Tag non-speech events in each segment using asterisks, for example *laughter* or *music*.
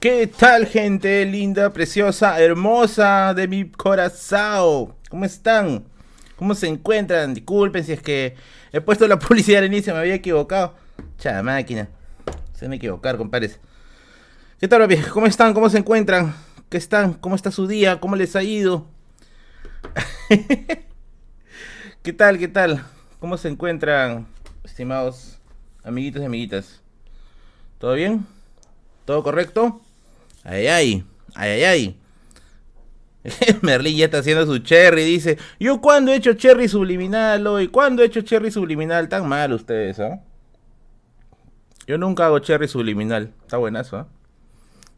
¿Qué tal, gente linda, preciosa, hermosa de mi corazón? ¿Cómo están? ¿Cómo se encuentran? Disculpen si es que he puesto la *laughs* publicidad al inicio, me había equivocado. Chada máquina. Se me equivocar, compadres. ¿Qué tal, papi? ¿Cómo están? ¿Cómo se encuentran? ¿Qué están? ¿Cómo está su día? ¿Cómo les ha ido? *laughs* ¿Qué tal? ¿Qué tal? ¿Cómo se encuentran, estimados amiguitos y amiguitas? ¿Todo bien? ¿Todo correcto? Ay, ay, ay, ay, ay. *laughs* Merlin ya está haciendo su cherry, dice, yo cuando he hecho cherry subliminal hoy, ¿cuándo he hecho cherry subliminal? Tan mal ustedes, ¿ah? Yo nunca hago cherry subliminal, está buenazo, ¿ah?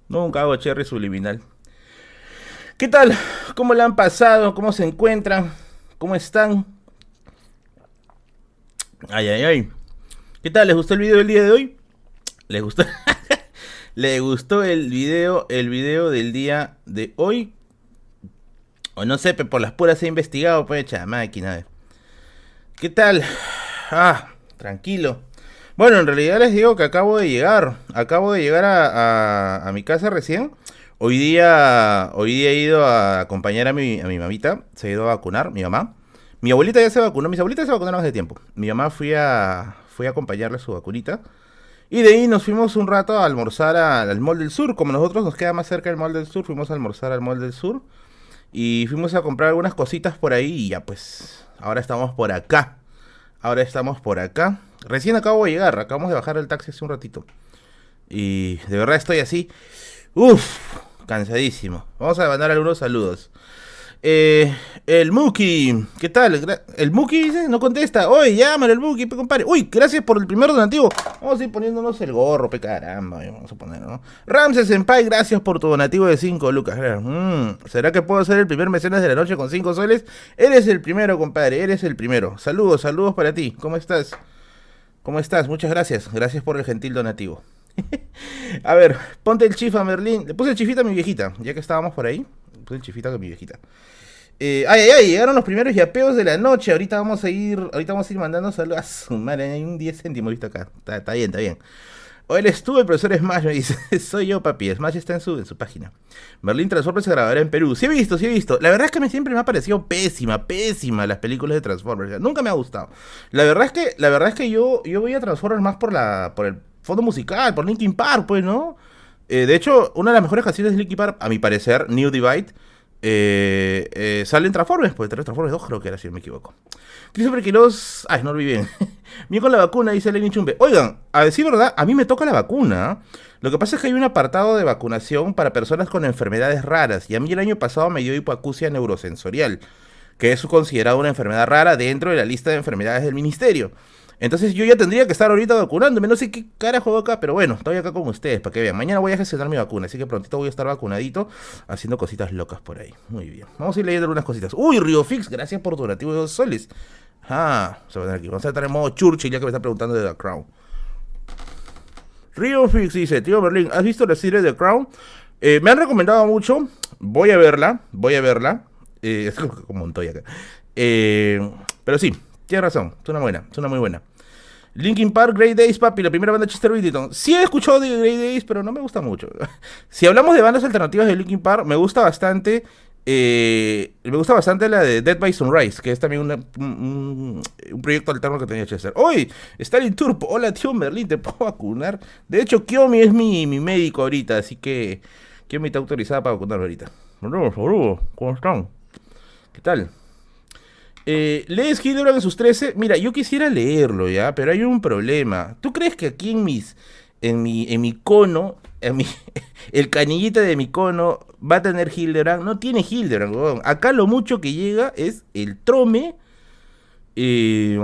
Nunca hago cherry subliminal. ¿Qué tal? ¿Cómo le han pasado? ¿Cómo se encuentran? ¿Cómo están? Ay, ay, ay. ¿Qué tal? ¿Les gustó el video del día de hoy? ¿Les gustó? *laughs* ¿Le gustó el video, el video del día de hoy? O no sé, por las puras he investigado, pues echa máquina. ¿Qué tal? Ah, tranquilo. Bueno, en realidad les digo que acabo de llegar. Acabo de llegar a, mi casa recién. Hoy día, hoy día he ido a acompañar a mi, a mi mamita. Se ha ido a vacunar, mi mamá. Mi abuelita ya se vacunó. Mis abuelitas se vacunaron hace tiempo. Mi mamá fui a, fui a acompañarle a su vacunita. Y de ahí nos fuimos un rato a almorzar al Mall del Sur. Como nosotros nos queda más cerca el Mall del Sur, fuimos a almorzar al Mall del Sur. Y fuimos a comprar algunas cositas por ahí y ya pues, ahora estamos por acá. Ahora estamos por acá. Recién acabo de llegar, acabamos de bajar el taxi hace un ratito. Y de verdad estoy así. Uff, cansadísimo. Vamos a mandar algunos saludos. Eh, el Muki, ¿qué tal? El Muki dice, no contesta. Oye, llámale el Muki, compadre. Uy, gracias por el primer donativo. Vamos a ir poniéndonos el gorro, pe caramba. Vamos a ponerlo, ¿no? Ramses Senpai, gracias por tu donativo de 5 lucas. Mm, ¿Será que puedo ser el primer mecenas de la noche con 5 soles? Eres el primero, compadre, eres el primero. Saludos, saludos para ti. ¿Cómo estás? ¿Cómo estás? Muchas gracias. Gracias por el gentil donativo. *laughs* a ver, ponte el chifa, Merlín. Le puse el chifita a mi viejita, ya que estábamos por ahí. Le puse el chifita a mi viejita. Eh, ay, ay, ay, llegaron los primeros yapeos de la noche. Ahorita vamos a ir, ahorita vamos a ir mandando saludos. A su madre, hay un 10 céntimos visto acá. Está, bien, está bien. Hoy estuve, el profesor Smash me dice, *laughs* soy yo, papi. Smash está en su, en su página. Berlín Transformers se grabará en Perú. Sí he visto, sí he visto. La verdad es que me siempre me ha parecido pésima, pésima las películas de Transformers. Nunca me ha gustado. La verdad es que, la verdad es que yo, yo voy a Transformers más por la, por el fondo musical, por Linkin Park, pues, ¿no? Eh, de hecho, una de las mejores canciones de Linkin Park, a mi parecer, New Divide eh, eh, salen Transformers, pues Transformers 2 creo que era, si no me equivoco. Christopher Quiroz, ay, no vi bien. Bien con la vacuna, dice Lenny Chumbe. Oigan, a decir verdad, a mí me toca la vacuna. Lo que pasa es que hay un apartado de vacunación para personas con enfermedades raras. Y a mí el año pasado me dio hipoacusia neurosensorial, que es considerada una enfermedad rara dentro de la lista de enfermedades del ministerio. Entonces yo ya tendría que estar ahorita vacunándome. No sé qué carajo acá, pero bueno, estoy acá con ustedes para que vean. Mañana voy a gestionar mi vacuna, así que prontito voy a estar vacunadito haciendo cositas locas por ahí. Muy bien. Vamos a ir leyendo algunas cositas. Uy, Riofix, gracias por tu donativo de dos soles. Ah, se va a aquí. Vamos a estar en modo Churchill ya que me está preguntando de The Crown. Riofix dice, tío Berlín, ¿has visto la serie de The Crown? Eh, me han recomendado mucho. Voy a verla, voy a verla. Eh, *laughs* es como Montoya acá. Eh, pero sí, tiene razón. Es una buena, es una muy buena. Linkin Park, Grey Days, papi, la primera banda de Chester Bennington. Sí he escuchado de Grey Days, pero no me gusta mucho. *laughs* si hablamos de bandas alternativas de Linkin Park, me gusta bastante. Eh, me gusta bastante la de Dead by Sunrise, que es también un, proyecto alterno que tenía Chester. Hoy, Stalin Turpo. Hola, tío Merlin, ¿te *laughs* puedo vacunar? De hecho, Kiomi es mi, mi médico ahorita, así que Kiomi está autorizada para vacunar ahorita. Saludos, saludos, ¿cómo están? ¿Qué tal? Eh, ¿Lees Hildebrand en sus 13? Mira, yo quisiera leerlo, ¿ya? Pero hay un problema. ¿Tú crees que aquí en mis. en mi, en mi cono. En mi, *laughs* el canillita de mi cono va a tener Hildebrand? No tiene Hildebrand, Acá lo mucho que llega es el trome. Eh,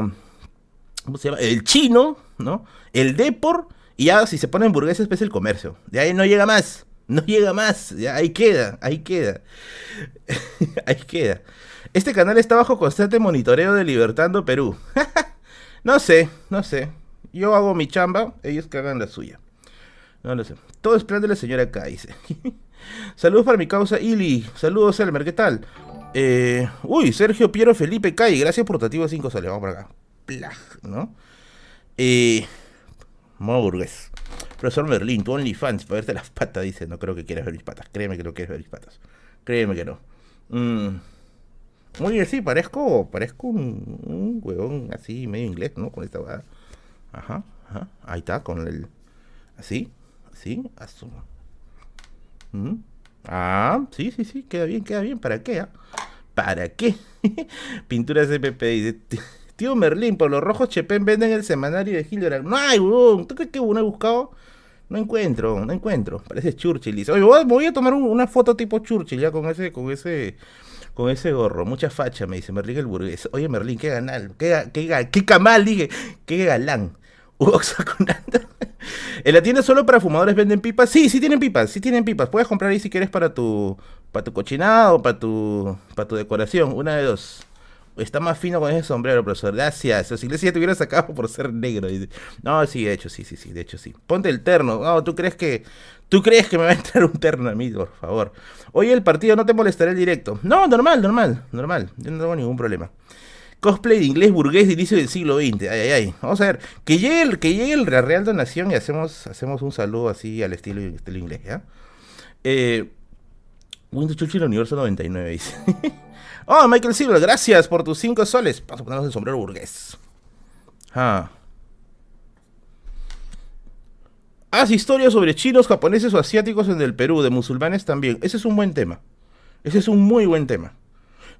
¿Cómo se llama? El chino, ¿no? El depor. Y ya si se pone hamburguesas, pues el comercio. De ahí no llega más. No llega más. Ya ahí queda. Ahí queda. *laughs* ahí queda. Este canal está bajo constante monitoreo de Libertando Perú. *laughs* no sé, no sé. Yo hago mi chamba, ellos que hagan la suya. No lo sé. Todo es plan de la señora K, *laughs* Saludos para mi causa Ili. Saludos, Elmer, ¿qué tal? Eh, uy, Sergio Piero Felipe Kai. Gracias por tu 5 soles. Vamos por acá. Plag, ¿no? Eh, modo burgués. Profesor Merlín, tu OnlyFans, para verte las patas, dice. No creo que quieras ver mis patas. Créeme que no quieres ver mis patas. Créeme que no. Mm. Bien, sí, parezco, parezco un, huevón así, medio inglés, ¿no? Con esta Ajá, ajá. Ahí está, con el. Así, así, así. Mm. Ah, sí, sí, sí, queda bien, queda bien. ¿Para qué? Ah? ¿Para qué? *laughs* Pinturas CPP dice. Tío Merlín, por los rojos Chepen venden el semanario de Hildebrand. No hay, weón. ¿Tú crees que uno he buscado? No encuentro, no encuentro. Parece Churchill. Dice, oye, voy a, tomar una foto tipo Churchill ya con ese, con ese, con ese gorro. Mucha facha, me dice Merlín el burgués. Oye, Merlín, qué ganal, qué, qué, qué camal, dije, qué galán. *laughs* En la tienda solo para fumadores venden pipas. Sí, sí tienen pipas, sí tienen pipas. Puedes comprar ahí si quieres para tu, para tu cochinado, para tu, para tu decoración. Una de dos. Está más fino con ese sombrero, profesor. Gracias. Si iglesia ya te hubiera sacado *laughs* por ser negro. No, sí, de hecho, sí, sí, sí, de hecho, sí. Ponte el terno. No, ¿tú crees que tú crees que me va a entrar un terno a mí, por favor? Oye, el partido no te molestará el directo. No, normal, normal, normal. Yo no tengo ningún problema. Cosplay de inglés burgués de inicio del siglo XX. Ay, ay, ay. Vamos a ver. Que llegue el, que llegue el Real Donación y hacemos, hacemos un saludo así al estilo, estilo inglés, ¿ya? Eh, Windows Churchill Universo 99 dice. *laughs* Oh, Michael Silver, gracias por tus 5 soles. Paso a ponernos el sombrero burgués. Ah. Haz historias sobre chinos, japoneses o asiáticos en el Perú, de musulmanes también. Ese es un buen tema. Ese es un muy buen tema.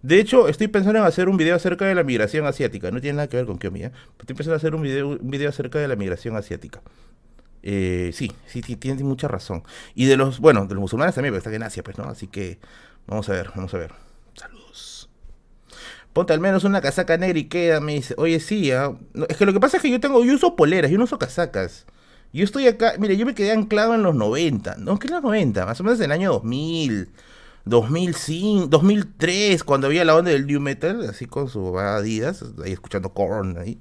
De hecho, estoy pensando en hacer un video acerca de la migración asiática. No tiene nada que ver con Kiomi, ¿eh? Estoy pensando en hacer un video, un video acerca de la migración asiática. Eh, sí, sí, sí, tienes mucha razón. Y de los, bueno, de los musulmanes también, porque están en Asia, pues, ¿no? Así que, vamos a ver, vamos a ver. Ponte al menos una casaca negra y queda, me dice. Oye, sí, ¿ah? es que lo que pasa es que yo tengo, yo uso poleras, yo no uso casacas. Yo estoy acá, mire, yo me quedé anclado en los 90, no, que en los 90, más o menos en el año 2000, 2005, 2003, cuando había la onda del New Metal, así con su Adidas, ahí escuchando Korn, ahí.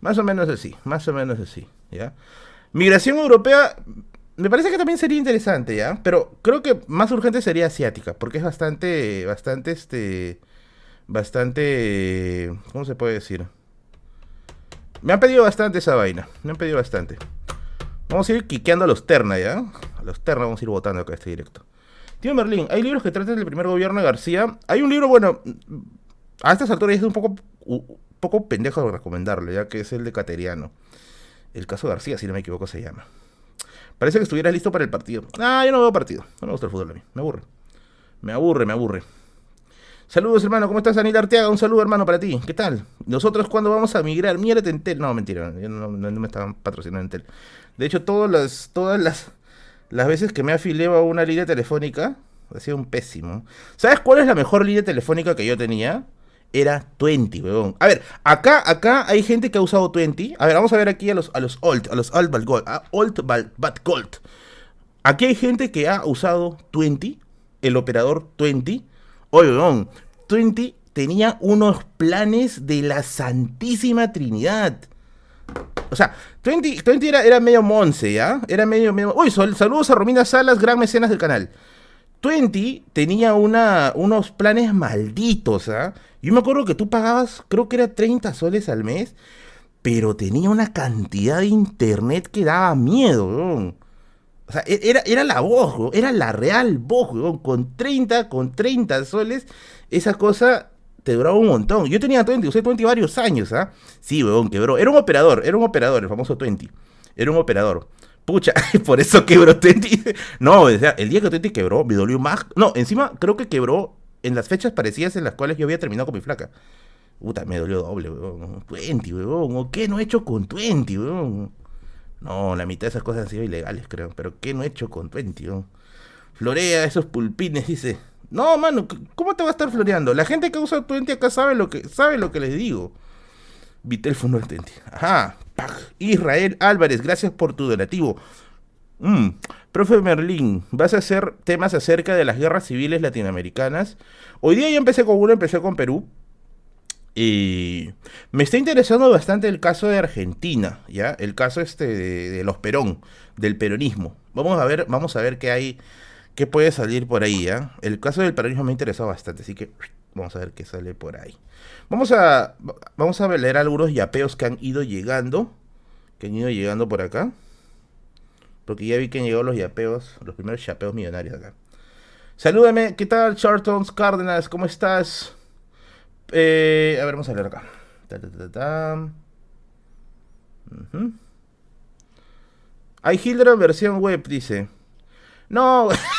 Más o menos así, más o menos así, ¿ya? Migración europea, me parece que también sería interesante, ¿ya? Pero creo que más urgente sería asiática, porque es bastante, bastante, este bastante... ¿Cómo se puede decir? Me han pedido bastante esa vaina. Me han pedido bastante. Vamos a ir quiqueando a los Terna, ¿ya? A los Terna vamos a ir votando acá este directo. Tío Merlín, ¿hay libros que tratan del primer gobierno de García? Hay un libro, bueno, a estas alturas es un poco, un poco pendejo de recomendarlo, ya que es el de Cateriano. El caso García, si no me equivoco, se llama. Parece que estuvieras listo para el partido. Ah, yo no veo partido. No me gusta el fútbol a mí. Me aburre. Me aburre, me aburre. Saludos, hermano. ¿Cómo estás, Anita Arteaga? Un saludo, hermano, para ti. ¿Qué tal? Nosotros, cuando vamos a migrar? Mírate Entel. No, mentira. No, me estaban patrocinando Entel. De hecho, todas las, todas las, las veces que me afilié a una línea telefónica, ha sido un pésimo. ¿Sabes cuál es la mejor línea telefónica que yo tenía? Era 20, weón. A ver, acá, acá hay gente que ha usado 20. A ver, vamos a ver aquí a los, a los a los Alt Gold, a Gold. Aquí hay gente que ha usado 20, el operador 20 Oye, weón, Twenty tenía unos planes de la Santísima Trinidad. O sea, Twenty, era, era, medio monce, ¿ya? Era medio, medio... Uy, saludos a Romina Salas, gran mecenas del canal. Twenty tenía una, unos planes malditos, ¿ah? Yo me acuerdo que tú pagabas, creo que era 30 soles al mes, pero tenía una cantidad de internet que daba miedo, weón. O sea, e-, era, era la voz, era la real voz, con 30, con 30 soles, esa cosa te duraba un montón. Yo tenía 20, usé 20 varios años, ¿ah? Sí, weón, quebró. Era un operador, era un operador, el famoso 20. Era un operador. Pucha, *laughs* por eso quebró 20. *laughs* No, o sea, el día que 20 quebró, me dolió más. No, encima creo que quebró en las fechas parecidas en las cuales yo había terminado con mi flaca. Puta, me dolió doble, weón. 20, weón. ¿O qué no he hecho con 20, weón? No, la mitad de esas cosas han sido ilegales, creo. Pero ¿qué no he hecho con 20? Florea esos pulpines, dice. No, mano, ¿cómo te va a estar floreando? La gente que usa 20 acá sabe lo que, sabe lo que les digo. Vitel Fundo 20. Ajá. Israel Álvarez, gracias por tu donativo. Mm. Profe Merlín, vas a hacer temas acerca de las guerras civiles latinoamericanas. Hoy día ya empecé con uno, empecé con Perú. Y me está interesando bastante el caso de Argentina, ¿ya? El caso este de, los Perón, del peronismo. Vamos a ver, vamos a ver qué hay, qué puede salir por ahí, ¿ya? El caso del peronismo me ha interesado bastante, así que vamos a ver qué sale por ahí. Vamos a, vamos a leer algunos yapeos que han ido llegando, que han ido llegando por acá. Porque ya vi que han llegado los yapeos, los primeros yapeos millonarios acá. Salúdame, ¿qué tal, Chartons Cárdenas? ¿Cómo estás? Eh, a ver, vamos a leer acá. Hay Hildra versión web, dice. No. *laughs*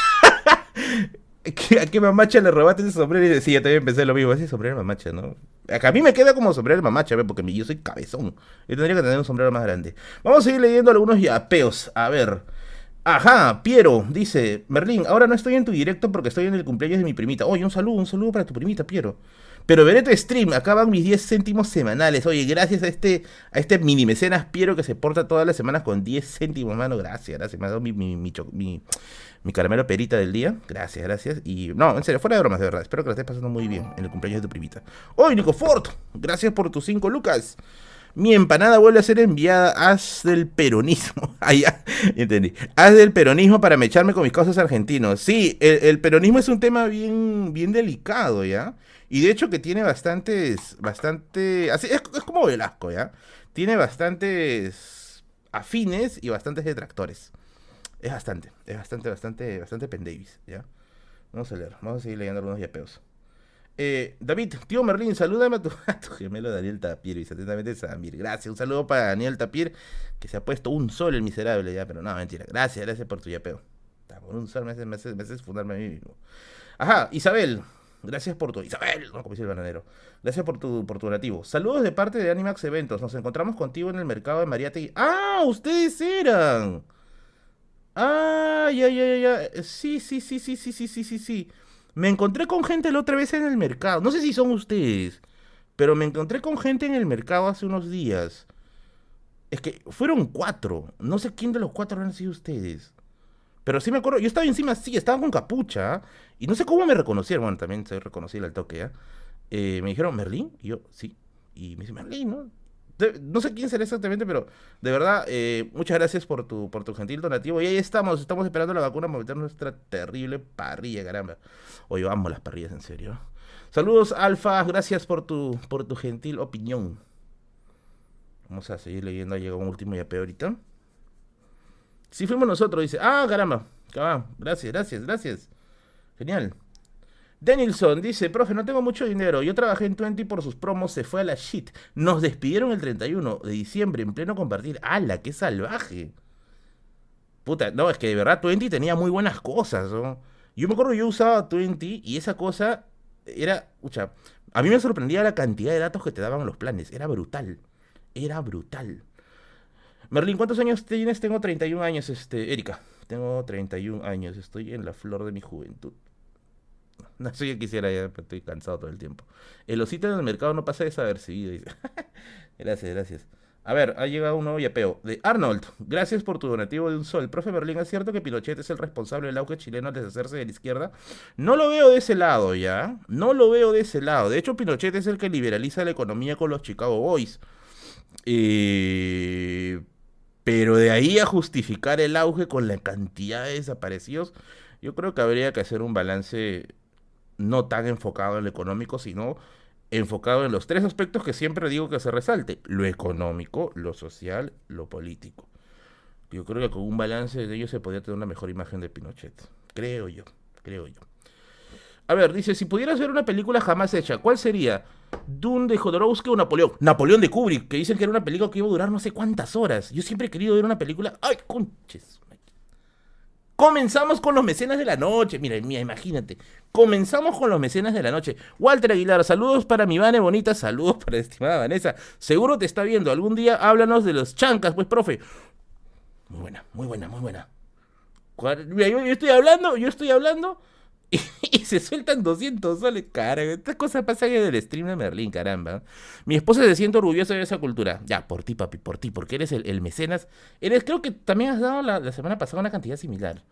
*laughs* ¿A qué mamacha le robaste ese sombrero? Y sí, yo también pensé lo mismo. Ese sombrero mamacha, ¿no? A mí me queda como sombrero mamacha, porque yo soy cabezón. Yo tendría que tener un sombrero más grande. Vamos a seguir leyendo algunos yapeos. A ver. Ajá, Piero dice, Merlín, ahora no estoy en tu directo porque estoy en el cumpleaños de mi primita. Oye, un saludo, un saludo para tu primita, Piero. Pero veré tu stream, acaban mis 10 céntimos semanales. Oye, gracias a este, a este mini mecenas Piero que se porta todas las semanas con 10 céntimos, mano. Gracias, gracias. Me ha dado mi, mi, mi, caramelo perita del día. Gracias, gracias. Y no, en serio, fuera de bromas, de verdad. Espero que lo estés pasando muy bien en el cumpleaños de tu primita. Oye, Nico Ford, gracias por tus 5 lucas. Mi empanada vuelve a ser enviada. Haz del peronismo. *laughs* Ah, ya, entendí. Haz del peronismo para mecharme con mis cosas argentinos. Sí, el, peronismo es un tema bien, bien delicado, ¿ya? Y de hecho que tiene bastantes, bastante, así, es como Velasco, ¿ya? Tiene bastantes afines y bastantes detractores. Es bastante, es bastante, bastante, bastante pendavis, ¿ya? Vamos a leer, vamos a seguir leyendo algunos yapeos. Eh, David, tío Merlín, salúdame a tu, *laughs* gemelo Daniel Tapir, y atentamente Samir. Gracias, un saludo para Daniel Tapir, que se ha puesto un sol el miserable ya, pero no, mentira. Gracias, gracias por tu yapeo. Por un sol me haces, me, haces, fundarme a mí mismo. Ajá, Isabel, gracias por tu. Isabel, no como dice el bananero. Gracias por tu, por tu orativo. Saludos de parte de Animax Eventos. Nos encontramos contigo en el mercado de Mariate. ¡Ah! ¡Ustedes eran! ¡Ah! Ya, ya, ya, ya. Sí, sí, sí, sí, sí, sí, sí, sí, sí. Me encontré con gente la otra vez en el mercado. No sé si son ustedes, pero me encontré con gente en el mercado hace unos días. Es que fueron cuatro. No sé quién de los cuatro han sido ustedes. Pero sí me acuerdo, yo estaba encima, sí, estaba con capucha. Y no sé cómo me reconocieron. Bueno, también se reconocido al toque, ¿ya? Eh, me dijeron, ¿Merlín? Y yo, sí. Y me dice, Merlín, ¿no? No sé quién será exactamente, pero de verdad, eh, muchas gracias por tu, por tu gentil donativo. Y ahí estamos, estamos esperando la vacuna para meter nuestra terrible parrilla, caramba. Hoy vamos las parrillas, en serio. Saludos, Alfa, gracias por tu, por tu gentil opinión. Vamos a seguir leyendo, ha llegado un último ya ahorita. Si fuimos nosotros, dice. Ah, caramba. Gracias, gracias, gracias. Genial. Denilson dice, profe, no tengo mucho dinero. Yo trabajé en Twenty por sus promos, se fue a la shit. Nos despidieron el 31 de diciembre en pleno compartir. ¡Hala, qué salvaje! Puta, no, es que de verdad Twenty tenía muy buenas cosas. Yo me acuerdo yo usaba Twenty y esa cosa era, escucha, a mí me sorprendía la cantidad de datos que te daban los planes. Era brutal. Era brutal. Merlin, ¿cuántos años tienes? Tengo 31 años, este, Erika. Tengo 31 años, estoy en la flor de mi juventud. *laughs* No sé yo quisiera ya, estoy cansado todo el tiempo. El osito en el mercado no pasa desapercibido, *laughs* gracias, gracias. A ver, ha llegado un nuevo yapeo. De Arnold, gracias por tu donativo de un sol. Profe Berlín, ¿es cierto que Pinochet es el responsable del auge chileno al deshacerse de la izquierda? No lo veo de ese lado, ¿ya? No lo veo de ese lado. De hecho, Pinochet es el que liberaliza la economía con los Chicago Boys. Eh, pero de ahí a justificar el auge con la cantidad de desaparecidos, yo creo que habría que hacer un balance no tan enfocado en lo económico, sino enfocado en los tres aspectos que siempre digo que se resalte, lo económico, lo social, lo político. Yo creo que con un balance de ellos se podría tener una mejor imagen de Pinochet. Creo yo, creo yo. A ver, dice, si pudieras ver una película jamás hecha, ¿cuál sería? ¿Dune de Jodorowsky o Napoleón? Napoleón de Kubrick, que dicen que era una película que iba a durar no sé cuántas horas. Yo siempre he querido ver una película... ¡Ay, conches! Comenzamos con los mecenas de la noche. Mira, mía, imagínate. Comenzamos con los mecenas de la noche. Walter Aguilar, saludos para mi Vane bonita, saludos para estimada Vanessa. Seguro te está viendo. Algún día háblanos de los chancas, pues, profe. Muy buena, muy buena, muy buena. Mira, yo, estoy hablando, yo estoy hablando. *laughs* Y, se sueltan 200 soles, cara. Esta cosa pasa en el stream de Merlín, caramba. Mi esposa se siente orgullosa de esa cultura. Ya, por ti, papi, por ti, porque eres el, mecenas. Eres, creo que también has dado la, semana pasada una cantidad similar.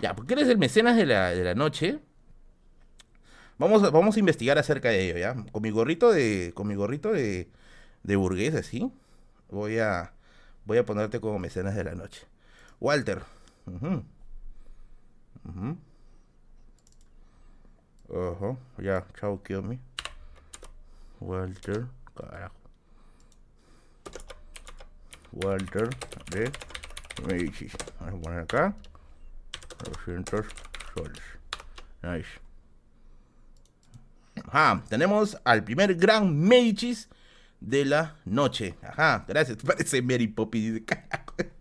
Ya, porque eres el mecenas de la, de la noche. Vamos vamos a investigar acerca de ello, ¿ya? Con mi gorrito de. Con mi gorrito de. de burgués, así. Voy a. Voy a ponerte como mecenas de la noche. Walter. Ajá, ya, chao, kill me. Walter, carajo. Walter de Medici. Vamos a poner acá. 200 soles. Nice. Ajá, tenemos al primer gran Medicis de la noche. Ajá, gracias. *laughs* Parece Mary Poppy.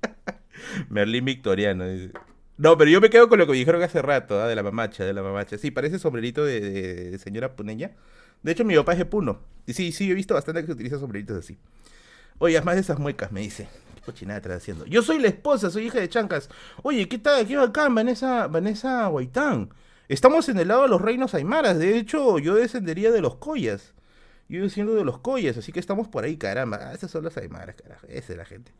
*laughs* Merlín Victoriano. No, pero yo me quedo con lo que dijeron hace rato, ¿ah? de la mamacha, de la mamacha. Sí, parece sombrerito de, señora puneña. De hecho, mi papá es de Puno. Y sí, sí, he visto bastante que se utiliza sombreritos así. Oye, más de esas muecas, me dice. ¿Qué cochinada estás haciendo? Yo soy la esposa, soy hija de Chancas. Oye, ¿qué tal? ¿Qué bacán, Vanessa, Vanessa Guaitán? Estamos en el lado de los reinos aymaras. De hecho, yo descendería de los collas. Yo desciendo de los collas, así que estamos por ahí, caramba. Ah, esas son las aymaras, carajo. Esa es la gente.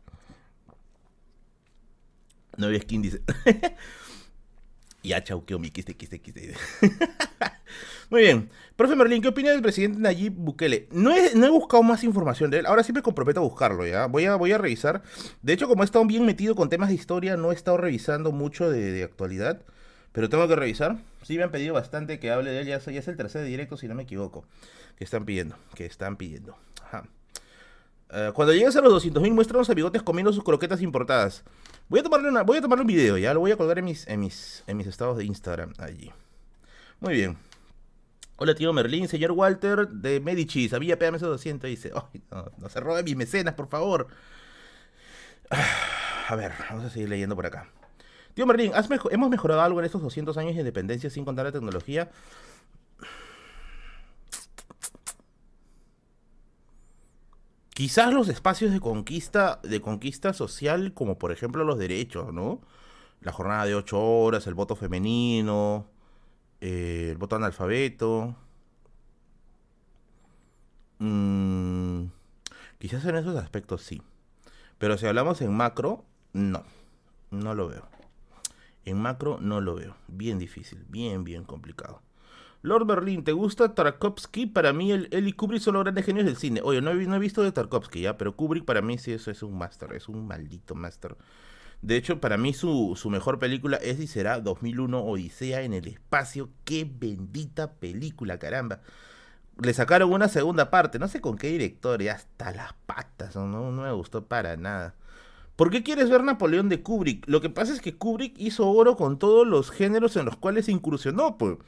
No había skin, dice. *laughs* ya, chau, que quiste, quiste, quiste. *laughs* Muy bien. Profe Merlin, ¿qué opina del presidente Nayib Bukele? No he, no he, buscado más información de él. Ahora sí me comprometo a buscarlo, ¿ya? Voy a, voy a revisar. De hecho, como he estado bien metido con temas de historia, no he estado revisando mucho de, actualidad. Pero tengo que revisar. Sí me han pedido bastante que hable de él. Ya, ya es el tercer directo, si no me equivoco. Que están pidiendo. Que están pidiendo. Ajá. Eh, cuando llegues a los 200.000, muéstranos a bigotes comiendo sus croquetas importadas. Voy a tomarle una, voy a tomarle un video, ya lo voy a colgar en mis, en mis, en mis estados de Instagram allí. Muy bien. Hola tío Merlín, señor Walter de Medici, sabía PMS 200 dice, *laughs* no, se robe mis mecenas, por favor. *sighs* A ver, vamos a seguir leyendo por acá. Tío Merlín, ¿hemos mejorado algo en estos 200 años de independencia sin contar la tecnología? Quizás los espacios de conquista, de conquista social, como por ejemplo los derechos, ¿no? La jornada de ocho horas, el voto femenino, eh, el voto analfabeto. Mm, quizás en esos aspectos sí. Pero si hablamos en macro, no. No lo veo. En macro no lo veo. Bien difícil, bien, bien complicado. Lord Berlin, ¿te gusta Tarkovsky? Para mí, él, y Kubrick son los grandes genios del cine. Oye, no he, no he visto de Tarkovsky ya, pero Kubrick para mí sí eso es un máster, es un maldito máster. De hecho, para mí su, su, mejor película es y será 2001 Odisea en el espacio. ¡Qué bendita película, caramba! Le sacaron una segunda parte, no sé con qué director, y hasta las patas, no, no me gustó para nada. ¿Por qué quieres ver Napoleón de Kubrick? Lo que pasa es que Kubrick hizo oro con todos los géneros en los cuales incursionó, pues.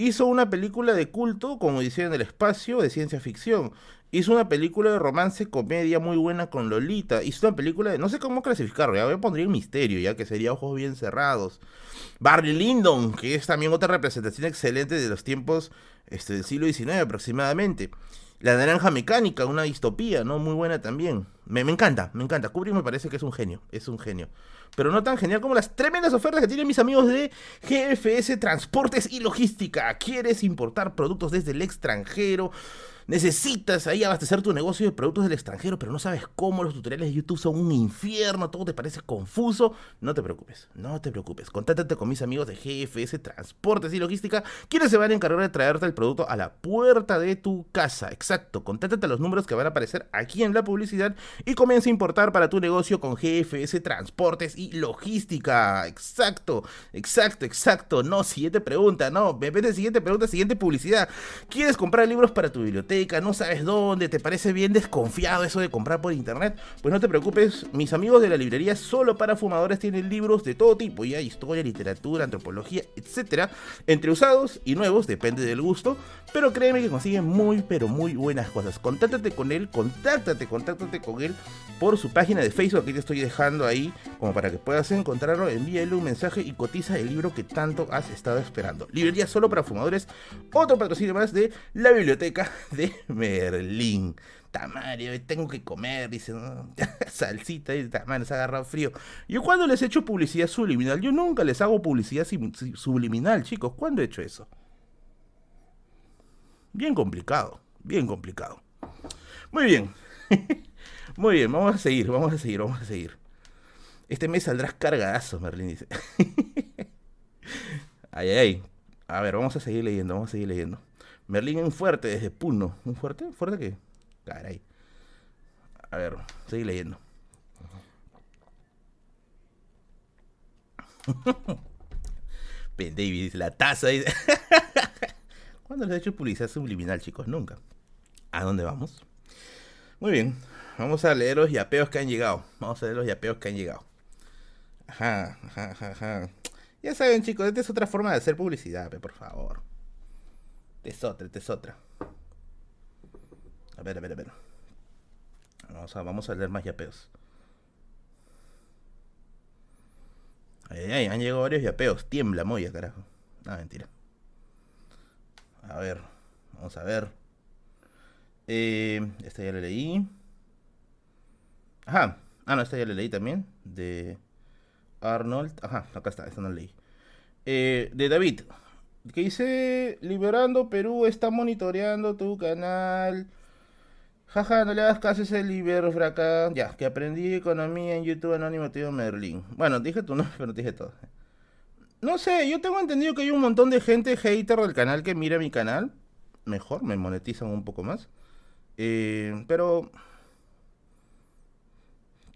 Hizo una película de culto, como decía en el espacio, de ciencia ficción. Hizo una película de romance, comedia muy buena con Lolita. Hizo una película de. No sé cómo clasificarlo, ya voy a el misterio, ya que sería Ojos Bien Cerrados. Barry Lyndon, que es también otra representación excelente de los tiempos este, del siglo XIX aproximadamente. La Naranja Mecánica, una distopía, ¿no? Muy buena también. Me, encanta, me encanta. Kubrick me parece que es un genio, es un genio pero no tan genial como las tremendas ofertas que tienen mis amigos de GFS Transportes y Logística. ¿Quieres importar productos desde el extranjero? Necesitas ahí abastecer tu negocio de productos del extranjero, pero no sabes cómo, los tutoriales de YouTube son un infierno, todo te parece confuso, no te preocupes, no te preocupes. Contáctate con mis amigos de GFS Transportes y Logística, quienes se van a encargar de traerte el producto a la puerta de tu casa. Exacto, contáctate a los números que van a aparecer aquí en la publicidad y comienza a importar para tu negocio con GFS Transportes y Logística. Exacto, exacto, exacto. No, siguiente pregunta, no, me siguiente pregunta, siguiente publicidad. ¿Quieres comprar libros para tu biblioteca? No sabes dónde, te parece bien desconfiado eso de comprar por internet, pues no te preocupes, mis amigos de la librería solo para fumadores tienen libros de todo tipo, ya historia, literatura, antropología, etcétera, entre usados y nuevos, depende del gusto, pero créeme que consiguen muy pero muy buenas cosas. Contáctate con él, contáctate, contáctate con él por su página de Facebook, aquí te estoy dejando ahí como para que puedas encontrarlo, envíale un mensaje y cotiza el libro que tanto has estado esperando. Librería solo para fumadores, otro patrocinio más de la biblioteca de *laughs* Merlín. Tamario, tengo que comer, dice, *laughs* salsita y tamario, se ha agarrado frío. Yo cuando les he hecho publicidad subliminal, yo nunca les hago publicidad subliminal, chicos. ¿Cuándo he hecho eso? Bien complicado, bien complicado. Muy bien. *laughs* Muy bien, vamos a seguir, vamos a seguir, vamos a seguir. Este mes saldrás cargadazo, Merlín dice. ay, ay, ay. A ver, vamos a seguir leyendo, vamos a seguir leyendo. Merlín un fuerte desde Puno. ¿Un fuerte? ¿Fuerte qué? Caray. A ver, seguí leyendo. *laughs* Ben David la taza dice. *laughs* ¿Cuándo les he hecho publicidad subliminal, chicos? Nunca. ¿A dónde vamos? Muy bien. Vamos a leer los yapeos que han llegado. Vamos a leer los yapeos que han llegado. Ajá, ajá, ajá, ajá. Ya saben, chicos, esta es otra forma de hacer publicidad, por favor. Es otra, esta es otra. A ver, a ver, a ver. Vamos a, vamos a leer más yapeos. Ay, ay, han llegado varios yapeos. Tiembla, moya, carajo. No, mentira. A ver, vamos a ver. Eh, esta ya la leí. Ajá. Ah, no, esta ya la leí también. De Arnold. Ajá, acá está, esta no la leí. Eh, de David. Que dice, Liberando Perú está monitoreando tu canal. Jaja, no le hagas caso a ese libero fraca. Ya, que aprendí economía en YouTube Anónimo Tío Merlin. Bueno, dije tu nombre, *laughs* pero dije todo. No sé, yo tengo entendido que hay un montón de gente hater del canal que mira mi canal. Mejor, me monetizan un poco más. Eh, pero...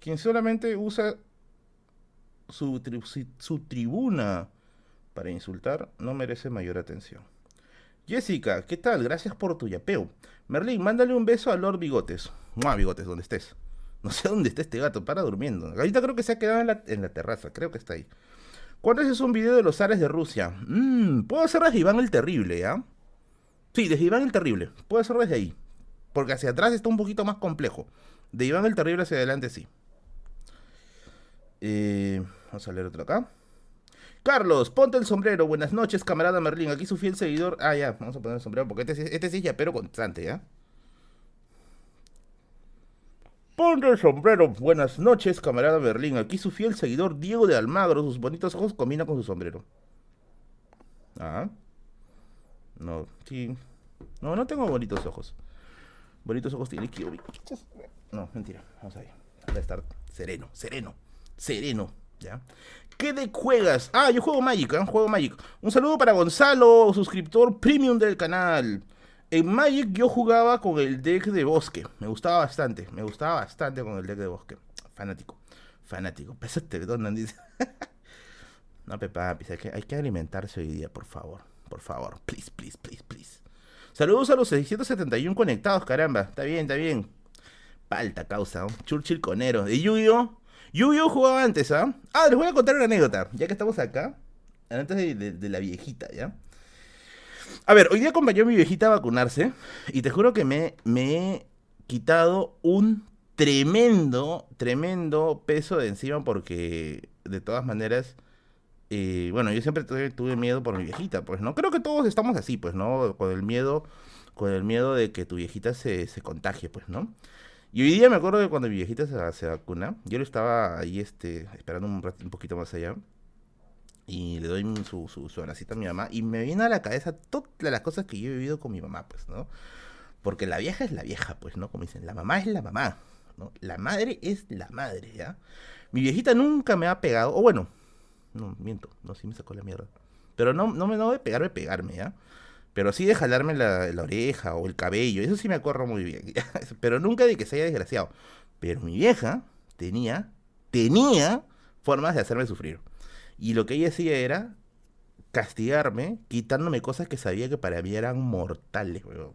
Quien solamente usa su, su tribuna para insultar no merece mayor atención. Jessica, ¿qué tal? Gracias por tu yapeo. Merlín, mándale un beso a Lord Bigotes. Mua, Bigotes, donde estés. No sé dónde está este gato, para durmiendo. Ahorita creo que se ha quedado en la, terraza, creo que está ahí. ¿Cuándo es un video de los zares de Rusia? Mmm, puedo hacer desde Iván el Terrible, ¿ya? Sí, desde Iván el Terrible. Puedo hacer desde ahí. Porque hacia atrás está un poquito más complejo. De Iván el Terrible hacia adelante sí. Eh, vamos a leer otro acá. Carlos, ponte el sombrero. Buenas noches, camarada Merlín. Aquí su fiel seguidor. Ah, ya, vamos a poner el sombrero porque este, este sí es ya, pero constante, ¿ya? Ponte el sombrero. Buenas noches, camarada Merlín. Aquí su fiel seguidor Diego de Almagro. Sus bonitos ojos combinan con su sombrero. Ah. No, sí. No, no tengo bonitos ojos. Bonitos ojos tiene que No, mentira. Vamos a ver. a estar sereno, sereno, sereno. ¿Qué de juegas? Ah, yo juego Magic, ¿eh? Juego Magic. Un saludo para Gonzalo, suscriptor premium del canal. En Magic yo jugaba con el deck de bosque. Me gustaba bastante. Me gustaba bastante con el deck de bosque. Fanático. Fanático. Pésate, ¿dónde dice? *laughs* no, Pepa, hay que, hay que alimentarse hoy día, por favor. Por favor. Please, please, please, please. Saludos a los 671 conectados, caramba. Está bien, está bien. Palta causa. Churchill conero. De Yuyo. Yu-Gi-Oh jugaba antes, ¿ah? Ah, les voy a contar una anécdota, ya que estamos acá. Antes de, la viejita, ¿ya? A ver, hoy día acompañó a mi viejita a vacunarse y te juro que me, me he quitado un tremendo, tremendo peso de encima porque de todas maneras, eh, bueno, yo siempre tuve, tuve, miedo por mi viejita, pues, ¿no? Creo que todos estamos así, pues, ¿no? Con el miedo, con el miedo de que tu viejita se, se contagie, pues, ¿no? Y hoy día me acuerdo de cuando mi viejita se, vacuna, yo lo estaba ahí este, esperando un, un poquito más allá. Y le doy su, su, su abracito a mi mamá. Y me viene a la cabeza todas las cosas que yo he vivido con mi mamá, pues, ¿no? Porque la vieja es la vieja, pues, ¿no? Como dicen, la mamá es la mamá, ¿no? La madre es la madre, ¿ya? Mi viejita nunca me ha pegado, o bueno, no, miento, no, sí me sacó la mierda. Pero no, no me no de pegarme, pegarme, ¿ya? Pero sí de jalarme la, oreja o el cabello, eso sí me acuerdo muy bien. *laughs* Pero nunca de que se haya desgraciado. Pero mi vieja tenía, tenía formas de hacerme sufrir. Y lo que ella hacía era castigarme, quitándome cosas que sabía que para mí eran mortales, weón.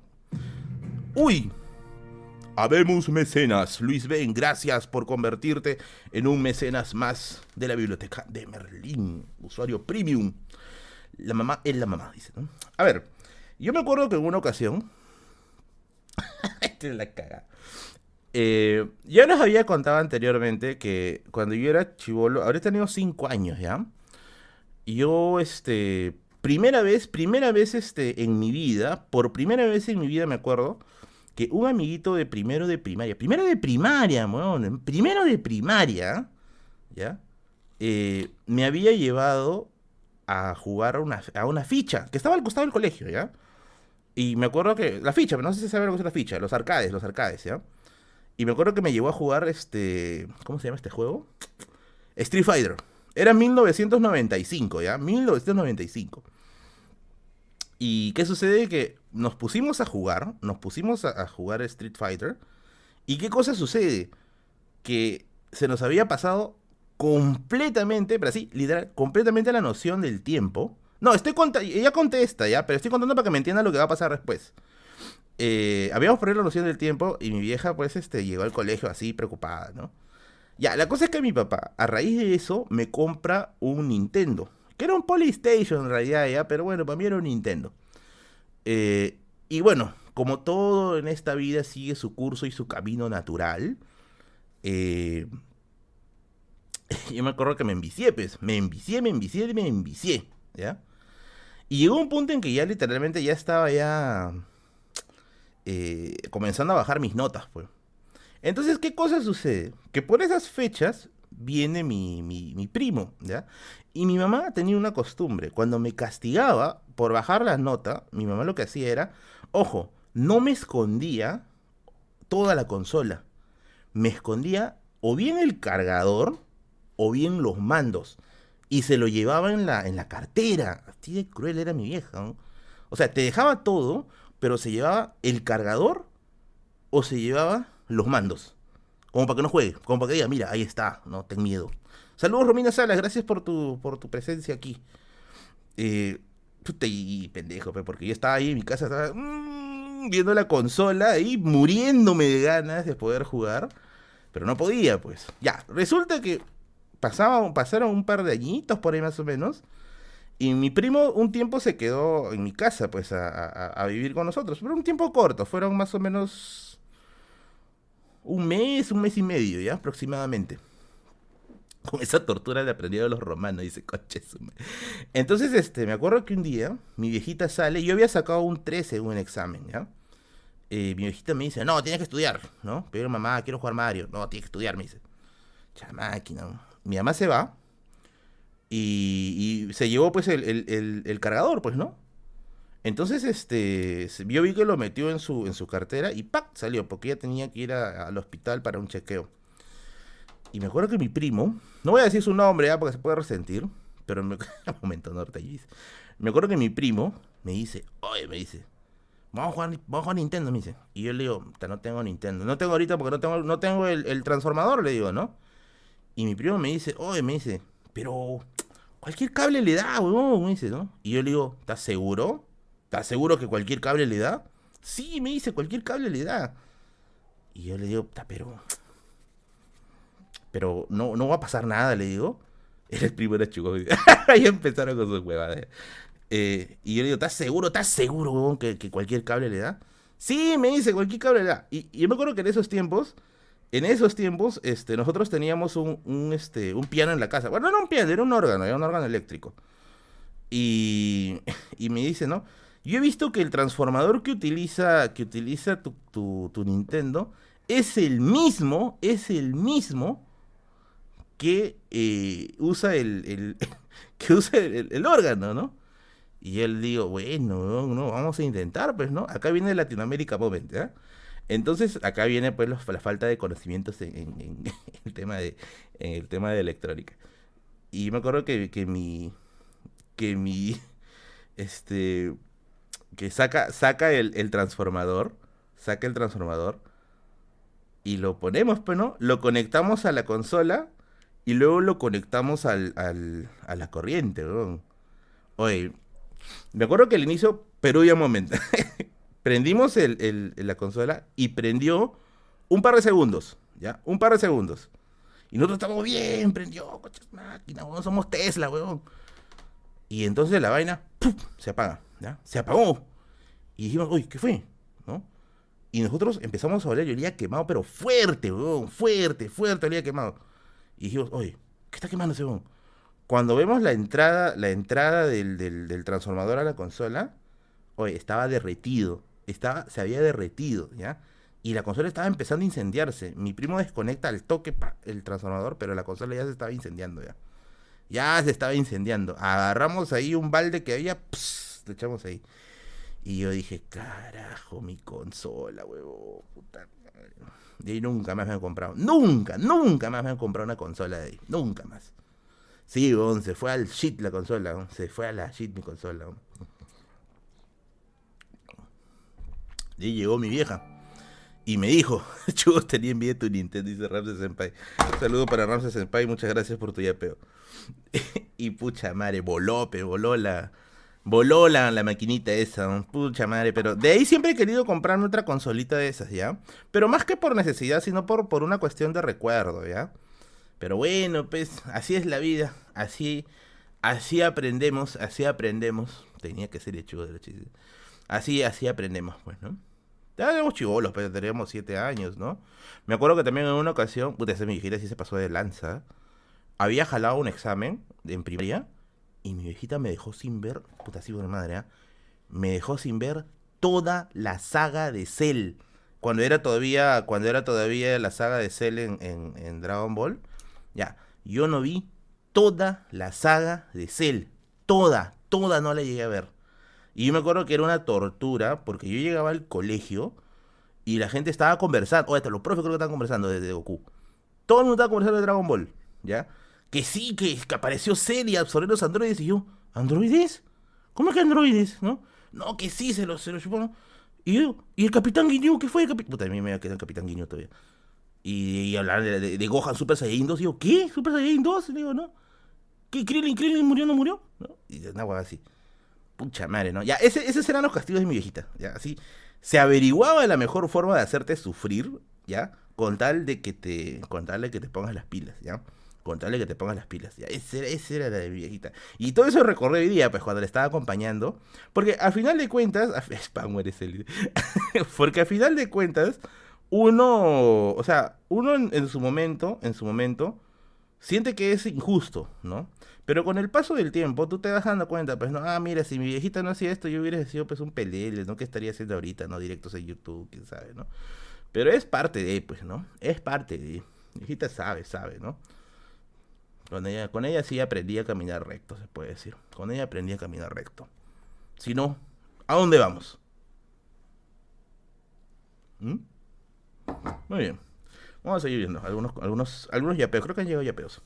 ¡Uy! Habemos mecenas. Luis Ben, gracias por convertirte en un mecenas más de la biblioteca de Merlín. Usuario premium. La mamá es la mamá, dice, ¿no? A ver, yo me acuerdo que en una ocasión. *laughs* Esta es la caga. Eh, ya les había contado anteriormente que cuando yo era chivolo, habría tenido 5 años ya. Yo, este. Primera vez, primera vez este, en mi vida, por primera vez en mi vida me acuerdo que un amiguito de primero de primaria, primero de primaria, bueno, primero de primaria, ¿ya? Eh, me había llevado a jugar una, a una ficha que estaba al costado del colegio, ¿ya? Y me acuerdo que. La ficha, no sé si saben lo que es la ficha. Los arcades, los arcades, ¿ya? Y me acuerdo que me llevó a jugar este. ¿Cómo se llama este juego? Street Fighter. Era 1995, ¿ya? 1995. ¿Y qué sucede? Que nos pusimos a jugar, nos pusimos a, jugar Street Fighter. ¿Y qué cosa sucede? Que se nos había pasado completamente, pero así, literal, completamente la noción del tiempo. No, estoy contando, ella contesta ya, pero estoy contando para que me entienda lo que va a pasar después. Eh, habíamos perdido la noción del tiempo y mi vieja pues este llegó al colegio así preocupada, ¿no? Ya, la cosa es que mi papá, a raíz de eso, me compra un Nintendo. Que era un Polystation en realidad, ya, pero bueno, para mí era un Nintendo. Eh, y bueno, como todo en esta vida sigue su curso y su camino natural, eh, *laughs* yo me acuerdo que me envicié, pues. Me envicié, me envicié, me envicié, ¿ya? Y llegó un punto en que ya literalmente ya estaba ya eh, comenzando a bajar mis notas, pues. Entonces, ¿qué cosa sucede? Que por esas fechas viene mi, mi, primo, ¿ya? Y mi mamá tenía una costumbre. Cuando me castigaba por bajar la nota, mi mamá lo que hacía era, ojo, no me escondía toda la consola. Me escondía o bien el cargador o bien los mandos. Y se lo llevaba en la, en la cartera. Así de cruel era mi vieja. O sea, te dejaba todo, pero se llevaba el cargador o se llevaba los mandos. Como para que no juegue, como para que diga, mira, ahí está, no ten miedo. Saludos Romina Salas, gracias por tu, por tu presencia aquí. Eh, y pendejo, porque yo estaba ahí en mi casa, estaba mm, viendo la consola ahí, muriéndome de ganas de poder jugar, pero no podía, pues. Ya, resulta que pasaba, pasaron un par de añitos por ahí más o menos, y mi primo un tiempo se quedó en mi casa, pues, a, vivir con nosotros, pero un tiempo corto, fueron más o menos un mes, un mes y medio, ¿ya? Aproximadamente. Con esa tortura le aprendí a los romanos, dice coches. Entonces, este, me acuerdo que un día mi viejita sale, yo había sacado un 13 en un examen, ¿ya? Eh, mi viejita me dice, no, tienes que estudiar, ¿no? Pero mamá, quiero jugar Mario. No, tienes que estudiar, me dice. Chamáquina. Mi mamá se va y, se llevó pues el, cargador, pues, ¿no? Entonces, este, yo vi que lo metió en su, en su cartera y ¡pac! salió, porque ella tenía que ir al hospital para un chequeo. Y me acuerdo que mi primo, no voy a decir su nombre ya porque se puede resentir, pero me, *laughs* momento norte Me acuerdo que mi primo me dice, oye, me dice, vamos a jugar, vamos a jugar Nintendo, me dice. Y yo le digo, no tengo Nintendo. No tengo ahorita porque no tengo, no tengo el, transformador, le digo, ¿no? Y mi primo me dice, oye, me dice, pero cualquier cable le da, weón, me dice, ¿no? Y yo le digo, ¿estás seguro? ¿Estás seguro que cualquier cable le da? Sí, me dice, cualquier cable le da. Y yo le digo, pero. Pero no, no va a pasar nada, le digo. *laughs* Era el primero chico. *laughs* Ahí empezaron con sus huevadas. Eh, y yo le digo, ¿estás seguro? ¿Estás seguro, que, cualquier cable le da? Sí, me dice, cualquier cable le da. Y, yo me acuerdo que en esos tiempos, en esos tiempos, este, nosotros teníamos un, este, un piano en la casa. Bueno, no era un piano, era un órgano, era un órgano eléctrico. Y, *laughs* y me dice, ¿no? Yo he visto que el transformador que utiliza, que utiliza tu, tu, Nintendo es el mismo, es el mismo que eh, usa el, *laughs* que usa el, órgano, ¿no? Y él digo, bueno, no, vamos a intentar, pues, ¿no? Acá viene Latinoamérica Moment, ¿eh? Entonces, acá viene pues la falta de conocimientos en, *laughs* el tema de en el tema de electrónica. Y me acuerdo que, que mi que mi *laughs* este que saca, saca el, transformador, saca el transformador y lo ponemos, pues, ¿no? Lo conectamos a la consola y luego lo conectamos al, al, a la corriente, ¿no? Oye, me acuerdo que al inicio, pero ya momento, *laughs* prendimos la consola y prendió un par de segundos, ¿ya? Un par de segundos. Y nosotros estamos bien, prendió, coches máquina, somos Tesla, weón. Y entonces la vaina, se apaga. Se apagó. Y dijimos, uy, ¿qué fue? ¿No? Y nosotros empezamos a oler y olía quemado, pero fuerte, weón, fuerte, fuerte olía quemado. Y dijimos, oye, ¿qué está quemando ese weón? Cuando vemos la entrada, la entrada del, transformador a la consola, oye, estaba derretido. Estaba, se había derretido, ¿ya? Y la consola estaba empezando a incendiarse. Mi primo desconecta al toque el transformador, pero la consola ya se estaba incendiando, ya. Ya se estaba incendiando. Agarramos ahí un balde que había, lo echamos ahí. Y yo dije, carajo, mi consola, huevo, puta madre. Y ahí nunca más me han comprado. Nunca, nunca más me han comprado una consola de ahí. Nunca más. Sí, se fue al shit la consola, se fue a la shit mi consola. Y llegó mi vieja. Y me dijo, *laughs* chugos, tenía envidia tu Nintendo, dice Ramses Senpai. Saludo para Ramses Senpai, muchas gracias por tu yapeo. *laughs* y pucha madre, voló, pero voló la, Voló la, la maquinita esa, pucha madre, pero de ahí siempre he querido comprarme otra consolita de esas, ¿ya? Pero más que por necesidad, sino por, por una cuestión de recuerdo, ¿ya? Pero bueno, pues así es la vida, así, así aprendemos, así aprendemos. Tenía que ser hecho de la chiste. Así, así aprendemos, pues, ¿no? Éramos chivolos, pero teníamos siete años, ¿no? Me acuerdo que también en una ocasión, puta, esa mi viejita sí se pasó de lanza. Había jalado un examen en primaria y mi viejita me dejó sin ver, puta, sí, buena madre, ¿ah? Me dejó sin ver toda la saga de Cell. Cuando era todavía, cuando era todavía la saga de Cell en, en Dragon Ball. Ya, yo no vi toda la saga de Cell. Toda, toda no la llegué a ver. Y yo me acuerdo que era una tortura porque yo llegaba al colegio y la gente estaba conversando. Oye, hasta los profes creo que estaban conversando desde Goku. Todo el mundo estaba conversando de Dragon Ball, ¿ya? Que sí, que, apareció Cell y absorbió los androides. Y yo, ¿androides? ¿Cómo que androides? ¿No? No, que sí, se los, se chupó. Y yo, ¿y el Capitán Guiño? ¿Qué fue el Capitán? Puta, a mí me quedado el Capitán Guiño todavía. Y, hablar de, de, Gohan Super Saiyan 2. Y yo, ¿qué? ¿Super Saiyan 2? digo, ¿no? ¿Qué? ¿Krillin, Krillin murió, no murió? ¿No? Y una hueá así. Pucha madre, ¿no? Ya, ese, esos eran los castigos de mi viejita, ¿ya? Así, se averiguaba la mejor forma de hacerte sufrir, ¿ya? Con tal de que te, con tal de que te pongas las pilas, ¿ya? Con tal de que te pongas las pilas, ¿ya? Ese era la de mi viejita. Y todo eso recorrí hoy día, pues, cuando le estaba acompañando, porque al final de cuentas, *laughs* spam eres el... *laughs* porque al final de cuentas, uno, o sea, uno en su momento, en su momento, siente que es injusto, ¿no? Pero con el paso del tiempo, tú te vas dando cuenta, pues, no, ah, mira, si mi viejita no hacía esto, yo hubiera sido, pues, un pelele, ¿no? ¿Qué estaría haciendo ahorita, no? Directos en YouTube, quién sabe, ¿no? Pero es parte de, pues, ¿no? Es parte de. Viejita sabe, sabe, ¿no? Con ella, con ella sí aprendí a caminar recto, se puede decir. Con ella aprendí a caminar recto. Si no, ¿a dónde vamos? ¿Mm? Muy bien. Vamos a seguir viendo. Algunos, algunos, algunos yapeos. Creo que han llegado yapeos.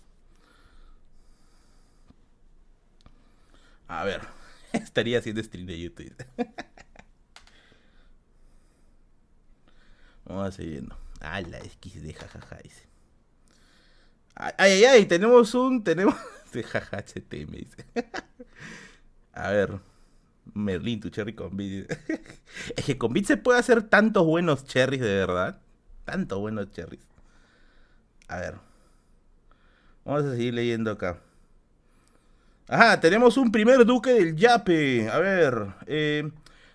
A ver, *laughs* estaría haciendo stream de YouTube. *laughs* Vamos a seguir viendo. Ah, la XD, jajaja, dice. Ay, ay, ay, tenemos un. Tenemos. *laughs* De jaja, me dice. A ver. Merlin, tu cherry con beat. Es que con beat se puede hacer tantos buenos cherries, de verdad. Tantos buenos cherries. A ver. Vamos a seguir leyendo acá. Ajá, tenemos un primer duque del Yape. A ver, eh,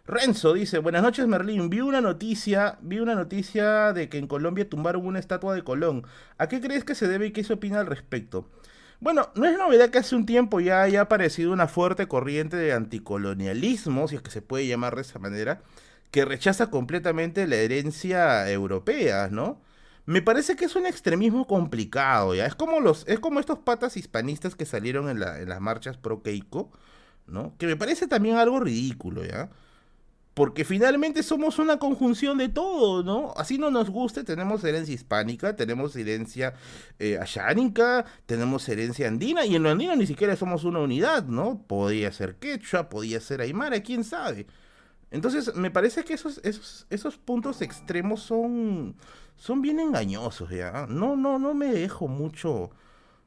Renzo dice, buenas noches Merlín, vi una noticia, vi una noticia de que en Colombia tumbaron una estatua de Colón. ¿A qué crees que se debe y qué se opina al respecto? Bueno, no es novedad que hace un tiempo ya haya aparecido una fuerte corriente de anticolonialismo, si es que se puede llamar de esa manera, que rechaza completamente la herencia europea, ¿no? Me parece que es un extremismo complicado, ¿ya? Es como, los, es como estos patas hispanistas que salieron en, las marchas pro Keiko, ¿no? Que me parece también algo ridículo, ¿ya? Porque finalmente somos una conjunción de todo, ¿no? Así no nos guste, tenemos herencia hispánica, tenemos herencia eh, tenemos herencia andina, y en lo andino ni siquiera somos una unidad, ¿no? Podía ser quechua, podía ser aymara, quién sabe. Entonces, me parece que esos, esos, esos puntos extremos son son bien engañosos, ¿ya? No, no, no me dejo mucho...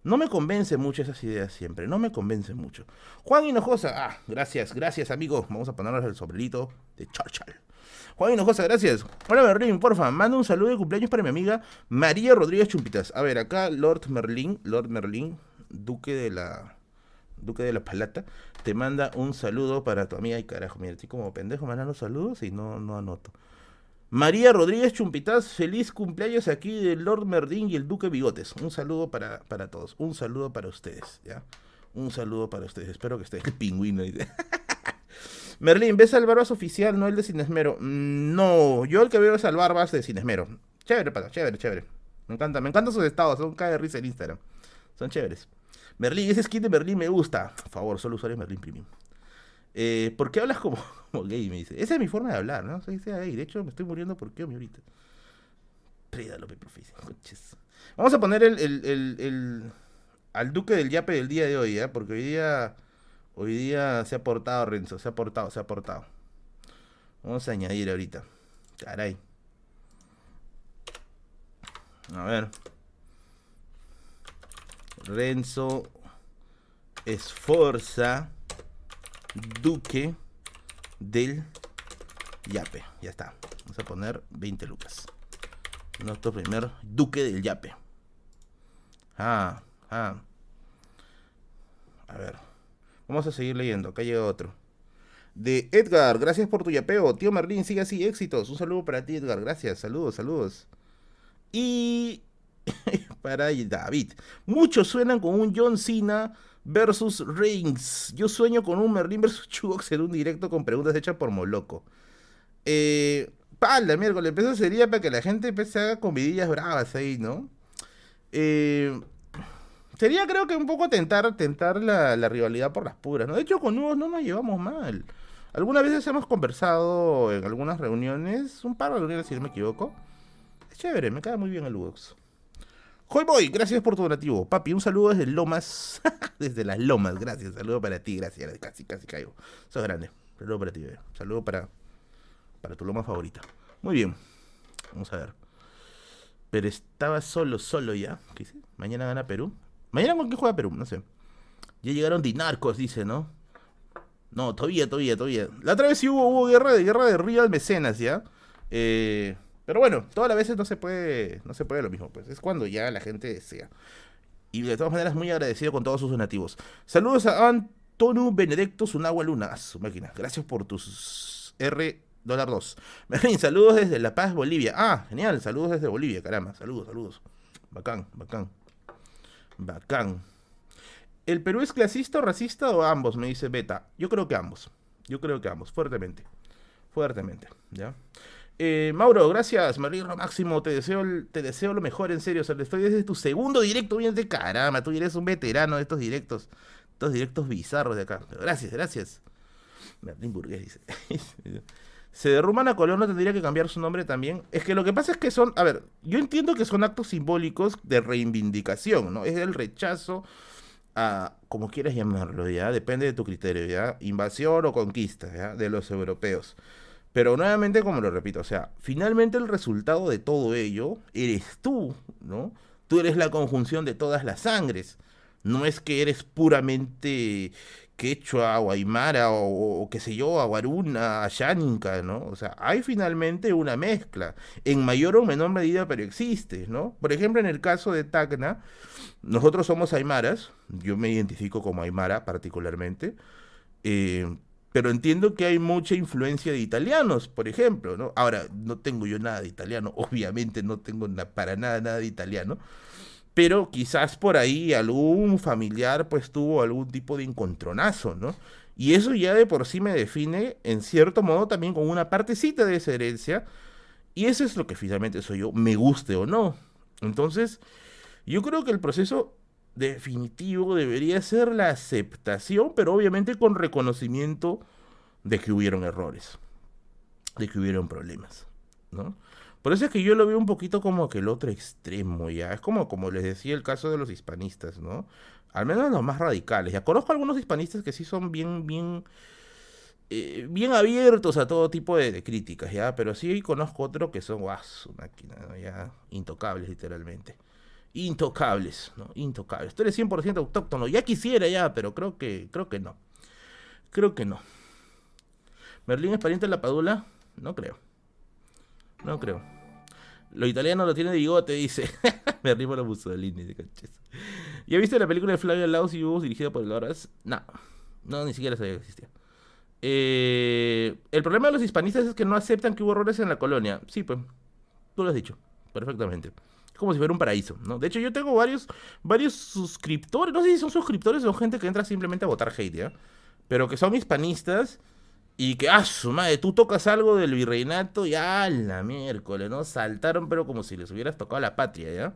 No me convence mucho esas ideas siempre, no me convence mucho. Juan Hinojosa, ah, gracias, gracias amigo. Vamos a ponernos el sombrerito de Churchill. Juan Hinojosa, gracias. Hola Merlin, porfa, manda un saludo de cumpleaños para mi amiga María Rodríguez Chumpitas. A ver, acá Lord Merlin, Lord Merlin, duque de la Duque de la Palata, te manda un saludo para tu amiga. Y carajo, mira, estoy como pendejo mandando saludos y no, no anoto. María Rodríguez Chumpitas, feliz cumpleaños aquí del Lord Merdín y el Duque Bigotes. Un saludo para, para todos, un saludo para ustedes, ¿ya? Un saludo para ustedes. Espero que esté el pingüino. *laughs* Merlín, ¿ves al Barbas oficial, no el de Cinesmero? Mm, no, yo el que veo es al Barbas de Cinesmero. Chévere, pata, chévere, chévere. Me encanta, me encantan sus estados, son cae de risa en Instagram. Son chéveres. Merlín, ese skin de Merlín me gusta. Por favor, solo usuario Merlín Premium. Eh, ¿Por qué hablas *laughs* como, gay? Me dice. Esa es mi forma de hablar, ¿no? De hecho, me estoy muriendo por qué ahorita. Preda López Coches. Vamos a poner el, el, el, al duque del yape del día de hoy, ¿eh? Porque hoy día, hoy día se ha portado, Renzo. Se ha portado, se ha portado. Vamos a añadir ahorita. Caray. A ver. Renzo Esforza Duque del Yape. Ya está. Vamos a poner 20 lucas. Nuestro primer Duque del Yape. Ah, ah. A ver. Vamos a seguir leyendo. Acá llega otro. De Edgar, gracias por tu yapeo. Tío Merlín, sigue así, éxitos. Un saludo para ti, Edgar. Gracias, saludos, saludos. Y *laughs* para David. Muchos suenan con un John Cena versus Reigns. Yo sueño con un Merlin versus *laughs* Chugox en un directo con preguntas hechas por Moloco. Eh, pala, miércoles. Eso sería para que la gente pues, se haga comidillas bravas ahí, ¿no? Eh, sería creo que un poco tentar, tentar la, rivalidad por las puras, ¿no? De hecho, con Hugo no nos llevamos mal. Algunas veces hemos conversado en algunas reuniones, un par de reuniones si no me equivoco. Es chévere, me cae muy bien el Ugox. Hoy Boy, gracias por tu donativo. Papi, un saludo desde Lomas. *laughs* desde las Lomas, gracias. Saludo para ti, gracias. Casi, casi caigo. Sos grande. Saludo para ti, bebé. Saludo para, para tu Loma favorita. Muy bien. Vamos a ver. Pero estaba solo, solo ya. ¿Qué dice? Mañana gana Perú. Mañana con qué juega Perú, no sé. Ya llegaron dinarcos, dice, ¿no? No, todavía, todavía, todavía. La otra vez sí hubo, hubo guerra de guerra de Río al Mecenas, ¿ya? Eh, pero bueno, todas las veces no se puede, no se puede lo mismo, pues. Es cuando ya la gente desea. Y de todas maneras, muy agradecido con todos sus donativos. Saludos a Antonio Benedicto Sunagua Luna, su máquina. Gracias por tus R dólar 2. *laughs* saludos desde La Paz, Bolivia. Ah, genial, saludos desde Bolivia, caramba. Saludos, saludos. Bacán, bacán. Bacán. ¿El Perú es clasista o racista o ambos? Me dice Beta. Yo creo que ambos. Yo creo que ambos, fuertemente. Fuertemente, ¿ya? Eh, Mauro, gracias, Mario Máximo, te deseo, te deseo lo mejor, en serio. O sea, estoy desde tu segundo directo, bien de caramba, tú eres un veterano de estos directos, estos directos bizarros de acá. gracias, gracias. Martín Burgués dice. *laughs* Se derrumban a Colón, no tendría que cambiar su nombre también. Es que lo que pasa es que son, a ver, yo entiendo que son actos simbólicos de reivindicación, ¿no? Es el rechazo a, como quieras llamarlo, ya, depende de tu criterio, ya, invasión o conquista, ya, de los europeos. Pero nuevamente, como lo repito, o sea, finalmente el resultado de todo ello eres tú, ¿no? Tú eres la conjunción de todas las sangres. No es que eres puramente quechua o aymara o, o, qué sé yo, aguaruna, ayaninca, ¿no? O sea, hay finalmente una mezcla, en mayor o menor medida, pero existe, ¿no? Por ejemplo, en el caso de Tacna, nosotros somos aymaras, yo me identifico como aymara particularmente, eh, pero entiendo que hay mucha influencia de italianos, por ejemplo, ¿no? Ahora, no tengo yo nada de italiano, *laughs* obviamente no tengo para nada nada de italiano, pero quizás por ahí algún familiar pues tuvo algún tipo de encontronazo, ¿no? Y eso ya de por sí me define, en cierto modo, también con una partecita de esa herencia, y eso es lo que finalmente soy yo, me guste o no. Entonces, yo creo que el proceso definitivo debería ser la aceptación, pero obviamente con reconocimiento de que hubieron errores, de que hubieron problemas, ¿no? Por eso es que yo lo veo un poquito como que el otro extremo, ya. Es como, como les decía, el caso de los hispanistas, ¿no? Al menos los más radicales. Ya conozco algunos hispanistas que sí son bien, bien, eh, bien abiertos a todo tipo de, críticas, ya. Pero sí conozco otros que son, guau, máquina, ya, intocables, literalmente intocables, ¿no? Intocables. Tú eres 100% autóctono. Ya quisiera ya, pero creo que, creo que no. Creo que no. ¿Merlín es pariente de la Padula? No creo. No creo. Lo italiano lo tiene de bigote, dice. *laughs* Me arriba la Mussolini, de canches. ¿Ya viste la película de Flavio Laos y Hugo dirigida por el? No. No, ni siquiera sabía que existía. Eh, el problema de los hispanistas es que no aceptan que hubo errores en la colonia. Sí, pues. Tú lo has dicho. Perfectamente como si fuera un paraíso, ¿no? De hecho, yo tengo varios, varios suscriptores, no sé si son suscriptores o gente que entra simplemente a votar hate, ¿ya? Pero que son hispanistas y que, ah, su madre, tú tocas algo del virreinato y ah, la miércoles, ¿no? Saltaron, pero como si les hubieras tocado la patria, ¿ya?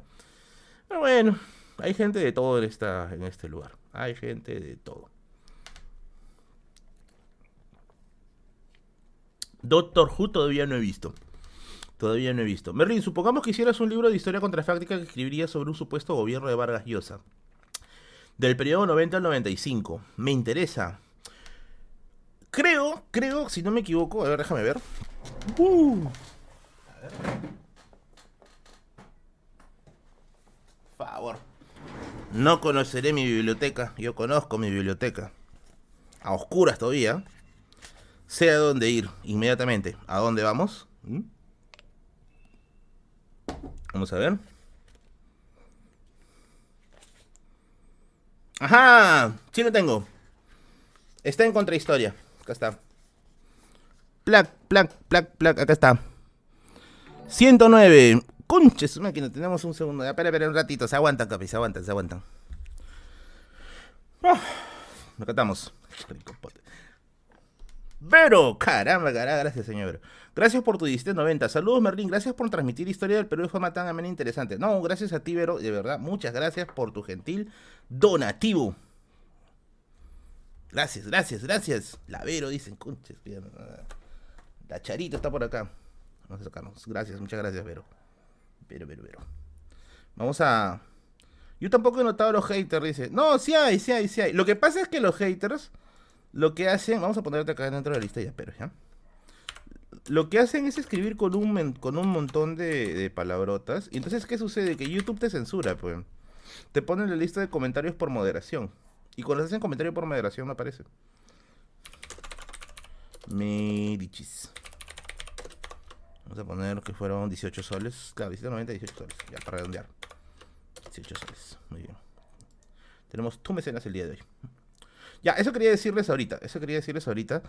Pero bueno, hay gente de todo en, esta, en este lugar. Hay gente de todo. Doctor Who todavía no he visto. Todavía no he visto. Merlin, supongamos que hicieras un libro de historia contrafáctica que escribirías sobre un supuesto gobierno de Vargas Llosa. Del periodo 90 al 95. Me interesa. Creo, creo, si no me equivoco, a ver, déjame ver. Uh. A ver. Favor. No conoceré mi biblioteca. Yo conozco mi biblioteca. A oscuras todavía. Sé a dónde ir inmediatamente. ¿A dónde vamos? ¿Mm? Vamos a ver. Ajá, sí lo tengo. Está en contrahistoria. Acá está. Plac, plac, plac, plac. Acá está. 109. Conches, máquina, tenemos un segundo. Espera, espera un ratito. Se aguantan, capi, se aguantan, se aguantan. Oh, acá estamos. Pero, caramba, caramba, gracias, señor. Gracias por tu 90. Saludos, Merlín. Gracias por transmitir historia del Perú de forma tan amena e interesante. No, gracias a ti, Vero. De verdad, muchas gracias por tu gentil donativo. Gracias, gracias, gracias. La Vero, dicen, conches. La Charito está por acá. Vamos a sacarnos. Gracias, muchas gracias, Vero. Vero, Vero, Vero. Vamos a. Yo tampoco he notado los haters, dice. No, sí hay, sí hay, sí hay. Lo que pasa es que los haters lo que hacen. Vamos a ponerte acá dentro de la lista ya, pero ya. Lo que hacen es escribir con un, con un montón de, palabrotas. Y entonces, ¿qué sucede? Que YouTube te censura, pues. Te ponen la lista de comentarios por moderación. Y cuando hacen comentario por moderación no aparece. Medichis. Vamos a poner que fueron 18 soles. Claro, 90, 18 soles. Ya, para redondear. 18 soles. Muy bien. Tenemos tu mecenas el día de hoy. Ya, eso quería decirles ahorita. Eso quería decirles ahorita.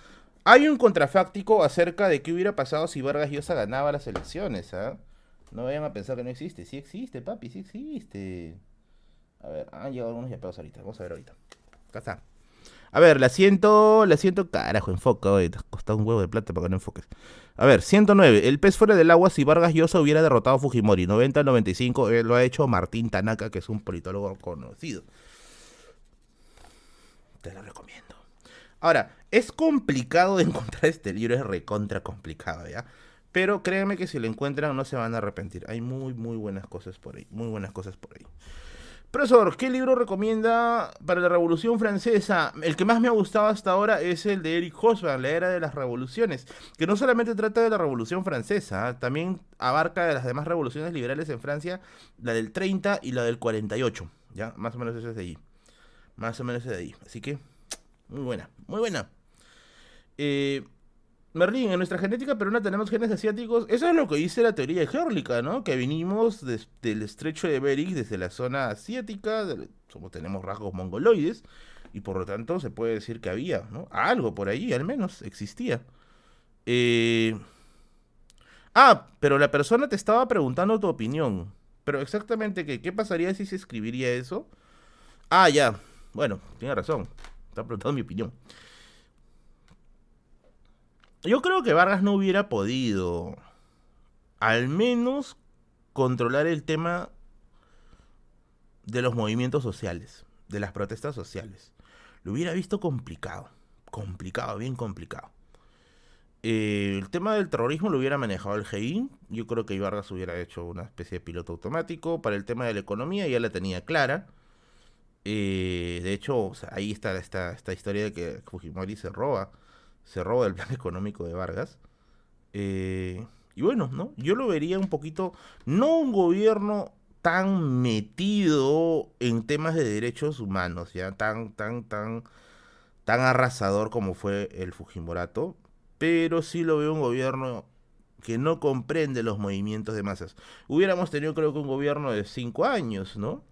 Hay un contrafáctico acerca de qué hubiera pasado si Vargas Llosa ganaba las elecciones. ¿ah? No vayan a pensar que no existe. Sí existe, papi, sí existe. A ver, han llegado algunos yapeos ahorita. Vamos a ver ahorita. Acá está. A ver, la siento, la siento, carajo, enfoca, hoy te ha costado un huevo de plata para que no enfoques. A ver, 109, el pez fuera del agua si Vargas Llosa hubiera derrotado a Fujimori. 90-95, eh, lo ha hecho Martín Tanaka, que es un politólogo conocido. Te lo recomiendo. Ahora, es complicado de *laughs* encontrar este libro, es recontra complicado, ¿ya? Pero créanme que si lo encuentran no se van a arrepentir. Hay muy, muy buenas cosas por ahí, muy buenas cosas por ahí. Profesor, ¿qué libro recomienda para la Revolución Francesa? El que más me ha gustado hasta ahora es el de Eric Hobsbawm, La Era de las Revoluciones, que no solamente trata de la Revolución Francesa, ¿ah? también abarca de las demás revoluciones liberales en Francia, la del 30 y la del 48, ¿ya? Más o menos eso es de ahí. Más o menos de ahí. Así que, muy buena, muy buena. Eh, Merlín, en nuestra genética peruana tenemos genes asiáticos. Eso es lo que dice la teoría de Herlica, ¿no? Que vinimos del estrecho de Bering, desde la zona asiática, somos, tenemos rasgos mongoloides, y por lo tanto se puede decir que había, ¿no? Algo por ahí, al menos, existía. Eh, ah, pero la persona te estaba preguntando tu opinión. Pero exactamente, ¿qué, qué pasaría si se escribiría eso? Ah, ya. Bueno, tiene razón. Está preguntando mi opinión. Yo creo que Vargas no hubiera podido, al menos, controlar el tema de los movimientos sociales, de las protestas sociales. Lo hubiera visto complicado, complicado, bien complicado. Eh, el tema del terrorismo lo hubiera manejado el GEIN. Yo creo que Vargas hubiera hecho una especie de piloto automático. Para el tema de la economía ya la tenía clara. Eh, de hecho, ahí está esta, esta historia de que Fujimori se roba se roba el plan *laughs* económico de Vargas. Eh, y bueno, ¿no? Yo lo vería un poquito, no un gobierno tan metido en temas de derechos humanos, ya tan, tan, tan, tan arrasador como fue el Fujimorato, pero sí lo veo un gobierno que no comprende los movimientos de masas. Hubiéramos tenido creo que un gobierno de cinco años, ¿no?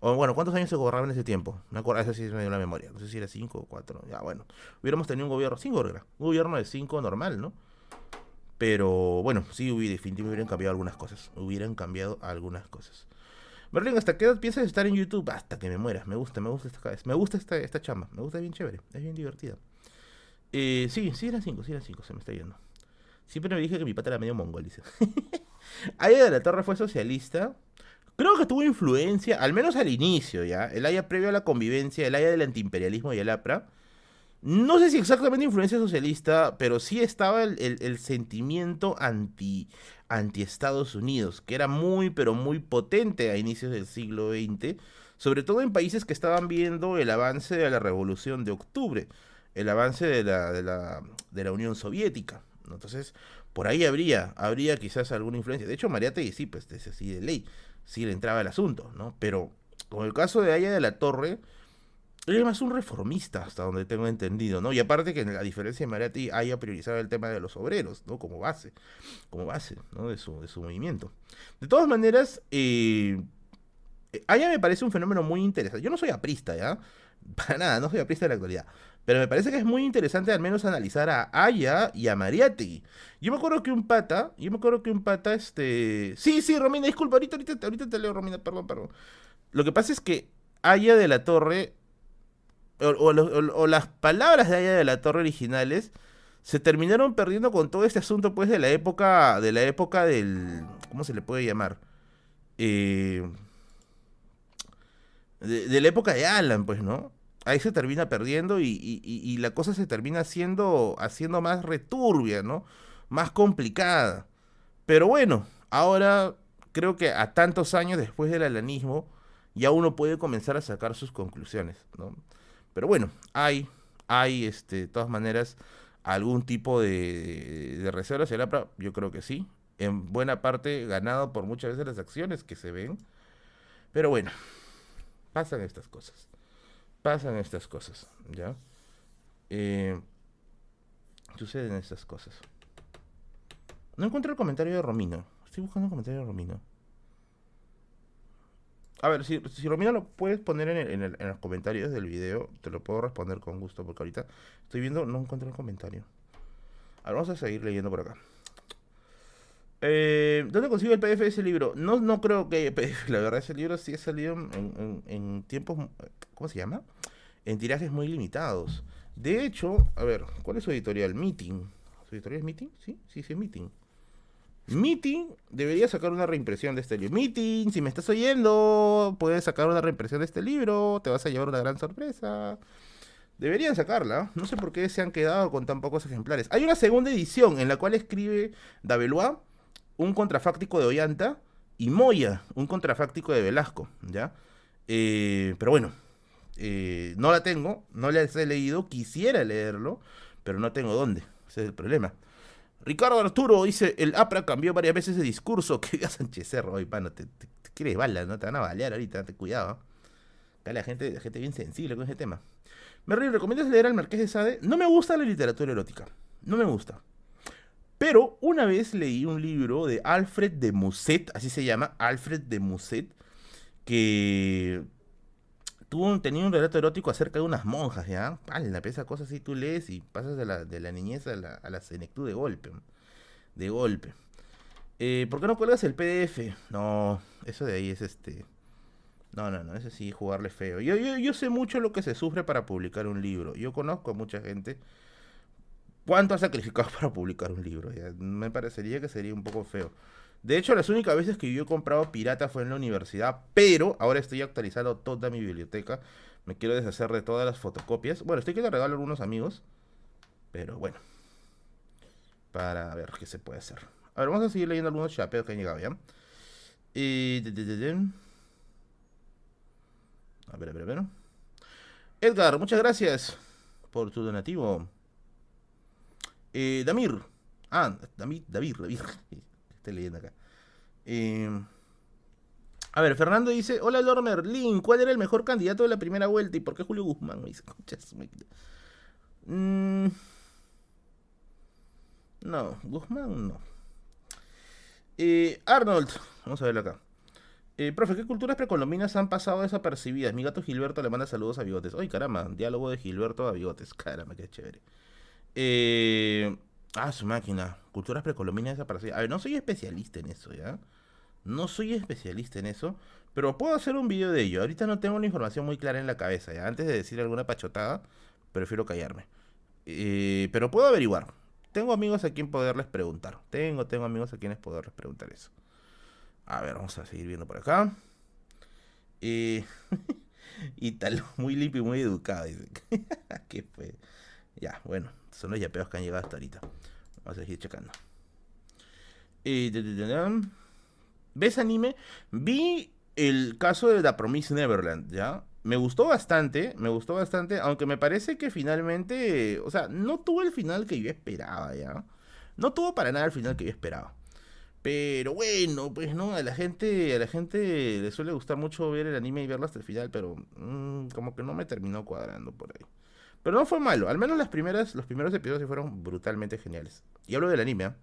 Bueno, ¿cuántos años se gobernaba en ese tiempo? Me acuerdo, esa sí me dio la memoria. No sé si era cinco o cuatro. Ya, bueno. Hubiéramos tenido un gobierno, cinco era. Un gobierno de cinco normal, ¿no? Pero bueno, sí, definitivamente hubieran cambiado algunas cosas. Hubieran cambiado algunas cosas. Merlin, ¿hasta qué edad piensas estar en YouTube? Hasta que me mueras. Me gusta, me gusta esta Me gusta esta, esta chamba. Me gusta, bien chévere. Es bien divertida. Eh, sí, sí eran cinco, sí eran cinco. Se me está yendo. Siempre me dije que mi pata era medio mongol, dice. *laughs* Aya de la Torre fue socialista. Creo que tuvo influencia, al menos al inicio, ¿ya? El haya previo a la convivencia, el haya del antiimperialismo y el APRA. No sé si exactamente influencia socialista, pero sí estaba el, sentimiento anti, anti Estados Unidos, que era muy, pero muy potente a inicios del siglo XX, sobre todo en países que estaban viendo el avance de la revolución de octubre, el avance de la, Unión Soviética. Entonces, por ahí habría, habría quizás alguna influencia. De hecho, Mariátegui sí, pues es así de ley sí le entraba el asunto, ¿no? Pero con el caso de Aya de la Torre, él es más un reformista, hasta donde tengo entendido, ¿no? Y aparte que a diferencia de Mariati haya priorizado el tema de los obreros, ¿no? Como base, como base, ¿no? De su, de su movimiento. De todas maneras, eh, Aya me parece un fenómeno muy interesante. Yo no soy aprista, ¿ya? *laughs* Para nada, no soy aprista de la actualidad. Pero me parece que es muy interesante al menos analizar a Aya y a Mariategui. Yo me acuerdo que un pata, yo me acuerdo que un pata, este... Sí, sí, Romina, disculpa, ahorita, ahorita, ahorita te leo, Romina, perdón, perdón. Lo que pasa es que Aya de la Torre, o, las palabras de Aya de la Torre originales, se terminaron perdiendo con todo este asunto, pues, de la época, de la época del... ¿Cómo se le puede llamar? Eh de la época de Alan, pues, ¿no? Ahí se termina perdiendo y, la cosa se termina haciendo, haciendo más returbia, ¿no? Más complicada. Pero bueno, ahora creo que a tantos años después del alanismo, ya uno puede comenzar a sacar sus conclusiones, ¿no? Pero bueno, hay, hay, este, de todas maneras, algún tipo de, reserva hacia el APRA, yo creo que sí. En buena parte ganado por muchas veces las acciones que se ven. Pero bueno, pasan estas cosas. Pasan estas cosas, ¿ya? Eh, suceden estas cosas. No encuentro el comentario de Romino. Estoy buscando el comentario de Romino. A ver, si, Romino lo puedes poner en, el- en el- en los comentarios del video, te lo puedo responder con gusto, porque ahorita estoy viendo, no encuentro el comentario. A ver, vamos a seguir leyendo por acá. Eh, ¿Dónde consigo el PDF de ese libro? No, no creo que *laughs* la verdad, ese libro sí ha salido en, tiempos, ¿cómo se llama? En tirajes muy limitados. De hecho, a ver, ¿cuál es su editorial? Meeting. ¿Su editorial es Meeting? Sí, sí, sí, Meeting. Meeting debería sacar una reimpresión de este libro. Meeting, si me estás oyendo, puedes sacar una reimpresión de este libro, te vas a llevar una gran sorpresa. Deberían sacarla. No sé por qué se han quedado con tan pocos ejemplares. Hay una segunda edición en la cual escribe Davelois un contrafáctico de Ollanta y Moya, un contrafáctico de Velasco, ¿ya? Eh, pero bueno, eh, no la tengo, no la he leído, quisiera leerlo, pero no tengo dónde. Ese es el problema. Ricardo Arturo dice, el APRA cambió varias veces de discurso. *laughs* Que diga Sánchez Cerro, hoy, pano, te, te, te quieres balas, ¿no? Te van a balear ahorita, ten cuidado. ¿ah? Acá la gente, la gente bien sensible con ese tema. Merry, ¿recomiendas leer al Marqués de Sade? No me gusta la literatura erótica. No me gusta. Pero una vez leí un libro de Alfred de Musset, así se llama, Alfred de Musset, que tuvo tenía un relato erótico acerca de unas monjas, ¿ya? Pala, esa cosa así tú lees y pasas de la, de la niñez a la, a la senectud de golpe. De golpe. Eh, ¿Por qué no cuelgas el PDF? No, eso de ahí es este... No, no, no, ese sí, jugarle feo. Yo, yo, yo sé mucho lo que se sufre para publicar un libro. Yo conozco a mucha gente. ¿Cuánto ha sacrificado *laughs* para publicar un libro? Me parecería que sería un poco feo. De hecho, las únicas veces que yo he comprado pirata fue en la universidad, pero ahora estoy actualizando toda mi biblioteca. Me quiero deshacer de todas las fotocopias. Bueno, estoy que le regalo a algunos amigos, pero bueno. Para ver qué se puede hacer. A ver, vamos a seguir leyendo algunos chapeos que han llegado ya. Y... A ver, a ver, a ver. Edgar, muchas gracias por tu donativo. Eh, Damir. Ah, David, David. *laughs* Estoy leyendo acá. Eh, a ver, Fernando dice: Hola Lord Merlin, ¿cuál era el mejor candidato de la primera vuelta y por qué Julio Guzmán? *laughs* Me dice. Mm, no, Guzmán no. Eh, Arnold, vamos a verlo acá. Eh, profe, ¿qué culturas precolombinas han pasado desapercibidas? Mi gato Gilberto le manda saludos a Bigotes. Ay, caramba, diálogo de Gilberto a Bigotes. *laughs* Caramba, qué chévere. Eh, ah, su máquina. Culturas precolombinas desaparecidas. A ver, no soy especialista en eso, ¿ya? No soy especialista en eso, pero puedo hacer un video de ello. Ahorita no tengo la información muy clara en la cabeza, ¿ya? Antes de decir alguna pachotada, prefiero callarme. Eh, pero puedo averiguar. Tengo amigos a quien poderles preguntar. Tengo, tengo amigos a quienes poderles preguntar eso. A ver, vamos a seguir viendo por acá. Eh, *laughs* Ítalo, muy limpio y muy educado. Dice. *laughs* ¿Qué fue? Ya, bueno, son los yapeos que han llegado hasta ahorita. Vamos a seguir checando. Eh. ¿Ves anime? Vi el caso de The Promise Neverland, ¿ya? Me gustó bastante, me gustó bastante, aunque me parece que finalmente, o sea, no tuvo el final que yo esperaba, ¿ya? No tuvo para nada el final que yo esperaba. Pero bueno, pues no, a la gente, a la gente le suele gustar mucho ver el anime y verlo hasta el final, pero mm, como que no me terminó cuadrando por ahí. Pero no fue malo. Al menos las primeras, los primeros episodios fueron brutalmente geniales. Y hablo del anime.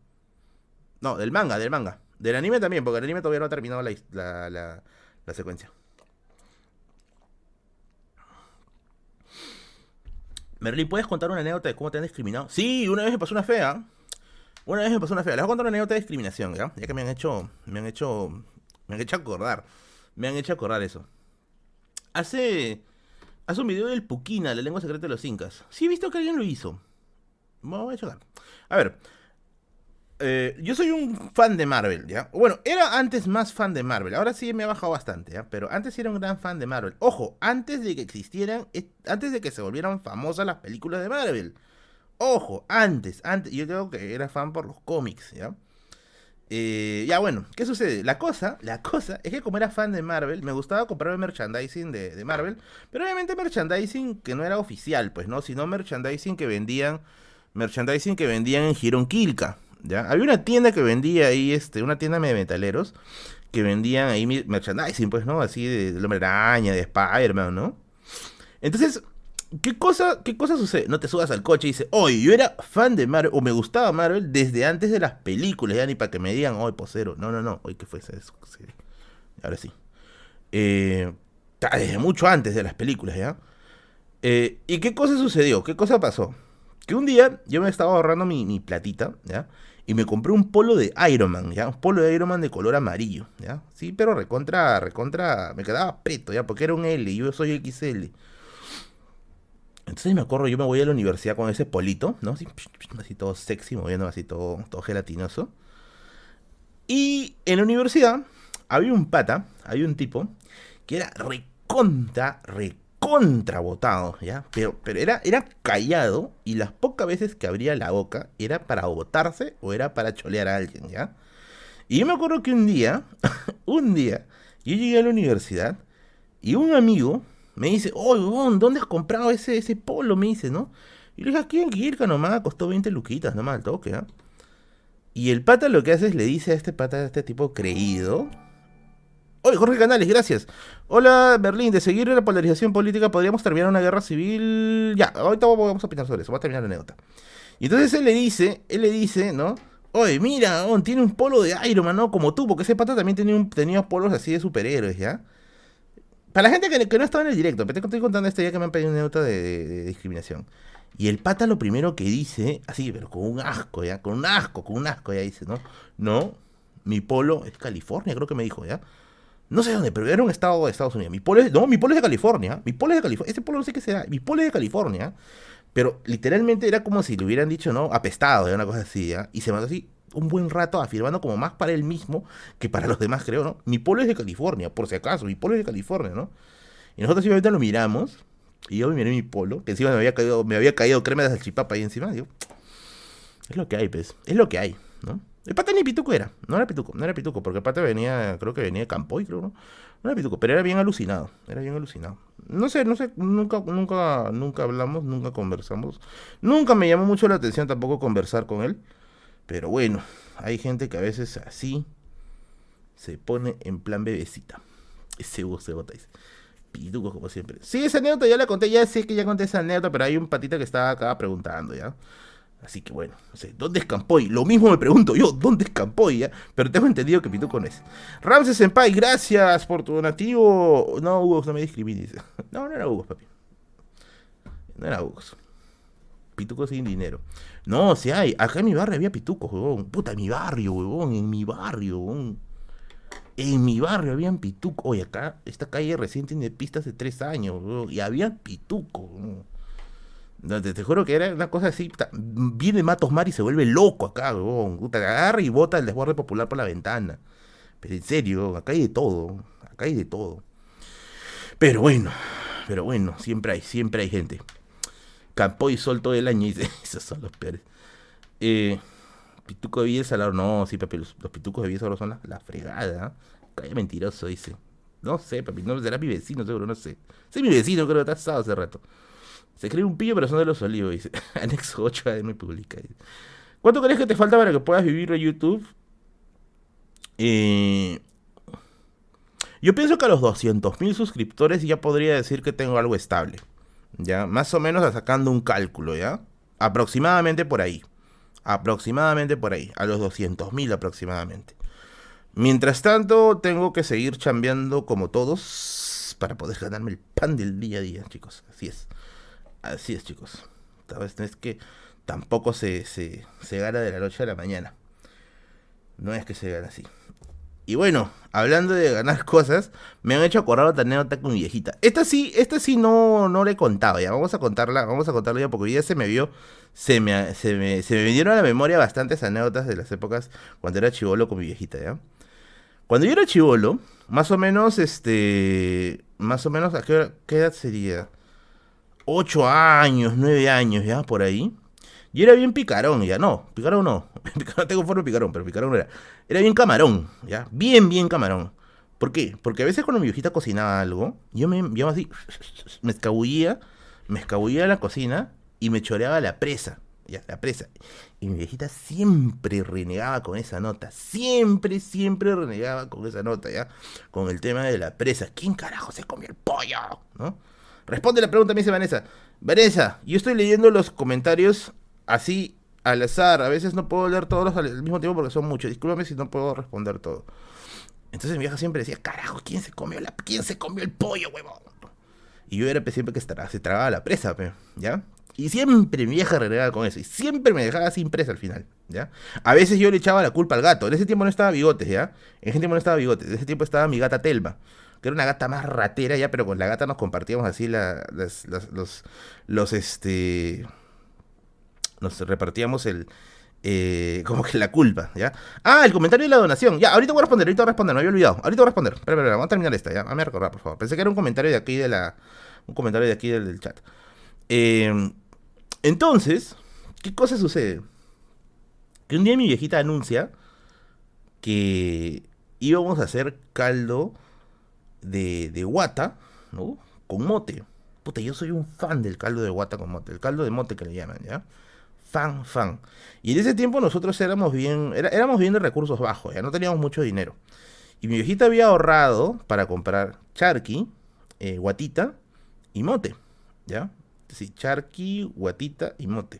No, del manga, del manga. Del anime también, porque el anime todavía no ha terminado la, la, la, secuencia. Merlin, ¿puedes contar una anécdota de cómo te han discriminado? Sí, una vez me pasó una fea. Una vez me pasó una fea. Les voy a contar una anécdota de discriminación, ¿ya? Ya que me han hecho. Me han hecho. Me han hecho acordar. Me han hecho acordar eso. Hace. Hace un video del Puquina, la lengua secreta de los incas. Sí he visto que alguien lo hizo. Voy a checar. A ver. Eh, yo soy un fan de Marvel, ¿ya? Bueno, era antes más fan de Marvel. Ahora sí me ha bajado bastante, ¿ya? Pero antes era un gran fan de Marvel. Ojo, antes de que existieran, antes de que se volvieran famosas las películas de Marvel. Ojo, antes, antes. Yo creo que era fan por los cómics, ¿ya? Eh, ya bueno, ¿qué sucede? La cosa, la cosa es que como era fan de Marvel, me gustaba comprar merchandising de, de Marvel, pero obviamente merchandising que no era oficial, pues, ¿no? Sino merchandising que vendían, merchandising que vendían en Giron Kilka, había una tienda que vendía ahí, este, una tienda de metaleros, que vendían ahí merchandising, pues, ¿no? Así de, Hombre Araña, de Spider-Man, ¿no? Entonces, ¿qué cosa, ¿qué cosa sucede? No te subas al coche y dices, oye, yo era fan de Marvel, o me gustaba Marvel desde antes de las películas, ya ni para que me digan, oye, posero. No, no, no, oye, ¿qué fue eso? Ahora sí. Eh, desde mucho antes de las películas, ¿ya? Eh, ¿Y qué cosa sucedió? ¿Qué cosa pasó? Que un día yo me estaba ahorrando mi, mi platita, ¿ya? y me compré un polo de Iron Man, ¿ya? Un polo de Iron Man de color amarillo, ¿ya? Sí, pero recontra, recontra, me quedaba preto, ¿ya? Porque era un L y yo soy XL. Entonces me acuerdo, yo me voy a la universidad con ese polito, ¿no? Así, así todo sexy, moviendo así todo, todo gelatinoso. Y en la universidad había un pata, había un tipo, que era recontra, recontra contrabotado, ¿ya? Pero, pero era, era callado y las pocas veces que abría la boca era para botarse o era para cholear a alguien, ¿ya? Y yo me acuerdo que un día, *laughs* un día, yo llegué a la universidad y un amigo me dice, oye, ¿dónde has comprado ese, ese polo? Me dice, ¿no? Y le dije, aquí en Quirca nomás, costó 20 luquitas nomás al toque, ¿ah? Y el pata lo que hace es le dice a este pata, a este tipo creído, Oye, Jorge Canales, gracias. Hola, Berlín. De seguir la polarización política, podríamos terminar una guerra civil. Ya, ahorita vamos a opinar sobre eso. Vamos a terminar la anécdota. Y entonces él le dice, él le dice, ¿no? Oye, mira, tiene un polo de Iron Man, ¿no? Como tú, porque ese pata también tenía, un, tenía polos así de superhéroes, ¿ya? Para la gente que, no estaba en el directo, pero te estoy contando esto ya que me han pedido una anécdota de, discriminación. Y el pata lo primero que dice, así, pero con un asco, ¿ya? Con un asco, con un asco, ya dice, ¿no? No, mi polo es California, creo que me dijo, ¿ya? No sé dónde, pero era un estado de Estados Unidos. Mi polo es, no, mi polo es de California. Mi polo es de California. Ese polo no sé qué será. Mi polo es de California. Pero literalmente era como si le hubieran dicho, ¿no? Apestado, una cosa así, ¿ya? Y se mandó así un buen rato afirmando como más para él mismo que para los demás, creo, ¿no? Mi polo es de California, por si acaso. Mi polo es de California, ¿no? Y nosotros simplemente lo miramos. Y yo miré mi polo, que encima me había caído, me había caído crema de salchipapa ahí encima. Digo, es lo que hay, pues. Es lo que hay, ¿no? El pata ni pituco era, no era pituco, no era pituco, porque el pata venía, creo que venía de Campoy, creo, ¿no? No era pituco, pero era bien alucinado, era bien alucinado. No sé, no sé, nunca, nunca, nunca hablamos, nunca conversamos. Nunca me llamó mucho la atención tampoco conversar con él. Pero bueno, hay gente que a veces así se pone en plan bebecita. Ese se bota dice. Pituco como siempre. Sí, esa anécdota ya la conté, ya sé que ya conté esa anécdota, pero hay un patita que estaba acá preguntando, ¿ya? Así que bueno, ¿dónde es Campoy? Lo mismo me pregunto yo, ¿dónde es Campoy? Ya? Pero tengo entendido que Pituco no es. Ramses Senpai, gracias por tu donativo. No, Hugo, no me discrimines. *laughs* No, no era Hugo, papi. No era Hugo. Pituco sin dinero. No, si hay. Acá en mi barrio había pitucos, huevón. Puta, en mi barrio, huevón. En mi barrio, huevón. En mi barrio habían pitucos. Oye, acá, esta calle recién tiene pistas de tres años, huevón. Y había pitucos, huevón. Te, juro que era una cosa así. Viene Matos Mar y se vuelve loco acá, weón. agarra y bota el desborde popular por la ventana. Pero en serio, acá hay de todo. Acá hay de todo. Pero bueno, pero bueno, siempre hay, siempre hay gente. Campo y sol todo el año y dice, *laughs* esos son los peores. Eh, pituco de Villa no, sí, papi, los, pitucos de Villa son la, la fregada. Calla mentiroso, dice. No sé, papi, no será mi vecino, seguro, no sé. Sí, mi vecino, creo que está asado hace rato. Se cree un pillo, pero son de los olivos, dice. *laughs* Anexo 8 de muy pública. ¿Cuánto crees que te falta para que puedas vivir de YouTube? Eh, yo pienso que a los 200.000 suscriptores ya podría decir que tengo algo estable. ¿Ya? Más o menos sacando un cálculo, ¿ya? Aproximadamente por ahí. Aproximadamente por ahí. A los 200.000 aproximadamente. Mientras tanto, tengo que seguir chambeando como todos para poder ganarme el pan del día a día, chicos. Así es. Así es, chicos. No es que tampoco se, se, se gana de la noche a la mañana. No es que se gane así. Y bueno, hablando de ganar *laughs* cosas, me han hecho acordar otra anécdota con mi viejita. Esta sí, esta sí no, no le he contado ya. Vamos a contarla, vamos a contarla ya porque ya se me vio, se me, se me, se me vinieron a la memoria bastantes anécdotas de las épocas cuando era chivolo con mi viejita, ¿ya? Cuando yo era chivolo, más o menos, este, más o menos, ¿a qué, qué edad sería? Ocho años, nueve años, ya, por ahí. Y era bien picarón, ya, no, picarón no, *laughs* tengo forma de picarón, pero picarón no era. Era bien camarón, ya, bien, bien camarón. ¿Por qué? Porque a veces cuando mi viejita cocinaba algo, yo me, yo así, *laughs* me escabullía, me escabullía a la cocina y me choreaba la presa, ya, la presa. Y mi viejita siempre renegaba con esa nota, siempre, siempre renegaba con esa nota, ya, con el tema de la presa. ¿Quién carajo se comió el pollo? ¿No? Responde la pregunta, me dice Vanessa. Vanessa, yo estoy leyendo los comentarios así al azar. A veces no puedo leer todos al mismo tiempo porque son muchos. Discúlpame si no puedo responder todo. Entonces mi vieja siempre decía, carajo, ¿quién se comió la, quién se comió el pollo, huevón? Y yo era siempre que se tragaba la presa, ¿ya? Y siempre mi vieja renegaba con eso. Y siempre me dejaba sin presa al final, ¿ya? A veces yo le echaba la culpa al gato. En ese tiempo no estaba bigotes, ¿ya? En ese tiempo no estaba bigotes. En ese tiempo estaba mi gata Telma. Que era una gata más ratera, ya, pero con la gata nos compartíamos así la, las, los, los, este nos repartíamos el, eh, como que la culpa, ¿ya? Ah, el comentario de la donación. Ya, ahorita voy a responder, ahorita voy a responder, me había olvidado. Ahorita voy a responder. Espera, espera, vamos a terminar esta, ya. Me a recordar, por favor. Pensé que era un comentario de aquí de la. Un comentario de aquí del, chat. Em, entonces, ¿qué cosa sucede? Que un día mi viejita anuncia que íbamos a hacer caldo de, de guata, ¿no? Con mote. Puta, yo soy un fan del caldo de guata con mote. El caldo de mote que le llaman, ¿ya? Fan, fan. Y en ese tiempo nosotros éramos bien, éramos bien de recursos bajos, ya no teníamos mucho dinero. Y mi viejita había ahorrado para comprar charqui, eh, guatita y mote, ¿ya? Sí, charqui, guatita y mote.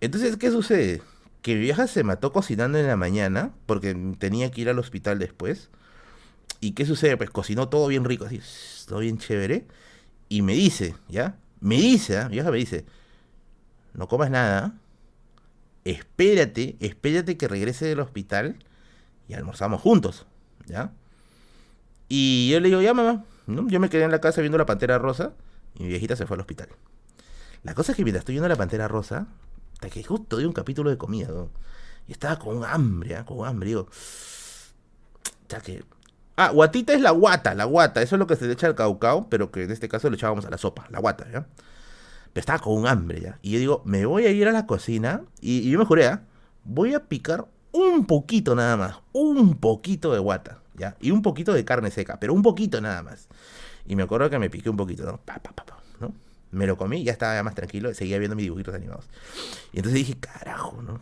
Entonces, ¿qué sucede? Que mi vieja se mató cocinando en la mañana, porque tenía que ir al hospital después. ¿Y qué sucede? Pues cocinó todo bien rico, así, todo bien chévere. Y me dice, ¿ya? Me dice, ¿ah? mi vieja me dice, no comas nada, espérate, espérate que regrese del hospital y almorzamos juntos, ¿ya? Y yo le digo, ya mamá, yo me quedé en la casa viendo la Pantera Rosa y mi viejita se fue al hospital. La cosa es que mientras estoy viendo la Pantera Rosa, hasta que justo di un capítulo de comida, y estaba con hambre, ¿eh? con hambre, digo, ya que... Ah, guatita es la guata, la guata, eso es lo que se le echa al caucao, pero que en este caso le echábamos a la sopa, la guata, ¿ya? Estaba con un hambre ya. Y yo digo, me voy a ir a la cocina y, yo me juré, ¿ah? voy a picar un poquito nada más, un poquito de guata, ¿ya? Y un poquito de carne seca, pero un poquito nada más. Y me acuerdo que me piqué un poquito, ¿no? Pa, pa, pa, ¿no? Me lo comí, ya estaba más tranquilo, seguía viendo mis dibujitos animados. Y entonces dije, carajo, ¿no?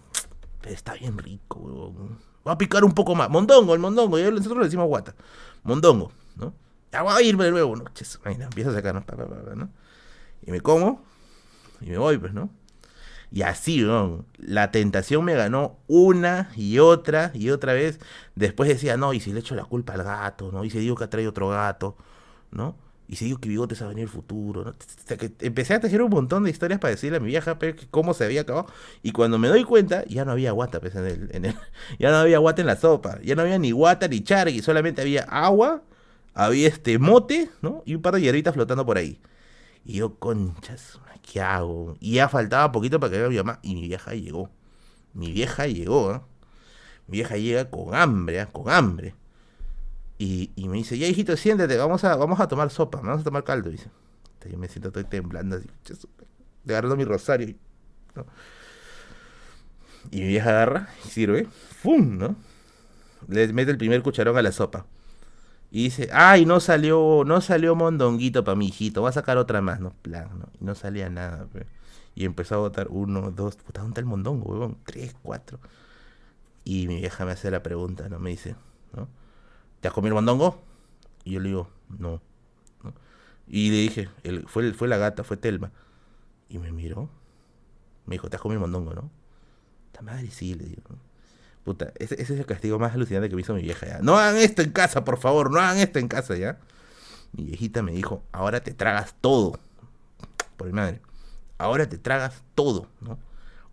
Pero está bien rico, weón. Voy a picar un poco más. Mondongo, el mondongo, nosotros le decimos guata. Mondongo, ¿no? Ya voy a irme de nuevo, ¿no? Ches, empiezo a sacar, ¿no? ¿no? Y me como, y me voy, pues, ¿no? Y así, ¿no? La tentación me ganó una y otra y otra vez. Después decía, no, y si le echo la culpa al gato, ¿no? Y si digo que trae otro gato, ¿no? Y si digo que Bigote se va a venir el futuro, ¿no? que empecé a tejer un montón de historias para decirle a mi vieja cómo se había acabado. Y cuando me doy cuenta, ya no había guata, pues, en el, en el, *laughs* ya no había guata en la sopa. Ya no había ni guata ni chargui, solamente había agua, había este mote, ¿no? Y un par de hierbitas flotando por ahí. Y yo, conchas, ¿qué hago? Y ya faltaba poquito para que vea mi mamá. Y mi vieja llegó. Mi vieja llegó, ¿eh? Mi vieja llega con hambre, ¿eh? con hambre. Y, y, me dice, ya hijito, siéntate, vamos a, vamos a tomar sopa, vamos a tomar caldo. Dice. Yo me siento, estoy temblando así, agarrando mi rosario. Y mi vieja agarra y sirve, ¡fum! ¿no? Le mete el primer cucharón a la sopa. Y dice, ay, no salió, no salió mondonguito para mi hijito, va a sacar otra más, no, plan, no, no salía nada, Y empezó a botar uno, dos, puta, ¿dónde está el mondongo, huevón? Tres, cuatro. Y mi vieja me hace la pregunta, ¿no? Me dice, ¿no? ¿Te has comido el mondongo? Y yo le digo, no. Y le dije, fue, fue la gata, fue Telma. Y me miró. Me dijo, ¿te has comido el mondongo, no? Esta madre sí, le digo. Puta, ese, es el castigo más alucinante que me hizo mi vieja ya. No hagan esto en casa, por favor, no hagan esto en casa ya. Mi viejita me dijo, ahora te tragas todo. Por mi madre. ahora te tragas todo, ¿no?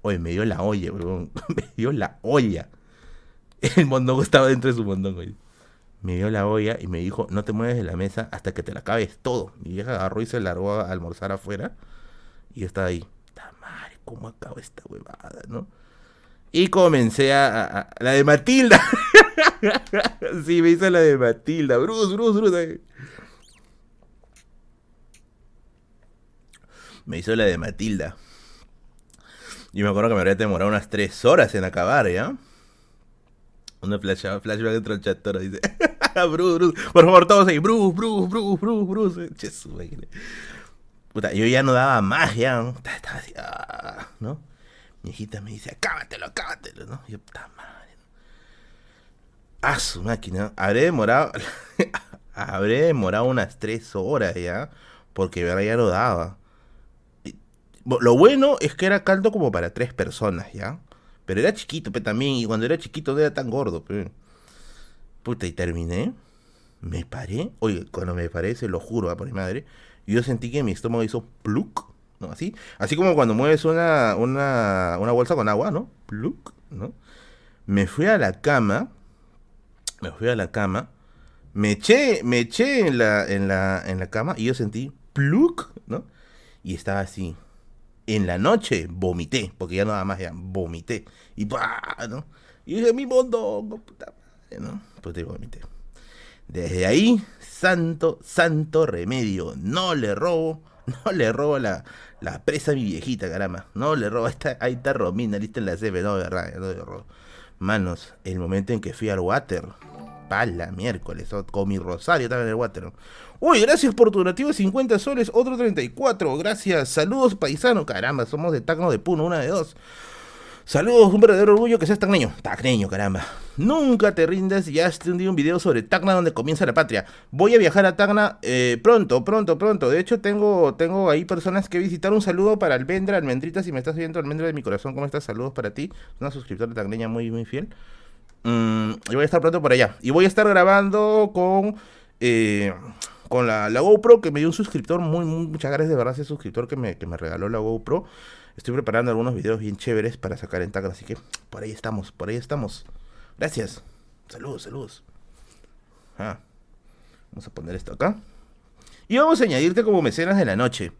Oye, me dio la olla, weón. *laughs* me dio la olla. El mondongo estaba dentro de su mondongo. Me dio la olla y me dijo, no te mueves de la mesa hasta que te la acabes todo. Mi vieja agarró y se largó a almorzar afuera. Y yo estaba ahí, madre, ¿cómo acabo esta huevada, no? Y comencé a, la de Matilda. *laughs* sí, me hizo la de Matilda. Bruce, Bruce, Bruce. Me hizo la de Matilda. Y me acuerdo que me habría demorado unas tres horas en acabar, ¿ya? Una flashback, flashback del chat, dice. *laughs* Bruce, Bruce. Por favor, todos ahí. Bruce, Bruce, Bruce, Bruce, Bruce. Jesús, Puta, yo ya no daba más, ya. Estaba así, ah, ¿no? Mi hijita me dice, acábatelo, acábatelo, ¿no? yo, puta madre. A su máquina. Habré demorado. *laughs* habré demorado unas tres horas ya. Porque ya no daba. Lo bueno es que era caldo como para tres personas, ¿ya? Pero era chiquito, pero también, y cuando era chiquito no era tan gordo, pero... Puta, y terminé. Me paré. Oye, cuando me paré, se lo juro, por mi madre. Yo sentí que mi estómago hizo pluk, ¿no? Así. Así como cuando mueves una, una, una bolsa con agua, ¿no? Pluk, ¿no? Me fui a la cama. Me fui a la cama. Me eché, me eché en la, en la, en la cama y yo sentí pluk, ¿no? Y estaba así en la noche vomité, porque ya nada más ya vomité. Y ¡pah! ¿no? Y dije, mi mondongo, puta madre, ¿no? Pues te vomité. Desde ahí, santo, santo remedio. No le robo, *laughs* no le robo la, la presa mi viejita, caramba. No le robo, ahí está, ahí está Romina, lista en la CB, no, de verdad, no le robo. Manos, el momento en que fui al water, pala, miércoles, con mi rosario también en el water. Uy, gracias por tu donativo de 50 soles, otro 34. Gracias, saludos paisano. Caramba, somos de Tacno de Puno, una de dos. Saludos, un verdadero orgullo que seas tacneño. Tacneño, caramba. Nunca te rindas, ya te un video sobre Tacna donde comienza la patria. Voy a viajar a Tacna eh, pronto, pronto, pronto. De hecho, tengo, tengo ahí personas que visitar. Un saludo para Almendra, Almendrita, si me estás viendo, Almendra de mi corazón, ¿cómo estás? Saludos para ti. Una suscriptora tacneña muy, muy fiel. Mm, y voy a estar pronto por allá. Y voy a estar grabando con... Eh, con la, GoPro que me dio un suscriptor, muy, muchas gracias de verdad ese suscriptor que me, que me regaló la GoPro. Estoy preparando algunos videos bien chéveres para sacar en Tacna, así que por ahí estamos, por ahí estamos. Gracias. Saludos, saludos. Ah, vamos a poner esto acá. Y vamos a añadirte como mecenas de la noche.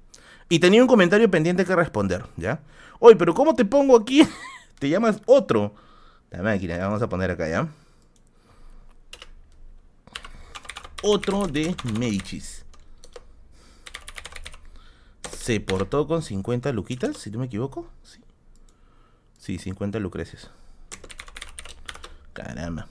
Y tenía un comentario pendiente que responder, ¿ya? Oye, pero ¿cómo te pongo aquí? *laughs* te llamas otro. La máquina, vamos a poner acá, ¿ya? otro de Medicis. Se portó con 50 luquitas, si no me equivoco. Sí, sí 50 lucreces. Caramba.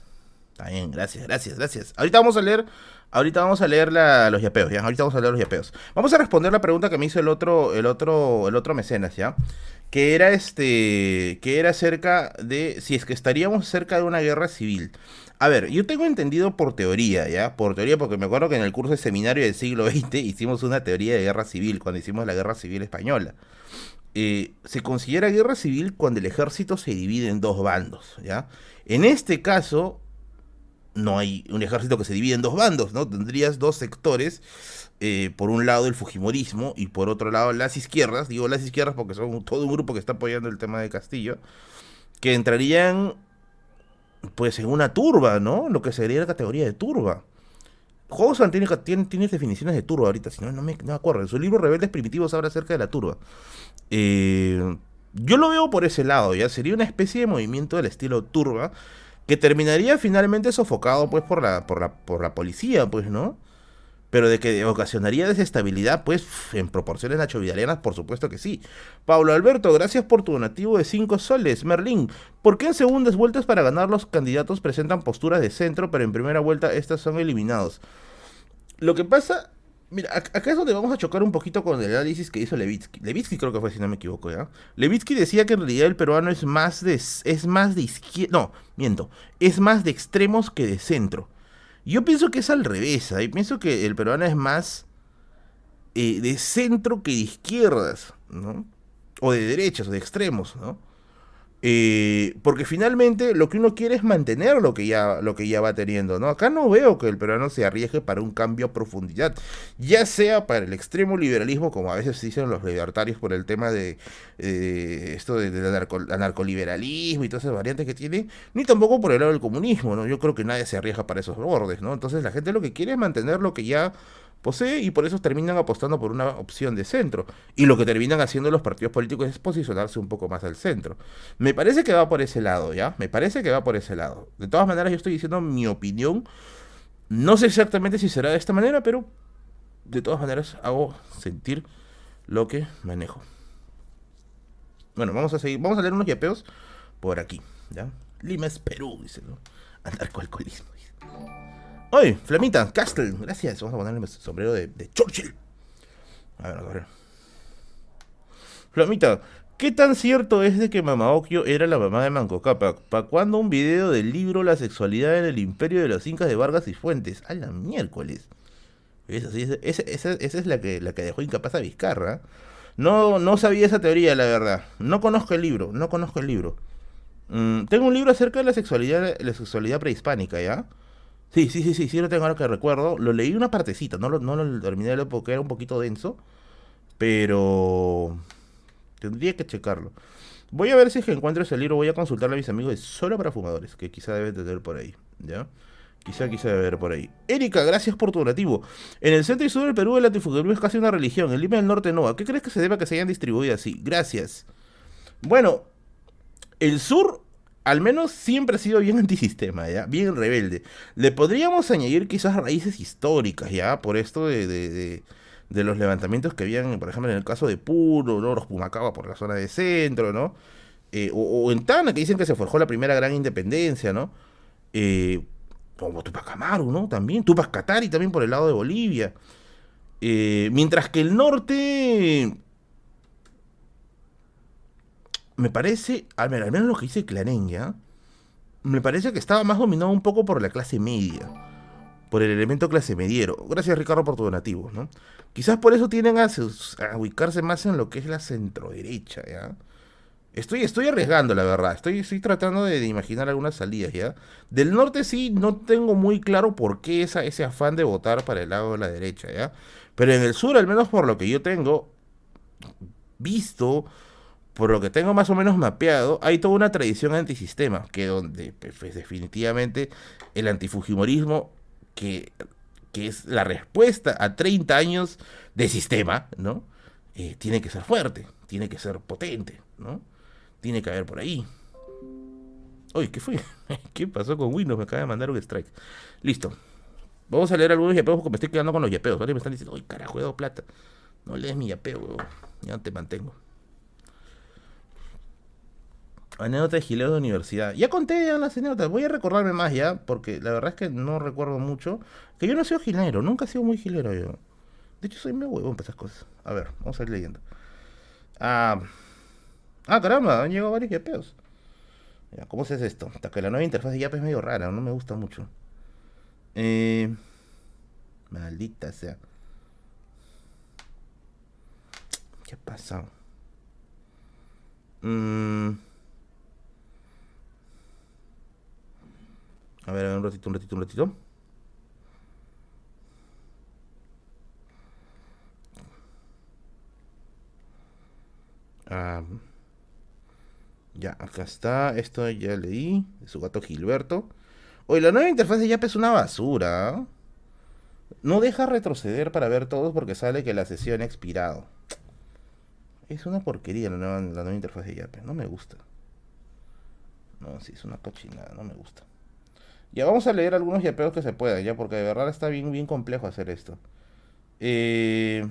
Está bien, gracias, gracias, gracias. Ahorita vamos a leer, ahorita vamos a leer los yapeos, ¿ya? Ahorita vamos a leer los yapeos. Vamos a responder la pregunta que me hizo el otro, el otro, el otro mecenas, ¿ya? Que era este, que era acerca de si es que estaríamos cerca de una guerra civil. A ver, yo tengo entendido por teoría, ¿ya? Por teoría, porque me acuerdo que en el curso de seminario del siglo XX *laughs* hicimos una teoría de guerra civil, cuando hicimos la guerra civil española. Eh, se considera guerra civil cuando el ejército se divide en dos bandos, ¿ya? En este caso, no hay un ejército que se divide en dos bandos, ¿no? Tendrías dos sectores, eh, por un lado el Fujimorismo y por otro lado las izquierdas, digo las izquierdas porque son todo un grupo que está apoyando el tema de Castillo, que entrarían pues en una turba, ¿no? Lo que sería la categoría de turba. Hogan tiene, tiene, definiciones de turba ahorita, si no, no me, acuerdo. En su libro Rebeldes Primitivos habla acerca de la turba. Eh, yo lo veo por ese lado, ¿ya? Sería una especie de movimiento del estilo turba que terminaría finalmente sofocado, pues, por la, por la, por la policía, pues, ¿no? Pero de que ocasionaría desestabilidad, pues en proporciones nachovidalianas, por supuesto que sí. Pablo Alberto, gracias por tu donativo de 5 soles. Merlín, ¿por qué en segundas vueltas para ganar los candidatos presentan posturas de centro, pero en primera vuelta estas son eliminados? Lo que pasa, mira, acá es donde vamos a chocar un poquito con el análisis que hizo Levitsky. Levitsky creo que fue, si no me equivoco, ¿ya? Levitsky decía que en realidad el peruano es más de, es más de izquierda, no, miento, es más de extremos que de centro. Yo pienso que es al revés. ¿eh? Pienso que el peruano es más eh, de centro que de izquierdas, ¿no? O de derechas o de extremos, ¿no? Eh, porque finalmente lo que uno quiere es mantener lo que ya lo que ya va teniendo, ¿no? Acá no veo que el peruano se arriesgue para un cambio a profundidad, ya sea para el extremo liberalismo, como a veces dicen los libertarios por el tema de eh, esto del de, narcoliberalismo y todas esas variantes que tiene, ni tampoco por el lado del comunismo, ¿no? Yo creo que nadie se arriesga para esos bordes, ¿no? Entonces la gente lo que quiere es mantener lo que ya posee y por eso terminan apostando por una opción de centro. Y lo que terminan haciendo los partidos políticos es posicionarse un poco más al centro. Me parece que va por ese lado, ¿ya? Me parece que va por ese lado. De todas maneras, yo estoy diciendo mi opinión. No sé exactamente si será de esta manera, pero de todas maneras hago sentir lo que manejo. Bueno, vamos a seguir, vamos a leer unos yapeos por aquí, ¿ya? Lima es Perú, dice, ¿no? alcoholismo Oye, Flamita, Castle, gracias. Vamos a ponerle el sombrero de, Churchill. A ver, a ver. Flamita, ¿qué tan cierto es de que Mama Okio era la mamá de Manco Cápac? ¿Para cuándo un video del libro La sexualidad en el imperio de los incas de Vargas y Fuentes? A la miércoles. Esa, esa, esa, esa es la que, la que dejó incapaz a Vizcarra. No, no sabía esa teoría, la verdad. No conozco el libro, no conozco el libro. Mm, tengo un libro acerca de la sexualidad, la sexualidad prehispánica, ¿ya? Sí, sí, sí, sí, sí lo tengo ahora que recuerdo. Lo leí una partecita, no lo, no lo terminé de leer porque era un poquito denso. Pero tendría que checarlo. Voy a ver si es que encuentro ese libro. Voy a consultarle a mis amigos de Solo para Fumadores, que quizá deben tener por ahí. ¿Ya? Quizá, quizá debe haber por ahí. Erika, gracias por tu donativo. En el centro y sur del Perú el latifundio es casi una religión. En Lima del Norte no. ¿A qué crees que se debe a que se hayan distribuido así? Gracias. Bueno, el sur al menos siempre ha sido bien *laughs* antisistema, ¿ya? Bien rebelde. Le podríamos añadir quizás raíces históricas, ¿ya? Por esto de, los levantamientos que habían, por ejemplo, en el caso de Puro, ¿no? Los Pumacaba por la zona de centro, ¿no? Eh, o, en Tana, que dicen que se forjó la primera gran independencia, ¿no? Eh, como Tupac Amaru, ¿no? También. Tupac Katari también por el lado de Bolivia. Eh, mientras que el norte me parece, al menos lo que dice Clarén, me parece que estaba más dominado un poco por la clase media, por el elemento clase mediero. Gracias Ricardo por tu donativo, ¿no? Quizás por eso tienen a, ubicarse más en lo que es la centroderecha, ¿ya? Estoy, estoy arriesgando, la verdad. Estoy, estoy tratando de, imaginar algunas salidas, ¿ya? Del norte sí no tengo muy claro por qué esa, ese afán de votar para el lado de la derecha, ¿ya? Pero en el sur, al menos por lo que yo tengo visto, por lo que tengo más o menos mapeado, hay toda una tradición antisistema, que donde pues, definitivamente el antifujimorismo, que, que es la respuesta a 30 años de sistema, ¿no? Eh, tiene que ser fuerte, tiene que ser potente, ¿no? Tiene que haber por ahí. Oye, ¿qué fue? *laughs* ¿Qué pasó con Windows? Me acaba de mandar un strike. Listo. Vamos a leer algunos yapeos porque me estoy quedando con los yapeos. ¿vale? Me están diciendo, oye, carajo, he plata. No lees mi yapeo, Ya te mantengo. Anécdota de gileo de universidad. Ya conté ya las anécdotas. Voy a recordarme más ya, porque la verdad es que no recuerdo mucho. Que yo no he sido gilero, nunca he sido muy gilero yo. De hecho, soy medio huevón para esas cosas. A ver, vamos a ir leyendo. Ah, ah caramba, han llegado varios yapeos. ¿Cómo se hace esto? Hasta que la nueva interfaz de yape es medio rara, no me gusta mucho. Eh, maldita sea. ¿Qué ha pasado? Mmm. A ver, un ratito, un ratito, un ratito. Ah, ya, acá está. Esto ya leí. De su gato Gilberto. Oye, la nueva interfaz de YAP es una basura. No deja retroceder para ver todos porque sale que la sesión ha expirado. Es una porquería la nueva, la nueva interfaz de YAP. No me gusta. No, sí, es una cochinada. No me gusta. Ya vamos a leer algunos yapeos que se puedan, ya, porque de verdad está bien, bien complejo hacer esto. Eh...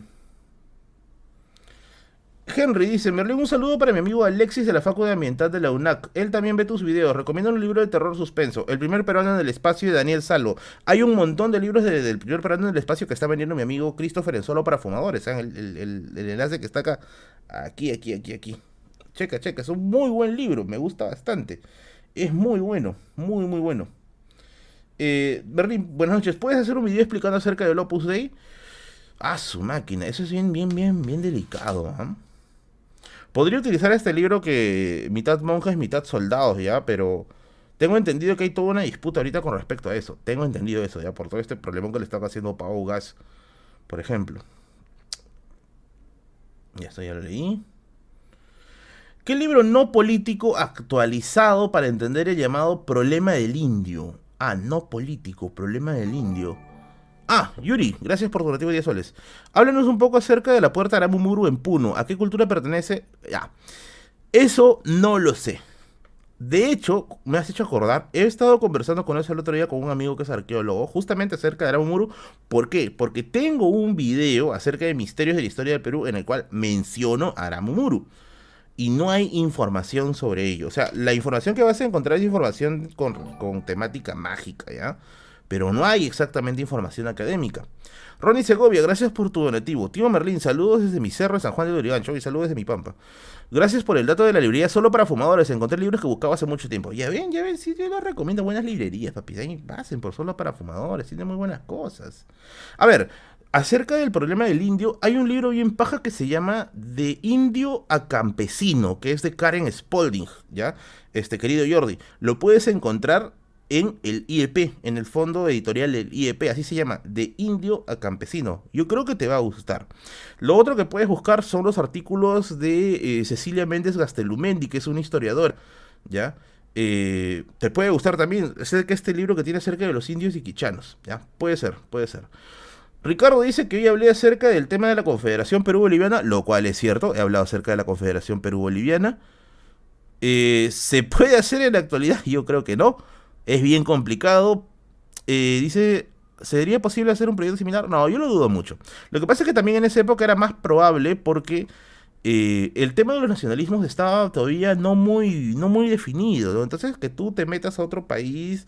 Henry dice, me un saludo para mi amigo Alexis de la Facultad de Ambiental de la UNAC. Él también ve tus videos. Recomiendo un libro de terror suspenso. El primer peruano en el espacio de Daniel Salo. Hay un montón de libros del primer peruano en el espacio que está vendiendo mi amigo Christopher en solo para fumadores. El, el, enlace que está acá. Aquí, aquí, aquí, aquí. Checa, checa. Es un muy buen libro. Me gusta bastante. Es muy bueno. Muy, muy bueno. Eh, Berlín, buenas noches. ¿Puedes hacer un video explicando acerca del Opus Dei? Ah, su máquina. Eso es bien, bien, bien, bien delicado. ¿ah? Podría utilizar este libro que mitad monjes, mitad soldados, ¿ya? Pero tengo entendido que hay toda una disputa ahorita con respecto a eso. Tengo entendido eso, ¿ya? Por todo este problema que le están haciendo Pau Gas, por ejemplo. Ya esto ya lo leí. ¿Qué libro no político actualizado para entender el llamado problema del indio? Ah, no político, problema del indio. Ah, Yuri, gracias por tu donativo de 10 soles. Háblanos un poco acerca de la puerta Aramumuru en Puno. ¿A qué cultura pertenece? Ya. Eso no lo sé. De hecho, me has hecho acordar, he estado conversando con eso el otro día con un amigo que es arqueólogo, justamente acerca de Aramumuru. ¿Por qué? Porque tengo un video acerca de misterios de la historia del Perú en el cual menciono Aramumuru y no hay información sobre ello. O sea, la información que vas a encontrar es información con, temática mágica, ¿ya? Pero no hay exactamente información académica. Ronnie Segovia, gracias por tu donativo. Tío Merlín, saludos desde mi cerro San Juan de Urigancho y saludos desde mi pampa. Gracias por el dato de la librería solo para fumadores. Encontré libros que buscaba hace mucho tiempo. Ya ven, ya ven, sí, yo les recomiendo buenas librerías, papi. Ahí pasen por solo para fumadores, tiene muy buenas cosas. A ver, acerca del problema del indio, hay un libro bien paja que se llama De indio a campesino, que es de Karen Spalding, ¿ya? Este querido Jordi. Lo puedes encontrar en el IEP, en el fondo editorial del IEP, así se llama, de indio a campesino. Yo creo que te va a gustar. Lo otro que puedes buscar son los artículos de eh, Cecilia Méndez Gastelumendi, que es una historiadora, ¿ya? Eh, te puede gustar también, sé que este libro que tiene acerca de los indios y quichanos, ¿ya? Puede ser, puede ser. Ricardo dice que hoy hablé acerca del tema de la Confederación Perú-Boliviana, lo cual es cierto, he hablado acerca de la Confederación Perú-Boliviana. Eh, ¿Se puede hacer en la actualidad? Yo creo que no. Es bien complicado. Eh, dice, ¿sería posible hacer un proyecto similar? No, yo lo dudo mucho. Lo que pasa es que también en esa época era más probable porque eh, el tema de los nacionalismos estaba todavía no muy, no muy definido. Entonces, que tú te metas a otro país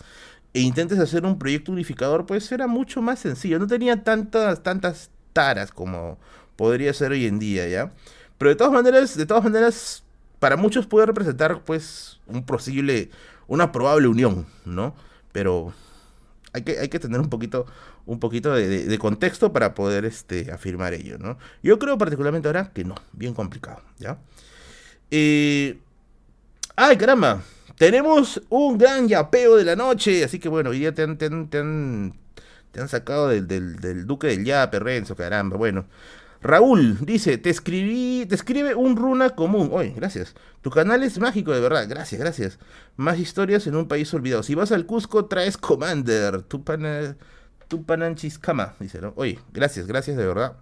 e intentes hacer un proyecto unificador, pues era mucho más sencillo. No tenía tantas, tantas taras como podría ser hoy en día, ¿ya? Pero de todas maneras, de todas maneras, para muchos puede representar, pues, un posible, una probable unión, ¿no? Pero hay que, hay que tener un poquito, un poquito de, contexto para poder este, afirmar ello, ¿no? Yo creo particularmente ahora que no, bien complicado, ¿ya? Eh... ¡Ay, caramba! Tenemos un gran yapeo de la noche, así que bueno, hoy día te han, te han, sacado del, del, duque del yape, Renzo, caramba, bueno. Raúl dice, te escribí, te escribe un runa común. Oye, gracias. Tu canal es mágico, de verdad. Gracias, gracias. Más historias en un país olvidado. Si vas al Cusco, traes Commander. Tu Tupananchiscama, dice, ¿no? Oye, gracias, gracias, de verdad.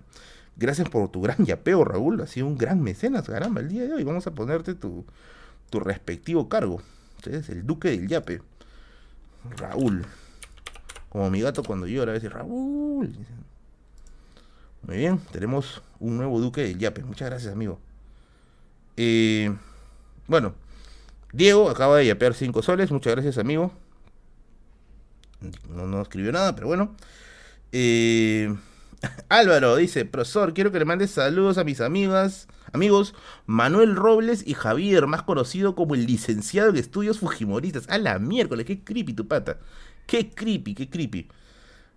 Gracias por tu gran yapeo, Raúl. Ha sido un gran mecenas, caramba, el día de hoy. Vamos a ponerte tu, tu respectivo cargo es el duque del yape. Raúl. Como mi gato cuando llora, a veces Raúl. Muy bien, tenemos un nuevo duque del yape. Muchas gracias, amigo. Eh, bueno, Diego acaba de yapear 5 soles. Muchas gracias, amigo. No, no escribió nada, pero bueno. Eh, *laughs* Álvaro dice, profesor, quiero que le mandes saludos a mis amigas, amigos Manuel Robles y Javier, más conocido como el licenciado en estudios fujimoristas. A la miércoles, qué creepy tu pata. Qué creepy, qué creepy.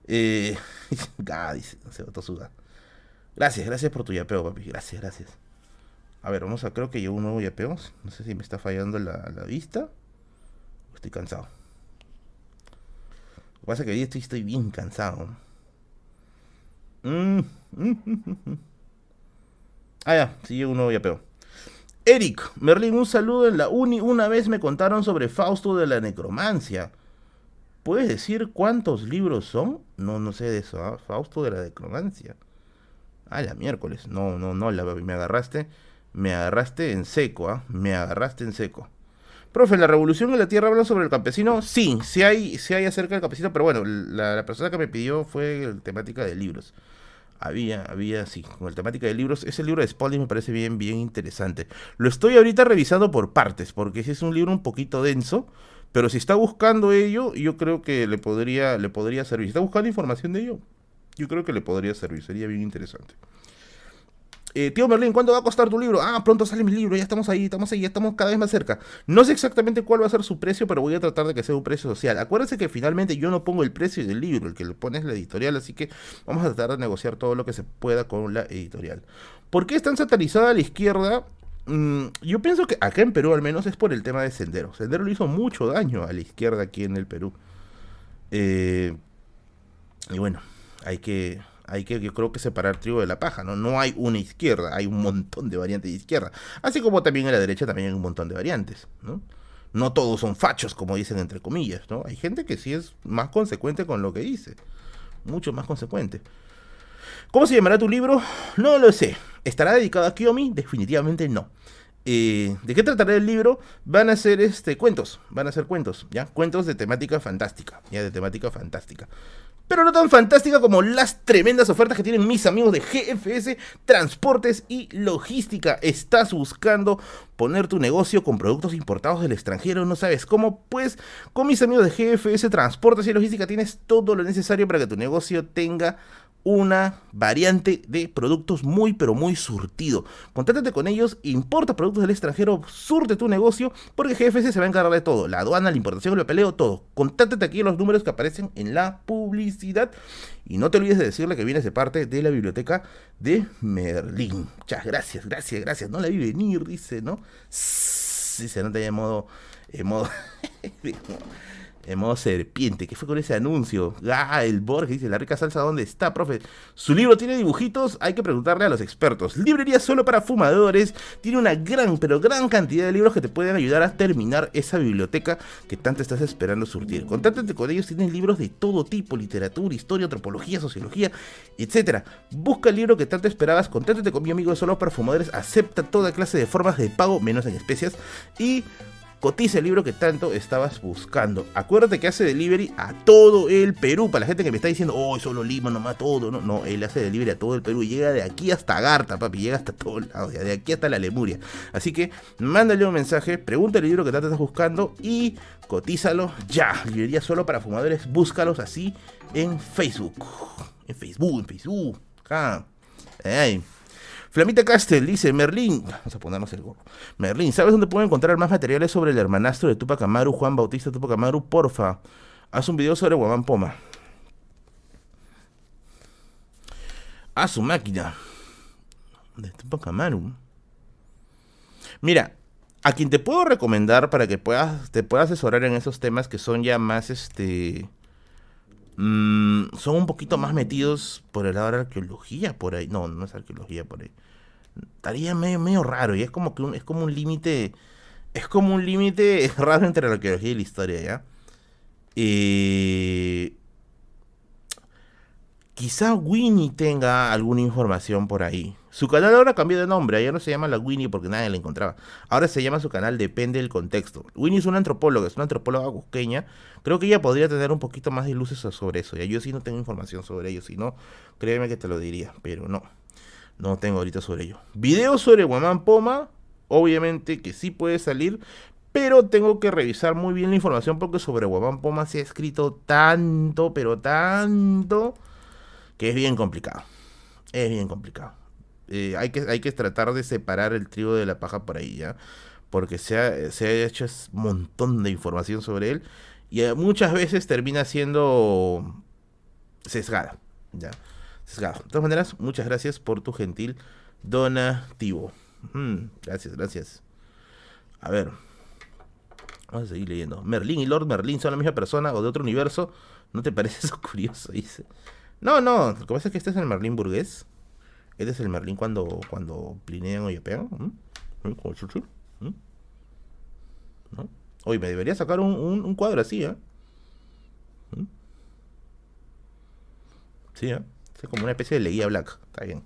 Eh, *laughs* ah, dice, se Gracias, gracias por tu yapeo, papi. Gracias, gracias. A ver, vamos a, creo que llevo un nuevo yapeo. No sé si me está fallando la, vista. Estoy cansado. Lo que pasa es que hoy estoy, estoy bien cansado. Mm. *laughs* ah, ya, sigue uno ya peor. Eric, Merlin, un saludo en la uni. Una vez me contaron sobre Fausto de la necromancia. ¿Puedes decir cuántos libros son? No, no sé de eso. ¿ah? Fausto de la necromancia. Ah, la miércoles. No, no, no, la, me agarraste. Me agarraste en seco, ¿ah? Me agarraste en seco. Profe, ¿la revolución en la tierra habla sobre el campesino? Sí, sí hay, sí hay acerca del campesino, pero bueno, la, persona que me pidió fue temática de libros. Había, había, sí, con el temática de libros. Ese libro de Spalding me parece bien, bien interesante. Lo estoy ahorita revisando por partes, porque ese es un libro un poquito denso, pero si está buscando ello, yo creo que le podría, le podría servir. Si está buscando información de ello, yo creo que le podría servir, sería bien interesante. Eh, tío Merlín, ¿cuánto va a costar tu libro? Ah, pronto sale mi libro, ya estamos ahí, estamos ahí, ya estamos cada vez más cerca. No sé exactamente cuál va a ser su precio, pero voy a tratar de que sea un precio social. Acuérdense que finalmente yo no pongo el precio del libro, el que lo pone es la editorial, así que vamos a tratar de negociar todo lo que se pueda con la editorial. ¿Por qué es tan satanizada la izquierda? mm, yo pienso que acá en Perú al menos es por el tema de Sendero. Sendero le hizo mucho daño a la izquierda aquí en el Perú. Eh, y bueno, hay que, hay que, yo creo que separar trigo de la paja, ¿no? No hay una izquierda, hay un montón de variantes de izquierda. Así como también en la derecha también hay un montón de variantes, ¿no? No todos son fachos, como dicen entre comillas, ¿no? Hay gente que sí es más consecuente con lo que dice. Mucho más consecuente. ¿Cómo se llamará tu libro? No lo sé. ¿Estará dedicado a Kiyomi? Definitivamente no. Eh, ¿De qué tratará el libro? Van a ser este, cuentos, van a ser cuentos, ¿ya? Cuentos de temática fantástica, ya de temática fantástica pero no tan fantástica como las tremendas ofertas que tienen mis amigos de GFS Transportes y Logística. ¿Estás buscando poner tu negocio con productos importados del extranjero? ¿No sabes cómo? Pues con mis amigos de GFS Transportes y Logística tienes todo lo necesario para que tu negocio tenga una variante de productos muy pero muy surtido. Contáctate con ellos, importa productos del extranjero, surte tu negocio, porque GFC se va a encargar de todo, la aduana, la importación, el papeleo, todo. Contáctate aquí los números que aparecen en la publicidad y no te olvides de decirle que vienes de parte de la biblioteca de Merlín. Muchas gracias, gracias, gracias. No la vi venir, dice, ¿no? Dice, no te de modo... Modo *laughs* en modo serpiente. ¿Qué fue con ese anuncio? Ah, el Borges dice, la rica salsa, ¿dónde está, profe? Su libro tiene dibujitos, hay que preguntarle a los expertos. Librería solo para fumadores, tiene una gran, pero gran cantidad de libros que te pueden ayudar a terminar esa biblioteca que tanto estás esperando surtir. Contáctate con ellos, tienen libros de todo tipo, literatura, historia, antropología, sociología, etc. Busca el libro que tanto esperabas, contáctate con mi amigo Solo para Fumadores, acepta toda clase de formas de pago, menos en especias, y cotiza el libro que tanto estabas buscando. Acuérdate que hace delivery a todo el Perú. Para la gente que me está diciendo, oh, solo Lima, nomás todo. No, no, él hace delivery a todo el Perú. Llega de aquí hasta Garta, papi. Llega hasta todo lado. De aquí hasta la Lemuria. Así que mándale un mensaje, pregúntale el libro que tanto estás buscando y cotízalo ya. Librería solo para fumadores. Búscalos así en Facebook. En Facebook, en Facebook. Ah. Flamita Castel dice, Merlín, vamos a ponernos el gorro. Merlín, ¿sabes dónde puedo encontrar más materiales sobre el hermanastro de Tupac Amaru, Juan Bautista Tupac Amaru? Porfa, haz un video sobre Guamán Poma. A su máquina. De Tupac Amaru. Mira, a quien te puedo recomendar para que puedas, te puedas asesorar en esos temas que son ya más, este... Mm, son un poquito más metidos por el lado de la arqueología por ahí. No, no es arqueología por ahí. Estaría medio, medio raro y es como que es como un límite. Es como un límite *laughs* raro entre la arqueología y la historia, ¿ya? Eh, quizá Winnie tenga alguna información por ahí. Su canal ahora cambió de nombre, ya no se llama la Winnie porque nadie la encontraba. Ahora se llama su canal Depende del contexto. Winnie es una antropóloga, es una antropóloga cusqueña. Creo que ella podría tener un poquito más de luces sobre eso. Ya yo sí no tengo información sobre ello, si no, créeme que te lo diría, pero no. No tengo ahorita sobre ello. Video sobre Guamán Poma, obviamente que sí puede salir, pero tengo que revisar muy bien la información porque sobre Guamán Poma se ha escrito tanto, pero tanto, que es bien complicado. Es bien complicado. Eh, hay, que, hay que tratar de separar el trigo de la paja por ahí, ¿ya? Porque se ha, se ha hecho un montón de información sobre él y eh, muchas veces termina siendo sesgada, ¿ya? Sesgada. De todas maneras, muchas gracias por tu gentil donativo. Mm, gracias, gracias. A ver. Vamos a seguir leyendo. Merlín y Lord Merlín son la misma persona o de otro universo. ¿No te parece eso *laughs* curioso? Dice. No, no. Lo que pasa es que este es el Merlín burgués. Este es el Merlín cuando, cuando plinean o yapean. ¿Mm? Hoy me debería sacar un, cuadro así, ¿eh? Sí, ¿eh? Es como una especie de leguía black. Está bien.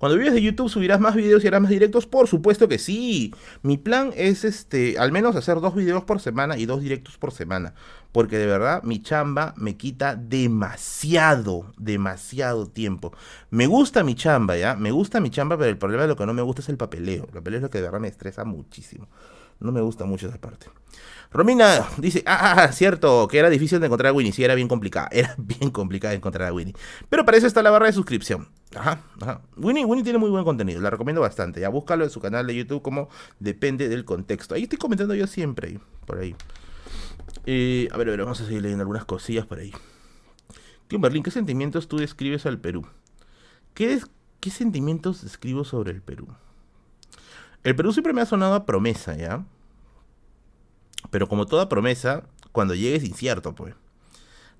Cuando vives de YouTube, ¿subirás más videos y harás más directos? Por supuesto que sí. Mi plan es este, al menos hacer dos videos por semana y dos directos por semana. Porque de verdad mi chamba me quita demasiado, demasiado tiempo. Me gusta mi chamba, ¿ya? Me gusta mi chamba, pero el problema de lo que no me gusta es el papeleo. El papeleo es lo que de verdad me estresa muchísimo. No me gusta mucho esa parte. Romina dice, ah, ah, ah, cierto, que era difícil de encontrar a Winnie. Sí, era bien complicada. *laughs* Era bien complicada encontrar a Winnie. Pero para eso está la barra de suscripción. Ajá, ajá. Winnie, Winnie tiene muy buen contenido. La recomiendo bastante. Ya búscalo en su canal de YouTube como depende del contexto. Ahí estoy comentando yo siempre. Por ahí. Eh, a ver, a ver, vamos a seguir leyendo algunas cosillas por ahí. Kimberlin, ¿qué sentimientos tú describes al Perú? ¿Qué, ¿Qué sentimientos describo sobre el Perú? El Perú siempre me ha sonado a promesa, ¿ya? Pero como toda promesa, cuando llegue es incierto, pues.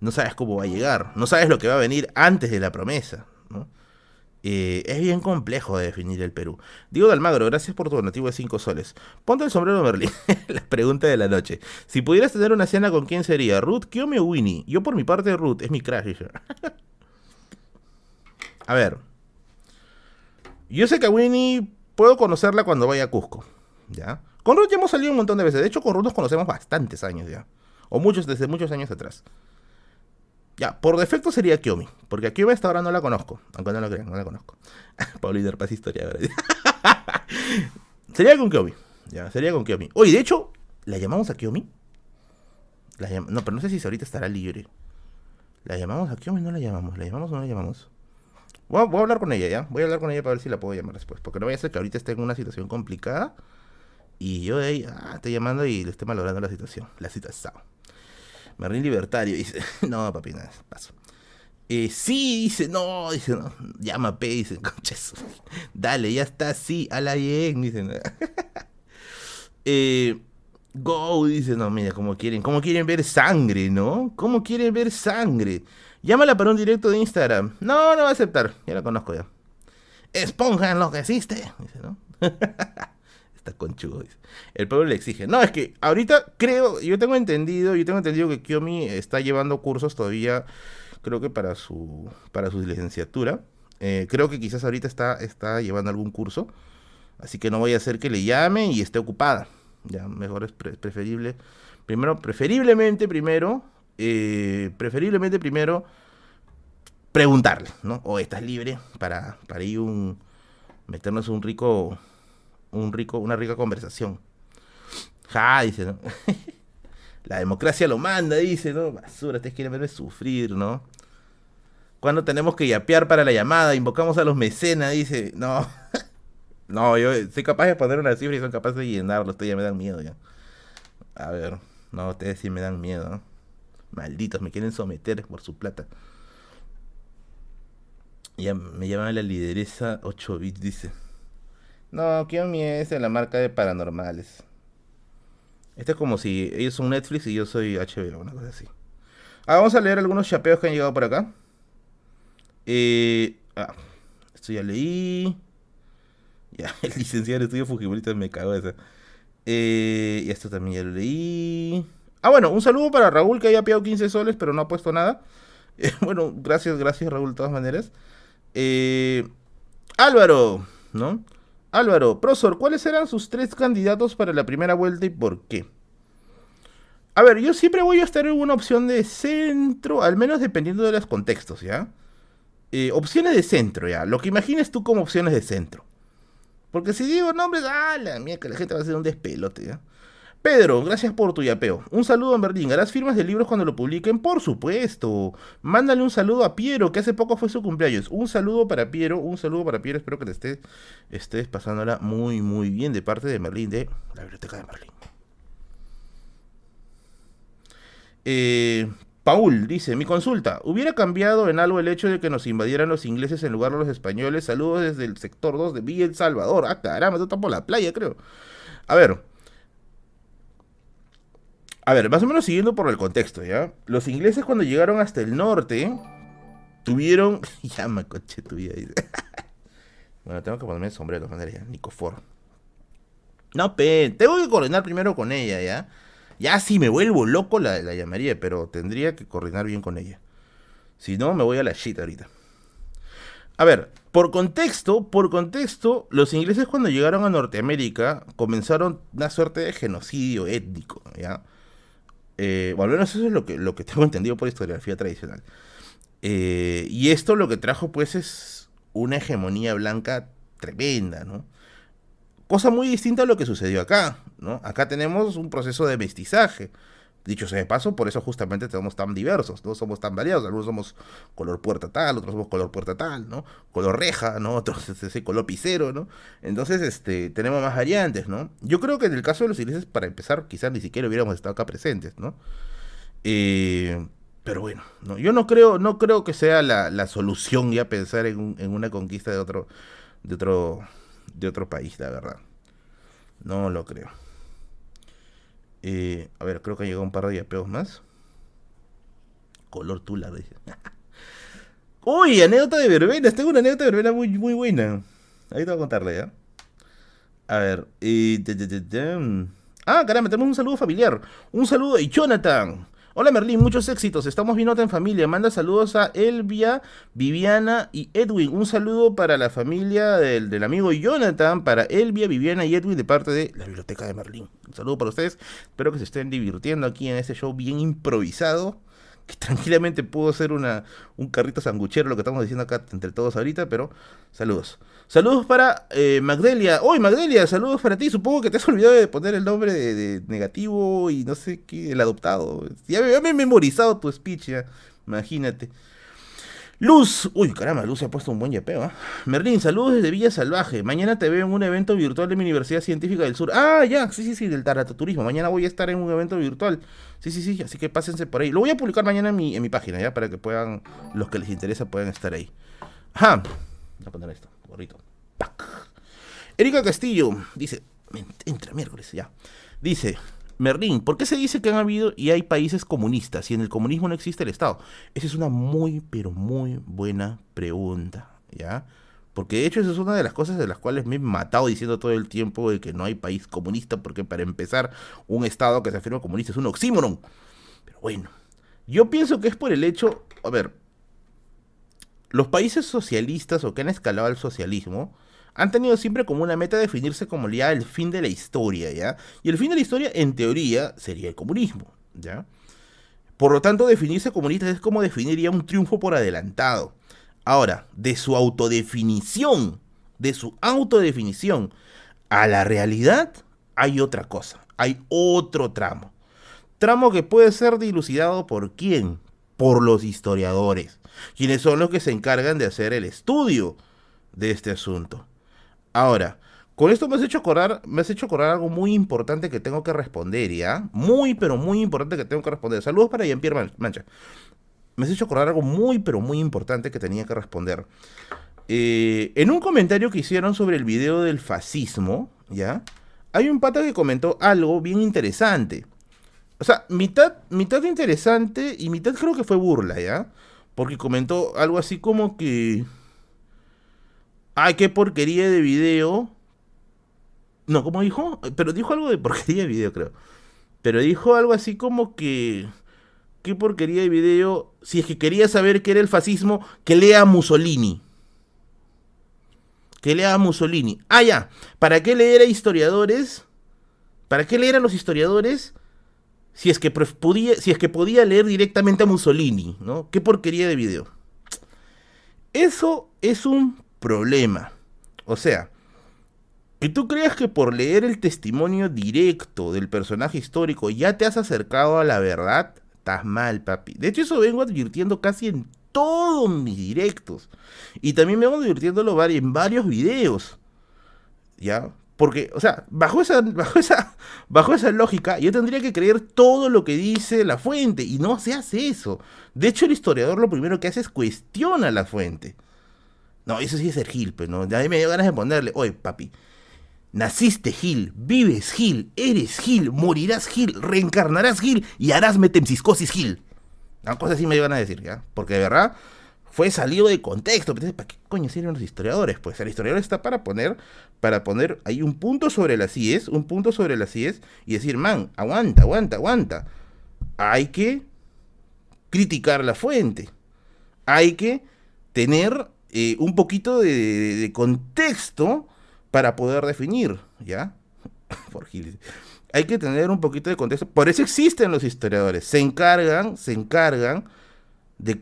No sabes cómo va a llegar, no sabes lo que va a venir antes de la promesa, ¿no? Eh, es bien complejo de definir el Perú. Diego de Almagro, gracias por tu donativo de 5 soles. Ponte el sombrero Merlín. *laughs* la pregunta de la noche. Si pudieras tener una cena, ¿con quién sería? ¿Ruth, Kiomi o Winnie? Yo por mi parte, Ruth, es mi crush. *laughs* a ver. Yo sé que a Winnie puedo conocerla cuando vaya a Cusco. ¿Ya? Con Ruth ya hemos salido un montón de veces. De hecho, con Ruth nos conocemos bastantes años ya. O muchos, desde muchos años atrás. Ya, por defecto sería Kyomi, porque a Kyomi hasta ahora no la conozco, aunque no lo crean, no la conozco. *laughs* Pablo Paz historia, ¿verdad? *laughs* sería con Kyomi, ya, sería con Kyomi. Oye, de hecho, ¿la llamamos a Kyomi? No, pero no sé si ahorita estará libre. ¿La llamamos a Kyomi? No la llamamos, ¿la llamamos o no la llamamos? Voy a, hablar con ella, ¿ya? Voy a hablar con ella para ver si la puedo llamar después, porque no vaya a ser que ahorita esté en una situación complicada y yo de ahí, ah, estoy llamando y le esté malogrando la situación, la situación. Merlín Libertario dice, *laughs* no, papi, nada, paso. Eh, sí, dice, no, dice, no, llama P, dice, *laughs* conches, dale, ya está, sí, a la bien, dice, *laughs* eh, go, dice, no, mira, como quieren, cómo quieren ver sangre, ¿no? ¿Cómo quieren ver sangre? Llámala para un directo de Instagram. No, no va a aceptar, ya la conozco ya. Esponja en lo que existe, dice, ¿no? Está conchudo. El pueblo le exige. No, es que ahorita creo, yo tengo entendido, yo tengo entendido que Kiomi está llevando cursos todavía, creo que para su, para su licenciatura. Eh, creo que quizás ahorita está, está llevando algún curso. Así que no voy a hacer que le llame y esté ocupada. Ya, mejor es preferible. Primero, preferiblemente primero, eh, preferiblemente primero preguntarle, ¿no? O estás libre para, para ir un, meternos un rico un rico, una rica conversación. Ja, dice, ¿no? *laughs* La democracia lo manda, dice, ¿no? Basura, ustedes quieren verme sufrir, ¿no? Cuando tenemos que yapear para la llamada, invocamos a los mecenas, dice, no. *laughs* no, yo soy capaz de poner una cifra y son capaces de llenarlo, ustedes ya me dan miedo ya. A ver, no, ustedes sí me dan miedo. Malditos, me quieren someter por su plata. Ya me llaman la lideresa 8 bits, dice. No, Kiyomi es de la marca de paranormales. Este es como si ellos son Netflix y yo soy HBO, una cosa así. Ah, vamos a leer algunos chapeos que han llegado por acá. Eh, ah, esto ya leí. Ya, *laughs* el licenciado en estudio Fujimorista me cago esa. Eh, y esto también ya lo leí. Ah, bueno, un saludo para Raúl que haya pillado 15 soles, pero no ha puesto nada. *laughs* Eh, bueno, gracias, gracias Raúl de todas maneras. Eh, Álvaro, ¿no? Álvaro, profesor, ¿cuáles eran sus tres candidatos para la primera vuelta y por qué? A ver, yo siempre voy a estar en una opción de centro, al menos dependiendo de los contextos, ¿ya? Eh, opciones de centro, ¿ya? Lo que imagines tú como opciones de centro. Porque si digo nombres, ah, la mía, que la gente va a hacer un despelote, ¿ya? Pedro, gracias por tu yapeo. Un saludo en Berlín. ¿Harás firmas de libros cuando lo publiquen? Por supuesto. Mándale un saludo a Piero, que hace poco fue su cumpleaños. Un saludo para Piero, un saludo para Piero. Espero que te estés, estés pasándola muy, muy bien de parte de Merlín, de la biblioteca de Merlín. Eh, Paul dice, mi consulta, ¿hubiera cambiado en algo el hecho de que nos invadieran los ingleses en lugar de los españoles? Saludos desde el sector 2 de Villa El Salvador. Ah, caramba, esto está por la playa, creo. A ver, a ver, más o menos siguiendo por el contexto, ¿ya? Los ingleses cuando llegaron hasta el norte, tuvieron... *laughs* Llama, coche tu vida. *laughs* bueno, tengo que ponerme el sombrero manera. Nicofor. No, pe, tengo que coordinar primero con ella, ¿ya? Ya si me vuelvo loco la, la llamaría, pero tendría que coordinar bien con ella. Si no, me voy a la shit ahorita. A ver, por contexto, por contexto, los ingleses cuando llegaron a Norteamérica comenzaron una suerte de genocidio étnico, ¿ya? Eh, bueno, eso es lo que, lo que *laughs* tengo entendido por historiografía tradicional. Eh, y esto lo que trajo pues es una hegemonía blanca tremenda, ¿no? Cosa muy distinta a lo que sucedió acá, ¿no? Acá tenemos un proceso de mestizaje. Dicho sea de paso, por eso justamente somos tan diversos, no somos tan variados. Algunos somos color puerta tal, otros somos color puerta tal, ¿no? Color reja, ¿no? *laughs* Otros ese color pisero, ¿no? Entonces, este, tenemos más variantes, ¿no? Yo creo que en el caso de los ingleses, para empezar, quizás ni siquiera hubiéramos estado acá presentes, ¿no? Eh, pero bueno, no, yo no creo, no creo que sea la, solución ya pensar en, en, una conquista de otro, de otro, de otro país, la verdad. No lo creo. Eh, a ver, creo que ha llegado un par de yapeos más. Color tula, *laughs* dice. Uy, anécdota de verbenas. Tengo una anécdota de verbena muy, muy buena. Ahí te voy a contarle, ¿ya? A ver. Eh, ah, caramba, tenemos un saludo familiar. Un saludo de Jonathan. Hola Merlín, muchos éxitos. Estamos viéndote en familia. Manda saludos a Elvia, Viviana y Edwin. Un saludo para la familia del, amigo Jonathan, para Elvia, Viviana y Edwin de parte de la biblioteca de Merlín. Un saludo para ustedes. Espero que se estén divirtiendo aquí en este show bien improvisado que tranquilamente pudo ser una, un carrito sanguchero, lo que estamos diciendo acá entre todos ahorita, pero saludos. Saludos para eh, Magdelia. Hoy, Magdelia, saludos para ti. Supongo que te has olvidado de poner el nombre de, negativo y no sé qué, el adoptado. Ya, ya me he memorizado tu speech, ya. Imagínate. Luz, uy caramba, Luz se ha puesto un buen yapeo. ¿eh? Merlín, saludos desde Villa Salvaje. Mañana te veo en un evento virtual de mi Universidad Científica del Sur. Ah, ya, sí, sí, sí, del Taratoturismo. Mañana voy a estar en un evento virtual. Sí, sí, sí, así que pásense por ahí. Lo voy a publicar mañana en mi, en mi página, ¿ya? Para que puedan, los que les interesa puedan estar ahí. Ajá, voy a poner esto, Erika Castillo dice, entra miércoles, ya. Dice, Merlín, ¿por qué se dice que han habido y hay países comunistas y en el comunismo no existe el Estado? Esa es una muy, pero muy buena pregunta, ¿ya? Porque de hecho esa es una de las cosas de las cuales me he matado diciendo todo el tiempo de que no hay país comunista, porque para empezar, un Estado que se afirma comunista es un oxímoron. Pero bueno, yo pienso que es por el hecho, a ver, los países socialistas o que han escalado al socialismo, han tenido siempre como una meta definirse como ya el fin de la historia, ¿ya? Y el fin de la historia, en teoría, sería el comunismo, ¿ya? Por lo tanto, definirse comunista es como definir ya un triunfo por adelantado. Ahora, de su autodefinición, de su autodefinición a la realidad, hay otra cosa, hay otro tramo. Tramo que puede ser dilucidado por quién? Por los historiadores, quienes son los que se encargan de hacer el estudio de este asunto. Ahora, con esto me has hecho acordar, me has hecho acordar algo muy importante que tengo que responder, ¿ya? Muy, pero muy importante que tengo que responder. Saludos para Jean-Pierre Mancha. Me has hecho acordar algo muy, pero muy importante que tenía que responder. Eh, en un comentario que hicieron sobre el video del fascismo, ¿ya? Hay un pata que comentó algo bien interesante. O sea, mitad, mitad interesante y mitad creo que fue burla, ¿ya? Porque comentó algo así como que Ay, qué porquería de video. No, ¿cómo dijo? Pero dijo algo de porquería de video, creo. Pero dijo algo así como que. Qué porquería de video. Si es que quería saber qué era el fascismo, que lea Mussolini. Que lea Mussolini. Ah, ya. ¿Para qué leer a historiadores? ¿Para qué leer a los historiadores? Si es que podía, si es que podía leer directamente a Mussolini, ¿no? Qué porquería de video. Eso es un problema. O sea, que tú creas que por leer el testimonio directo del personaje histórico ya te has acercado a la verdad, estás mal, papi. De hecho, eso vengo advirtiendo casi en todos mis directos. Y también vengo advirtiéndolo en varios videos. ¿Ya? Porque, o sea, bajo esa, *laughs* bajo esa, bajo esa lógica, yo tendría que creer todo lo que dice la fuente. Y no se hace eso. De hecho, el historiador lo primero que hace es cuestiona la fuente. No, eso sí es ser Gil, pues, ¿no? A mí me dio ganas de ponerle, oye, papi, naciste Gil, vives Gil, eres Gil, morirás Gil, reencarnarás Gil y harás metempsicosis Gil. Una cosa así me dio ganas de decir, ¿ya? Porque de verdad fue salido de contexto. ¿Para qué coño sirven los historiadores? Pues el historiador está para poner, para poner ahí un punto sobre las IES, un punto sobre las IES y decir, man, aguanta, aguanta, aguanta. Hay que criticar la fuente. Hay que tener eh, un poquito de, contexto para poder definir, ¿ya? *laughs* Por Hay que tener un poquito de contexto. Por eso existen los historiadores. Se encargan, se encargan de,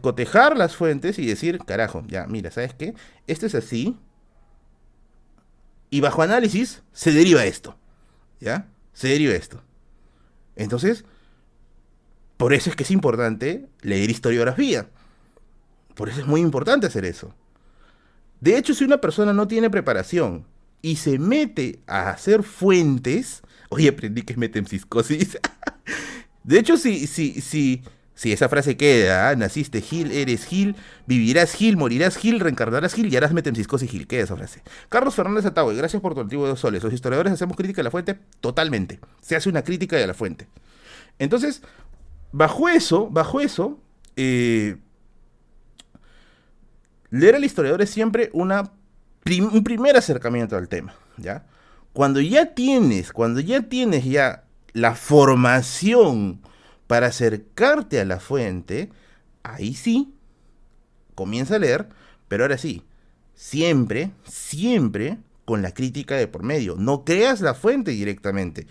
cotejar las fuentes y decir, carajo, ya, mira, ¿sabes qué? Esto es así. Y bajo análisis se deriva esto. ¿Ya? Se deriva esto. Entonces, por eso es que es importante leer historiografía. Por eso es muy importante hacer eso. De hecho, si una persona no tiene preparación y se mete a hacer fuentes, oye, aprendí que es metempsicosis. *laughs* de hecho, si, Si esa frase queda, ¿ah? naciste Gil, eres Gil, vivirás Gil, morirás Gil, reencarnarás Gil y harás metempsicosis Gil. Queda esa frase. Carlos Fernández Atagüe, gracias por tu antiguo dos soles. Los historiadores hacemos crítica de la fuente totalmente. Se hace una crítica de la fuente. Entonces, bajo eso, bajo eso, eh, leer al historiador es siempre una un primer acercamiento al tema, ¿ya? Cuando ya tienes, cuando ya tienes ya la formación para acercarte a la fuente, ahí sí, comienza a leer, pero ahora sí, siempre, siempre con la crítica de por medio. No creas la fuente directamente.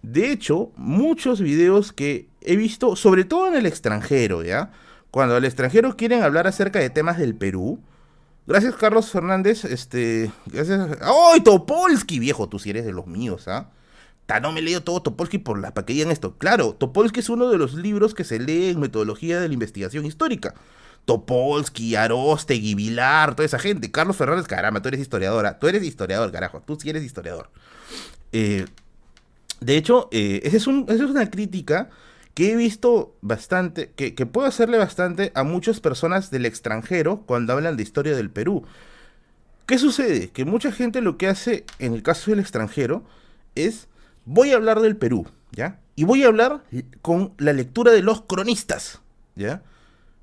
De hecho, muchos videos que he visto, sobre todo en el extranjero, ¿ya? Cuando al extranjero quieren hablar acerca de temas del Perú, Gracias, Carlos Fernández. Este. Gracias. ¡Ay, Topolsky! Viejo, tú si eres de los míos, ¿ah? No me he leído todo Topolsky por la, para que digan esto. Claro, Topolsky es uno de los libros que se lee en metodología de la investigación histórica. Topolsky, Arostegui, Vilar, toda esa gente. Carlos Fernández, caramba, tú eres historiadora. Tú eres historiador, carajo. Tú sí eres historiador. Eh, de hecho, eh, esa, es una crítica que he visto bastante, que puedo hacerle bastante a muchas personas del extranjero cuando hablan de historia del Perú. ¿Qué sucede? Que mucha gente lo que hace en el caso del extranjero es voy a hablar del Perú, ¿ya? Y voy a hablar con la lectura de los cronistas, ¿ya?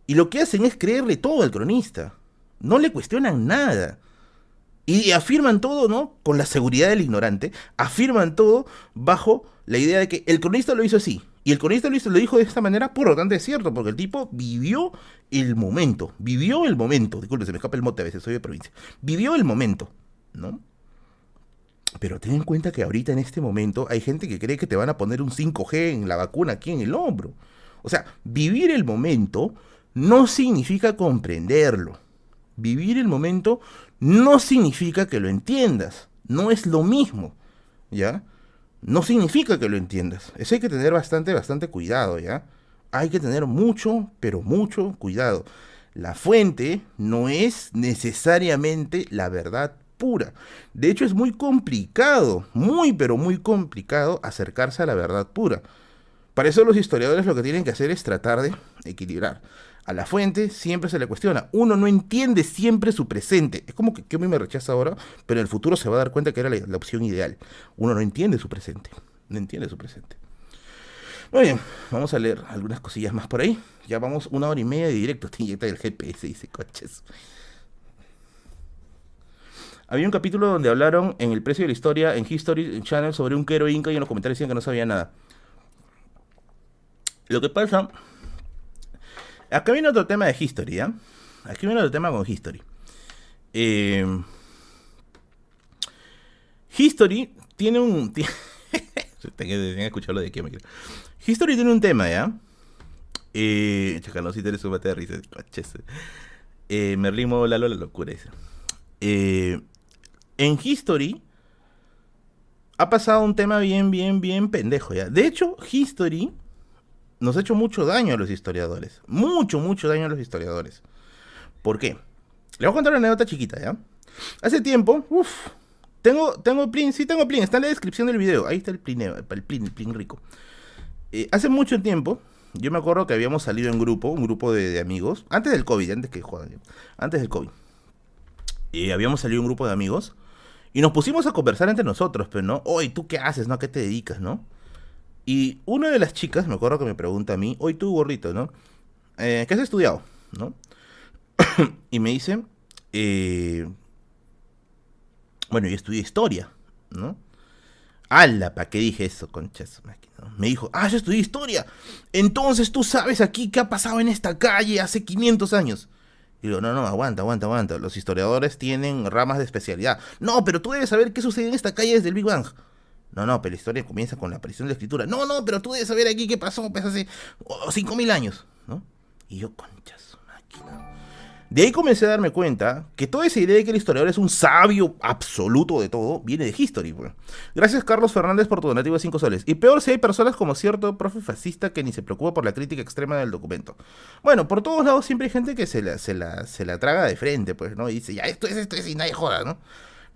Y lo que hacen es creerle todo al cronista. No le cuestionan nada. Y afirman todo, ¿no? Con la seguridad del ignorante. Afirman todo bajo la idea de que el cronista lo hizo así. Y el cronista lo, hizo, lo dijo de esta manera, por lo tanto es cierto, porque el tipo vivió el momento. Vivió el momento. Disculpe, se me escapa el mote a veces, soy de provincia. Vivió el momento, ¿no? Pero ten en cuenta que ahorita en este momento hay gente que cree que te van a poner un 5G en la vacuna aquí en el hombro. O sea, vivir el momento no significa comprenderlo. Vivir el momento no significa que lo entiendas. No es lo mismo. ¿Ya? No significa que lo entiendas. Eso hay que tener bastante, bastante cuidado, ¿ya? Hay que tener mucho, pero mucho cuidado. La fuente no es necesariamente la verdad De hecho, es muy complicado, muy, pero muy complicado acercarse a la verdad pura. Para eso los historiadores lo que tienen que hacer es tratar de equilibrar. A la fuente siempre se le cuestiona. Uno no entiende siempre su presente. Es como que, mí me rechaza ahora, pero en el futuro se va a dar cuenta que era la, opción ideal. Uno no entiende su presente. No entiende su presente. Muy bien, vamos a leer algunas cosillas más por ahí. Ya vamos una hora y media de directo. *laughs* Te inyecta el GPS, dice coches. Había un capítulo donde hablaron en el precio de la historia, en History Channel, sobre un quero inca y en los comentarios decían que no sabía nada. Lo que pasa Acá viene otro tema de History, ¿ya? Aquí viene otro tema con History. Eh, History tiene un. *laughs* Tengo que escucharlo de aquí, me History tiene un tema, ¿ya? Eh, si tienes su bate de risa. Eh, Merlin Lalo la locura. Dice. Eh, en History ha pasado un tema bien, bien, bien pendejo, ¿ya? De hecho, History nos ha hecho mucho daño a los historiadores. Mucho, mucho daño a los historiadores. ¿Por qué? Le voy a contar una anécdota chiquita, ¿ya? Hace tiempo, uff, tengo, tengo plin, sí tengo plin, está en la descripción del video. Ahí está el plin, el plin, el plin rico. Eh, hace mucho tiempo, yo me acuerdo que habíamos salido en grupo, un grupo de, amigos, antes del COVID, antes que jodan, antes del COVID. Eh, habíamos salido un grupo de amigos y nos pusimos a conversar entre nosotros, pero no, oye, ¿tú qué haces, no? ¿A qué te dedicas, no? Y una de las chicas, me acuerdo que me pregunta a mí, hoy tú gorrito, ¿no? Eh, ¿Qué has estudiado? ¿No? *coughs* y me dice, eh, bueno, yo estudié historia, ¿no? ¡Hala! ¿Para qué dije eso, conchas? Me dijo, ah, yo estudié historia. Entonces tú sabes aquí qué ha pasado en esta calle hace 500 años. Y digo, no, no, aguanta, aguanta, aguanta. Los historiadores tienen ramas de especialidad. No, pero tú debes saber qué sucede en esta calle desde el Big Bang. No, no, pero la historia comienza con la aparición de la escritura. No, no, pero tú debes saber aquí qué pasó pues, hace 5.000 años, ¿no? Y yo, conchas, máquina. De ahí comencé a darme cuenta que toda esa idea de que el historiador es un sabio absoluto de todo viene de History. Pues. Gracias Carlos Fernández por tu donativo de 5 soles. Y peor si hay personas como cierto profe fascista que ni se preocupa por la crítica extrema del documento. Bueno, por todos lados siempre hay gente que se la, se la, se la traga de frente, pues, ¿no? Y dice, ya esto es, esto es y nadie joda, ¿no?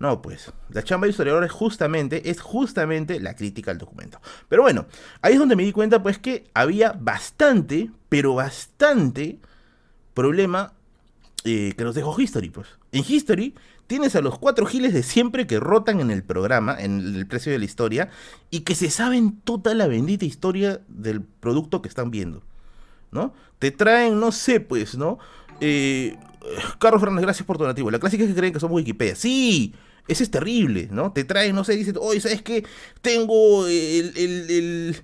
No, pues, la chamba de historiador es justamente, es justamente la crítica al documento. Pero bueno, ahí es donde me di cuenta pues que había bastante, pero bastante problema eh, que nos dejó History, pues. En History tienes a los cuatro giles de siempre que rotan en el programa, en el precio de la historia, y que se saben toda la bendita historia del producto que están viendo. ¿No? Te traen, no sé, pues, ¿no? Eh, Carlos Fernández, gracias por tu donativo. La clásica es que creen que somos Wikipedia. Sí, ese es terrible, ¿no? Te traen, no sé, dicen, oye, ¿sabes qué? Tengo el, el,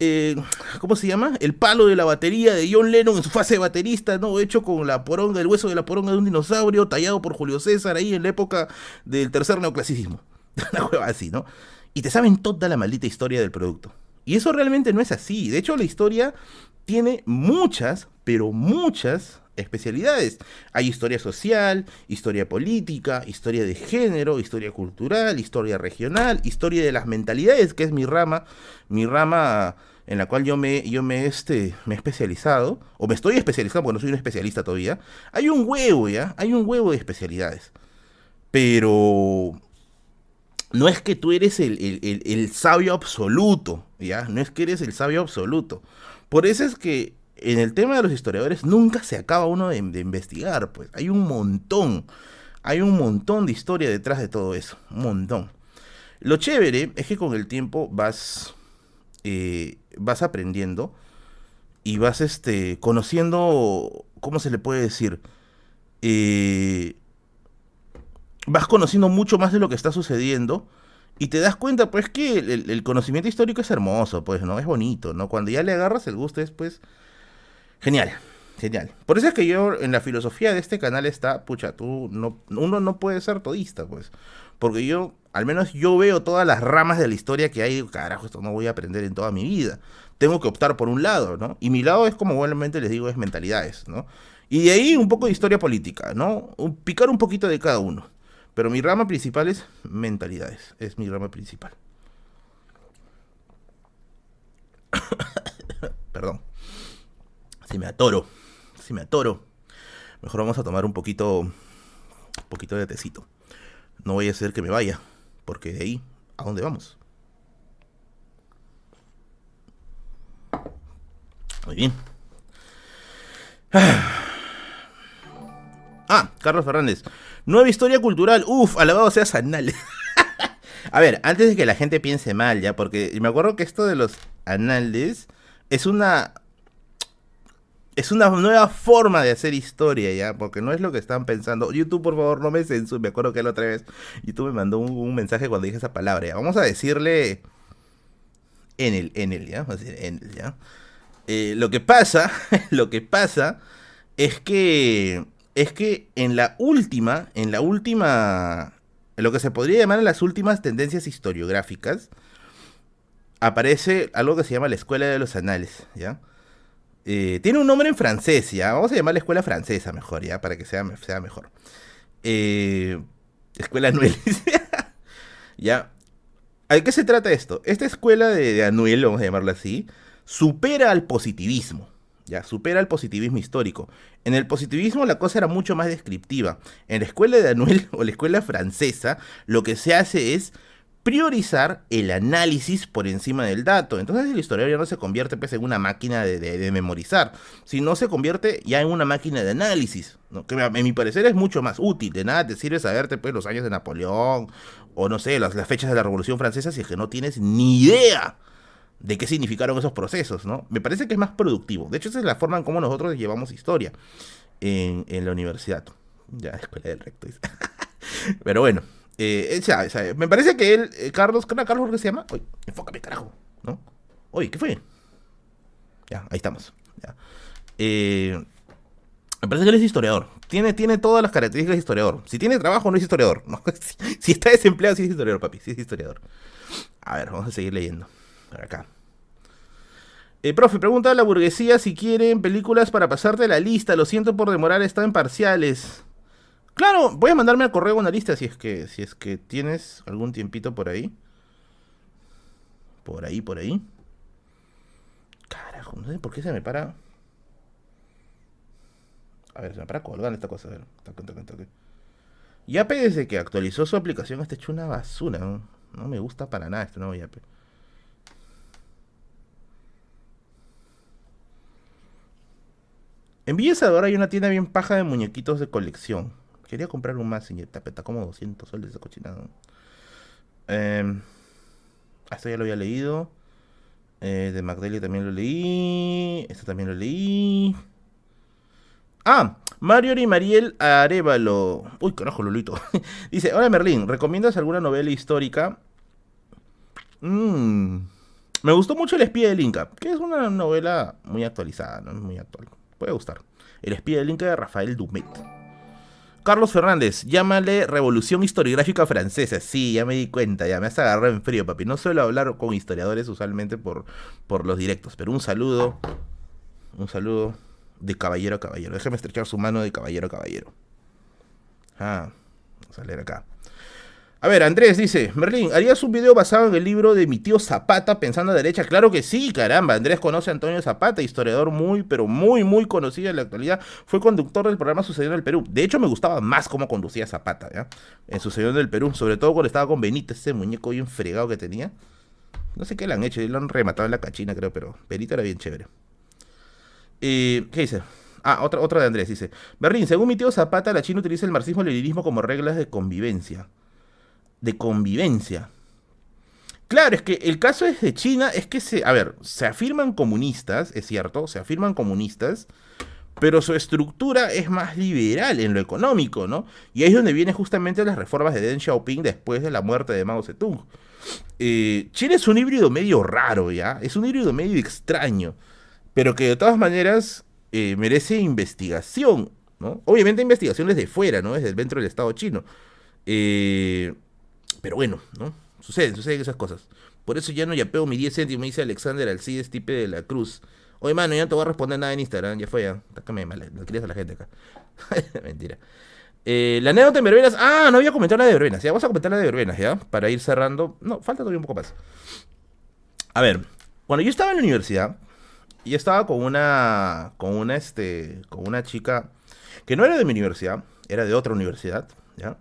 eh, ¿cómo se llama? El palo de la batería de John Lennon en su fase de baterista, ¿no? Hecho con la poronga, el hueso de la poronga de un dinosaurio, tallado por Julio César ahí en la época del tercer neoclasicismo. *laughs* Una hueva así, ¿no? Y te saben toda la maldita historia del producto. Y eso realmente no es así. De hecho, la historia tiene muchas, pero muchas especialidades. Hay historia social, historia política, historia de género, historia cultural, historia regional, historia de las mentalidades, que es mi rama, mi rama en la cual yo me, yo me, este, me he especializado, o me estoy especializando porque no soy un especialista todavía. Hay un huevo, ¿ya? Hay un huevo de especialidades. Pero no es que tú eres el, el sabio absoluto, ¿ya? No es que eres el sabio absoluto. Por eso es que en el tema de los historiadores nunca se acaba uno de, investigar, pues hay un montón, hay un montón de historia detrás de todo eso, un montón. Lo chévere es que con el tiempo vas, eh, vas aprendiendo y vas este, conociendo, ¿cómo se le puede decir? Eh, vas conociendo mucho más de lo que está sucediendo y te das cuenta, pues, que el, conocimiento histórico es hermoso, pues, ¿no? Es bonito, ¿no? Cuando ya le agarras el gusto es, pues, Genial, genial. Por eso es que yo en la filosofía de este canal está, pucha, tú no, uno no puede ser todista, pues. Porque yo, al menos yo veo todas las ramas de la historia que hay, carajo, esto no voy a aprender en toda mi vida. Tengo que optar por un lado, ¿no? Y mi lado es como buenamente les digo, es mentalidades, ¿no? Y de ahí un poco de historia política, ¿no? picar un poquito de cada uno. Pero mi rama principal es mentalidades, es mi rama principal. *coughs* Perdón si me atoro, si me atoro, mejor vamos a tomar un poquito, un poquito de tecito. No voy a hacer que me vaya, porque de ahí, ¿a dónde vamos? Muy bien. *sighs* Ah, Carlos Fernández. Nueva historia cultural. Uf, alabado sea Sanales. *laughs* a ver, antes de que la gente piense mal, ya, porque me acuerdo que esto de los anales es una es una nueva forma de hacer historia, ¿ya? Porque no es lo que están pensando. YouTube, por favor, no me censure. Me acuerdo que la otra vez YouTube me mandó un, mensaje cuando dije esa palabra, ¿ya? Vamos a decirle en el, en el, ¿ya? En el, ¿ya? Eh, lo que pasa, *laughs* lo que pasa es que, es que en la última, en la última, en lo que se podría llamar en las últimas tendencias historiográficas, aparece algo que se llama la Escuela de los Anales, ¿ya? Eh, tiene un nombre en francés, ya. Vamos a llamar la escuela francesa mejor, ya, para que sea, sea mejor. Eh, escuela Anuel. *laughs* ya. ¿De qué se trata esto? Esta escuela de, de, Anuel, vamos a llamarla así, supera al positivismo. Ya, supera al positivismo histórico. En el positivismo la cosa era mucho más descriptiva. En la escuela de Anuel *laughs* o la escuela francesa, lo que se hace es priorizar el análisis por encima del dato. Entonces el historiador ya no se convierte pues, en una máquina de, memorizar, sino se convierte ya en una máquina de análisis, que a, mi parecer es mucho más útil. De nada te sirve saberte pues, los años de Napoleón o no sé, las, fechas de la Revolución Francesa si es que no tienes ni idea de qué significaron esos procesos, ¿no? Me parece que es más productivo. De hecho, esa es la forma en cómo nosotros llevamos historia en, en la universidad. Ya, escuela del recto. *laughs* Pero bueno, eh, me parece que él, eh, Carlos, ¿qué Carlos qué se llama? Oye, enfócame, carajo, ¿no? Oye, ¿qué fue? Ya, ahí estamos. Eh, me parece que él es historiador. Tiene, tiene todas las características de historiador. Si tiene trabajo, no es historiador. *laughs* Si, está desempleado, sí es historiador, papi. Sí es historiador. A ver, vamos a seguir leyendo. Por acá. Eh, profe, pregunta a la burguesía si quieren películas para pasarte la lista. Lo siento por demorar, están en parciales. Claro, voy a mandarme al correo una lista si es que si es que tienes algún tiempito por ahí. Por ahí, por ahí. Carajo, no sé por qué se me para. A ver, se me para colgando esta cosa. A ver, Yape desde que actualizó su aplicación está hecho una basura. No, me gusta para nada este nuevo Yape. En Villa hay una tienda bien paja de muñequitos de colección. Quería comprar un señor Tapeta, como 200 soles de cochinado. Eh, esto ya lo había leído. Eh, de Magdelia también lo leí. Esto también lo leí. Ah, Mario y Mariel Arevalo. Uy, carajo, Lolito. *laughs* Dice, hola Merlín, ¿recomiendas alguna novela histórica? Mm, me gustó mucho El espía del Inca, que es una novela muy actualizada, no muy actual puede gustar. El espía del Inca de Rafael Dumet. Carlos Fernández, llámale Revolución Historiográfica Francesa. Sí, ya me di cuenta, ya me has agarrado en frío, papi. No suelo hablar con historiadores usualmente por, por los directos, pero un saludo, un saludo de caballero a caballero. Déjame estrechar su mano de caballero a caballero. Ah, leer acá. A ver, Andrés dice, Merlín, ¿harías un video basado en el libro de mi tío Zapata pensando a derecha? Claro que sí, caramba. Andrés conoce a Antonio Zapata, historiador muy, pero muy, muy conocido en la actualidad. Fue conductor del programa Sucediendo en el Perú. De hecho, me gustaba más cómo conducía Zapata, ¿ya? En Sucediendo en el Perú, sobre todo cuando estaba con Benito, ese muñeco bien fregado que tenía. No sé qué le han hecho, lo han rematado en la cachina, creo, pero Benito era bien chévere. ¿Qué dice? Ah, otra, otra de Andrés, dice. Berlín, según mi tío Zapata, la China utiliza el marxismo-leninismo como reglas de convivencia de convivencia. Claro, es que el caso es de China, es que se, a ver, se afirman comunistas, es cierto, se afirman comunistas, pero su estructura es más liberal en lo económico, ¿no? Y ahí es donde vienen justamente las reformas de Deng Xiaoping después de la muerte de Mao Zedong. Eh, China es un híbrido medio raro, ¿ya? Es un híbrido medio extraño, pero que de todas maneras eh, merece investigación, ¿no? Obviamente investigaciones de fuera, ¿no? Desde dentro del Estado chino. Eh, pero bueno, ¿no? Suceden, suceden esas cosas. Por eso ya no yapeo mi 10 céntimos, me dice Alexander Alcides Tipe de la Cruz. Oye, mano, ya no te voy a responder nada en Instagram, ya fue, ya. Tácame mal, no querías a la gente acá. *laughs* Mentira. Eh, la anécdota de verbenas. Ah, no había comentado la de verbenas. Ya vamos a comentar la de verbenas, ¿ya? Para ir cerrando. No, falta todavía un poco más. A ver, cuando yo estaba en la universidad, yo estaba con una. con una, este. con una chica que no era de mi universidad, era de otra universidad, ¿ya?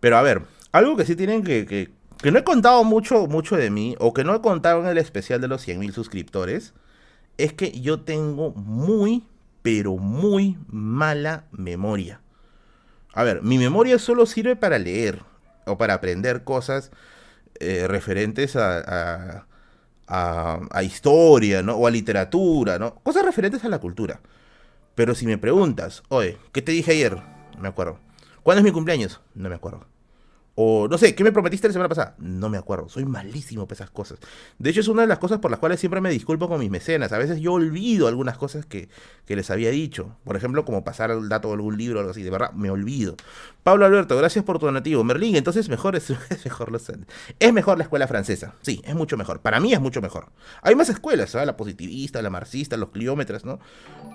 Pero a ver, algo que sí tienen que, que, que, no he contado mucho, mucho de mí, o que no he contado en el especial de los 100.000 suscriptores, es que yo tengo muy, pero muy mala memoria. A ver, mi memoria solo sirve para leer o para aprender cosas eh, referentes a, a, a, historia, ¿no? O a literatura, ¿no? Cosas referentes a la cultura. Pero si me preguntas, oye, ¿qué te dije ayer? No me acuerdo. ¿Cuándo es mi cumpleaños? No me acuerdo. O no sé, ¿qué me prometiste la semana pasada? No me acuerdo, soy malísimo para esas cosas. De hecho, es una de las cosas por las cuales siempre me disculpo con mis mecenas. A veces yo olvido algunas cosas que, que les había dicho. Por ejemplo, como pasar el dato de algún libro o algo así. De verdad, me olvido. Pablo Alberto, gracias por tu donativo. Merlín, entonces mejor es, *laughs* es mejor lo Es mejor la escuela francesa. Sí, es mucho mejor. Para mí es mucho mejor. Hay más escuelas, ¿sabes? La positivista, la marxista, los cliómetros, ¿no?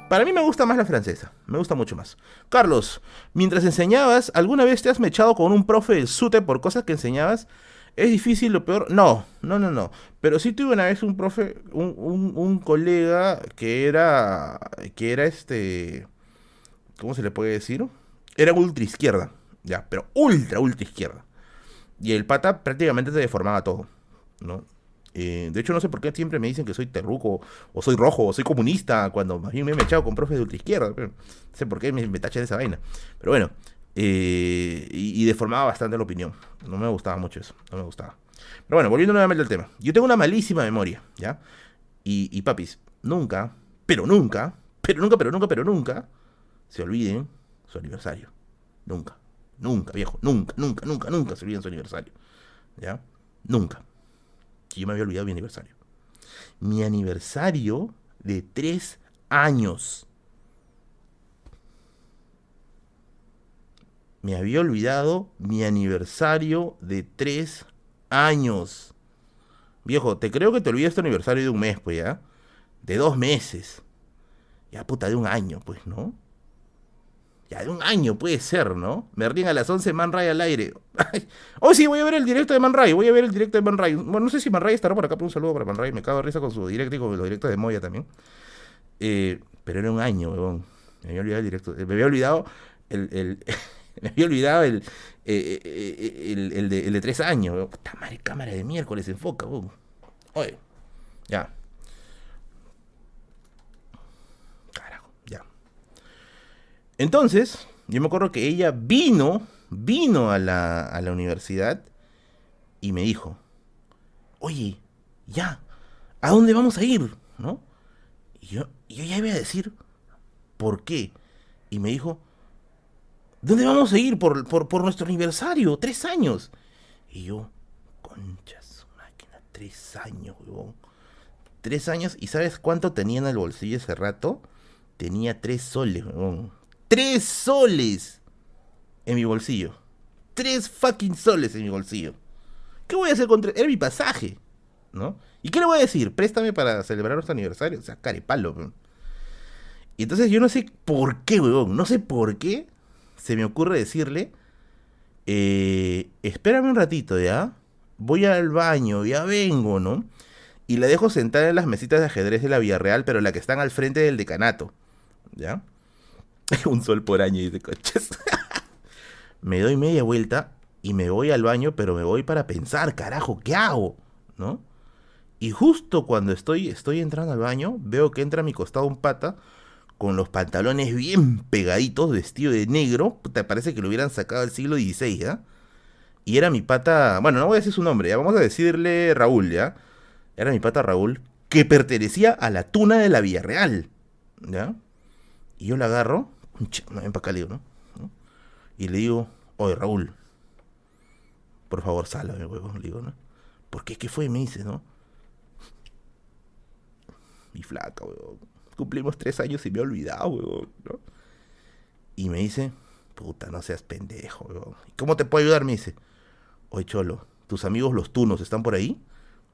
Para mí me gusta más la francesa. Me gusta mucho más. Carlos, mientras enseñabas, ¿alguna vez te has mechado con un profe del Por cosas que enseñabas? ¿Es difícil lo peor? No, no, no, no. Pero sí tuve una vez un profe, un, un, colega que era, que era este, ¿cómo se le puede decir? Era ultra izquierda, ya, pero ultra, ultra izquierda. Y el pata prácticamente te deformaba todo, ¿no? Eh, de hecho, no sé por qué siempre me dicen que soy terruco, o soy rojo, o soy comunista, cuando más bien me he echado con profes de ultra izquierda. No sé por qué me, me tachan esa vaina. Pero bueno, eh, y, deformaba bastante la opinión. No me gustaba mucho eso, no me gustaba. Pero bueno, volviendo nuevamente al tema. Yo tengo una malísima memoria, ¿ya? Y, papis, nunca, pero nunca, pero nunca, pero nunca, pero nunca, se olviden su aniversario. Nunca, nunca, viejo, nunca, nunca, nunca, nunca se olviden su aniversario. ¿Ya? Nunca. Que yo me había olvidado mi aniversario. Mi aniversario de tres años. Me había olvidado mi aniversario de tres años. Viejo, te creo que te olvidas tu aniversario de un mes, pues ya. De dos meses. Ya puta, de un año, pues, ¿no? Ya de un año puede ser, ¿no? Me ríen a las 11 Man Ray al aire. oh, sí, voy a ver el directo de Man Ray. Voy a ver el directo de Man Ray. Bueno, no sé si Man Ray estará por acá, pero un saludo para Man Ray. Me cago de risa con su directo y con los directos de Moya también. Eh, pero era un año, weón. Me había olvidado el directo. Me había olvidado el *laughs* Me había olvidado el, eh, eh, de, el, de, tres años. Puta madre, cámara de miércoles, enfoca. Oye, ya. Carajo, ya. Entonces, yo me acuerdo que ella vino, vino a la, a la universidad y me dijo, oye, ya, ¿a dónde vamos a ir? ¿No? Y yo, yo ya iba a decir, ¿por qué? Y me dijo, ¿dónde vamos a ir por, por, nuestro aniversario? Tres años. Y yo, conchas, máquina, tres años, weón. Tres años, ¿y sabes cuánto tenía en el bolsillo ese rato? Tenía tres soles, weón. ¡Tres soles! En mi bolsillo. Tres fucking soles en mi bolsillo. ¿Qué voy a hacer con tres? Era mi pasaje, ¿no? ¿Y qué le voy a decir? Préstame para celebrar nuestro aniversario. O sea, carepalo, weón. Y entonces yo no sé por qué, weón. No sé por qué se me ocurre decirle, eh, espérame un ratito, ¿ya? Voy al baño, ya vengo, ¿no? Y la dejo sentada en las mesitas de ajedrez de la Villarreal, pero la que están al frente del decanato, ¿ya? *laughs* un sol por año, dice coches. *laughs* me doy media vuelta y me voy al baño, pero me voy para pensar, carajo, ¿qué hago? ¿No? Y justo cuando estoy, estoy entrando al baño, veo que entra a mi costado un pata con los pantalones bien pegaditos, vestido de negro. Te parece que lo hubieran sacado del siglo XVI, ¿ya? Y era mi pata, bueno, no voy a decir su nombre, ya vamos a decirle Raúl, ¿ya? Era mi pata Raúl, que pertenecía a la tuna de la Villarreal, ¿ya? Y yo la agarro, ven para acá, le digo, ¿no? Y le digo, oye Raúl, por favor, sálvame, huevo, le digo, ¿no? ¿Por qué? ¿Qué fue? Me dice, ¿no? Mi flaca, huevón cumplimos tres años y me he olvidado, weón, ¿no? Y me dice, puta, no seas pendejo, weón. ¿Cómo te puedo ayudar? Me dice, oye, Cholo, tus amigos los tunos están por ahí,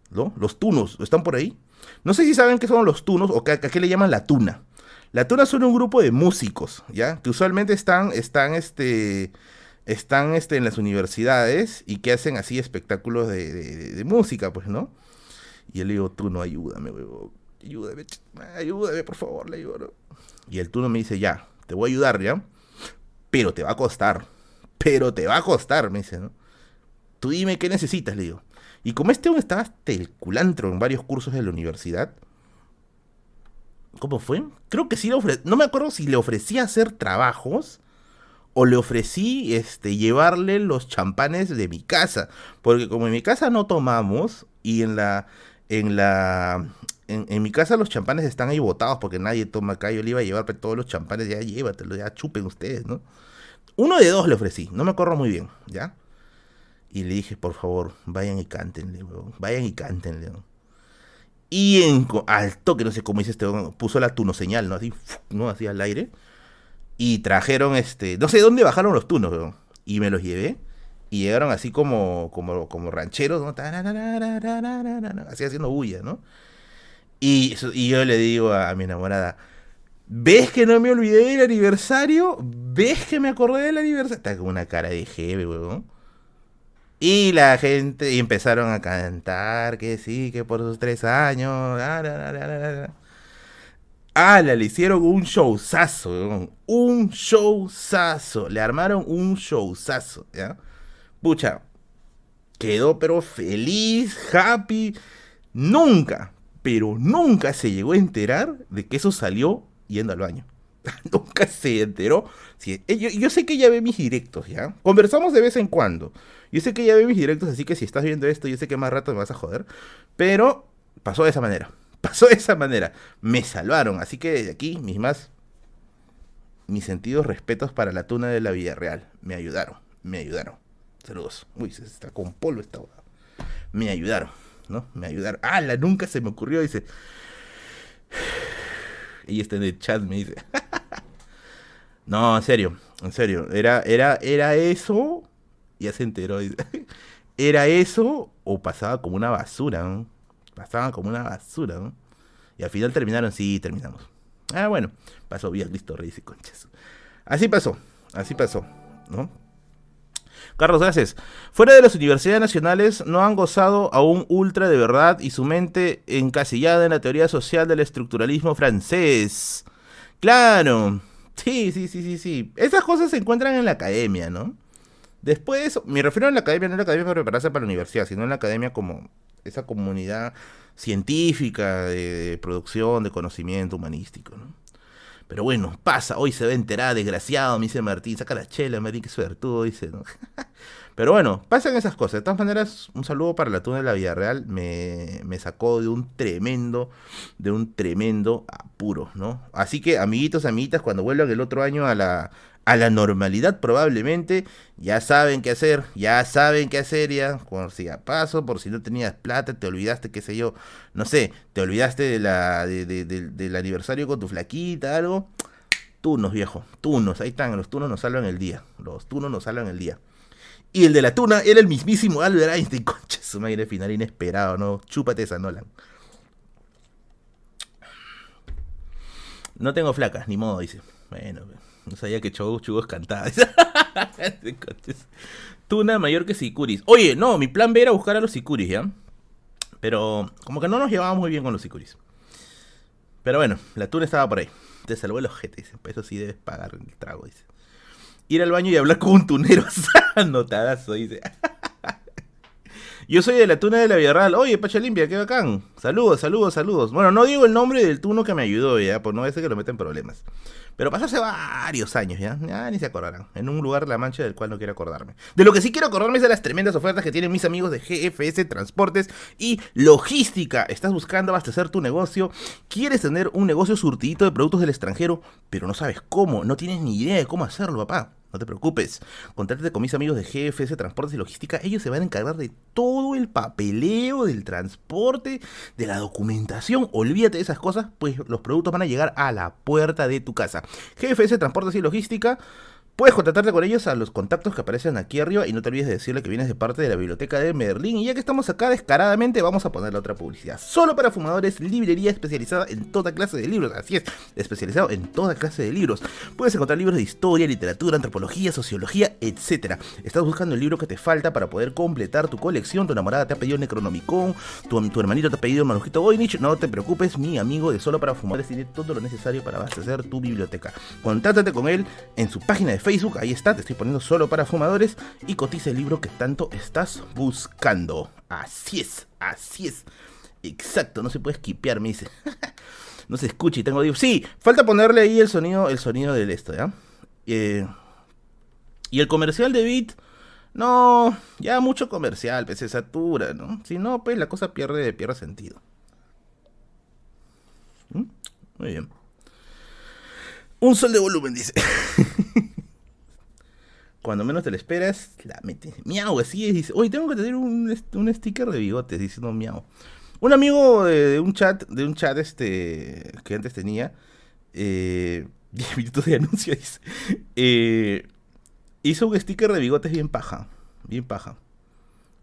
¿no? Los tunos están por ahí. No sé si saben qué son los tunos o a qué le llaman la tuna. La tuna son un grupo de músicos, ¿ya? Que usualmente están, están, este, están, este, en las universidades y que hacen así espectáculos de, de música, pues, ¿no? Y él le digo, tú no ayúdame, weón ayúdame, ayúdame, por favor, le digo, Y el turno me dice, ya, te voy a ayudar, ¿ya? Pero te va a costar. Pero te va a costar, me dice, ¿no? Tú dime qué necesitas, le digo. Y como este hombre estaba hasta el culantro en varios cursos de la universidad, ¿cómo fue? Creo que sí le ofrecí, no me acuerdo si le ofrecí hacer trabajos o le ofrecí este llevarle los champanes de mi casa, porque como en mi casa no tomamos y en la en la en, mi casa los champanes están ahí botados porque nadie toma acá. Yo le iba a llevar todos los champanes, ya llévatelo, ya chupen ustedes, ¿no? Uno de dos le ofrecí, no me acuerdo muy bien, ¿ya? Y le dije, por favor, vayan y cántenle, weón. Vayan y cántenle, Y en, al toque, no sé cómo dice este, puso la tuno señal, ¿no? Así, ¿no? Así al aire. Y trajeron, este, no sé dónde bajaron los tunos, weón. Y me los llevé. Y llegaron así como, como, como rancheros, ¿no? Así haciendo bulla, ¿no? Y, yo le digo a, mi enamorada, ¿ves que no me olvidé del aniversario? ¿Ves que me acordé del aniversario? Está con una cara de jefe, weón. Y la gente, y empezaron a cantar, que sí, que por sus tres años. Ah, le hicieron un showzazo, weón. Un showzazo. Le armaron un showzazo, ¿ya? Pucha, quedó pero feliz, happy. Nunca, pero nunca se llegó a enterar de que eso salió yendo al baño. *laughs* nunca se enteró. Eh, yo, sé que ella ve mis directos, ¿ya? Conversamos de vez en cuando. Yo sé que ella ve mis directos, así que si estás viendo esto, yo sé que más rato me vas a joder. Pero pasó de esa manera. *laughs* Pasó de esa manera. Me salvaron. Así que desde aquí, mis más. Mis sentidos respetos para la tuna de la Villarreal. Me ayudaron. Me ayudaron. Saludos. Uy, se está con polvo esta hora. Me ayudaron. ¿no? Me ayudaron. ¡Ah, la nunca se me ocurrió! Dice. *sighs* Ella está en el chat, me dice. *laughs* no, en serio, en serio. Era, era, era eso. Ya se enteró. *laughs* Era eso o pasaba como una basura, ¿no? Pasaba como una basura, ¿no? Y al final terminaron, sí, terminamos. Ah, bueno, pasó bien, listo, rey y conchas. Así pasó, así pasó, ¿no? Carlos Gracias. Fuera de las universidades nacionales no han gozado a un ultra de verdad y su mente encasillada en la teoría social del estructuralismo francés. Claro, Sí, sí, sí, sí, sí. Esas cosas se encuentran en la academia, ¿no? Después, me refiero a la academia, no a la academia para prepararse para la universidad, sino en la academia como esa comunidad científica de, producción, de conocimiento humanístico, ¿no? Pero bueno, pasa, hoy se ve enterada, desgraciado, me dice Martín, saca la chela, Martín, qué suertudo, dice, ¿no? *laughs* Pero bueno, pasan esas cosas. De todas maneras, un saludo para la tuna de la Vida Real. Me, me, sacó de un tremendo, de un tremendo apuro, ¿no? Así que, amiguitos, amiguitas, cuando vuelvan el otro año a la, a la normalidad probablemente, ya saben qué hacer, ya saben qué hacer ya, por si a paso, por si no tenías plata, te olvidaste, qué sé yo, no sé, te olvidaste de la, de, del aniversario con tu flaquita, algo, tunos viejo, tunos, ahí están, los tunos nos salvan el día, los tunos nos salvan el día. Y el de la tuna era el mismísimo Albert Einstein, *laughs* concha, su madre final inesperado, ¿no? Chúpate esa Nolan. No tengo flacas, ni modo, dice. Bueno, no sabía que Chugos Chugos cantaba. *laughs* Tuna mayor que Sicuris. Oye, no, mi plan B era buscar a los Sicuris, ¿ya? Pero como que no nos llevábamos muy bien con los Sicuris. Pero bueno, la tuna estaba por ahí. Te salvó el ojete, dice. Eso sí debes pagar el trago, dice. Ir al baño y hablar con un tunero. *laughs* Notadazo, dice. *laughs* Yo soy de la tuna de la Villarreal. Oye, Pacha Limpia, qué bacán. Saludos, saludos, saludos. Bueno, no digo el nombre del tuno que me ayudó, ya, por no ser que lo meten problemas. Pero pasó hace varios años, ¿ya? Ya ni se acordarán. En un lugar de la mancha del cual no quiero acordarme. De lo que sí quiero acordarme es de las tremendas ofertas que tienen mis amigos de GFS Transportes y Logística. ¿Estás buscando abastecer tu negocio? ¿Quieres tener un negocio surtidito de productos del extranjero? Pero no sabes cómo, no tienes ni idea de cómo hacerlo, papá. No te preocupes, contáctate con mis amigos de GFS Transportes y Logística. Ellos se van a encargar de todo el papeleo del transporte, de la documentación. Olvídate de esas cosas, pues los productos van a llegar a la puerta de tu casa. GFS Transportes y Logística Puedes contactarte con ellos a los contactos que aparecen aquí arriba y no te olvides de decirle que vienes de parte de la biblioteca de Merlín. Y ya que estamos acá descaradamente, vamos a poner la otra publicidad. Solo para fumadores, librería especializada en toda clase de libros. Así es, especializado en toda clase de libros. Puedes encontrar libros de historia, literatura, antropología, sociología, etc. Estás buscando el libro que te falta para poder completar tu colección. Tu enamorada te ha pedido Necronomicon, tu, hermanito te ha pedido Manuscrito Voynich. No te preocupes, mi amigo de Solo para fumadores tiene todo lo necesario para abastecer tu biblioteca. Contáctate con él en su página de Facebook Facebook, ahí está, te estoy poniendo solo para fumadores y cotiza el libro que tanto estás buscando. Así es, así es. Exacto, no se puede esquipear, me dice. *laughs* no se escucha y tengo digo, sí, falta ponerle ahí el sonido, el sonido del esto, ¿ya? Eh, y el comercial de Beat, no, ya mucho comercial, pues se satura, ¿no? Si no, pues la cosa pierde, pierde sentido. ¿Mm? Muy bien. Un sol de volumen, dice. *laughs* cuando menos te lo esperas, la metes. Miau, así es. Dice, oye, tengo que tener un, un sticker de bigotes diciendo miau. Un amigo de, un chat, de un chat este que antes tenía, eh, *laughs* 10 minutos de anuncio, dice, eh, hizo un sticker de bigotes bien paja, bien paja,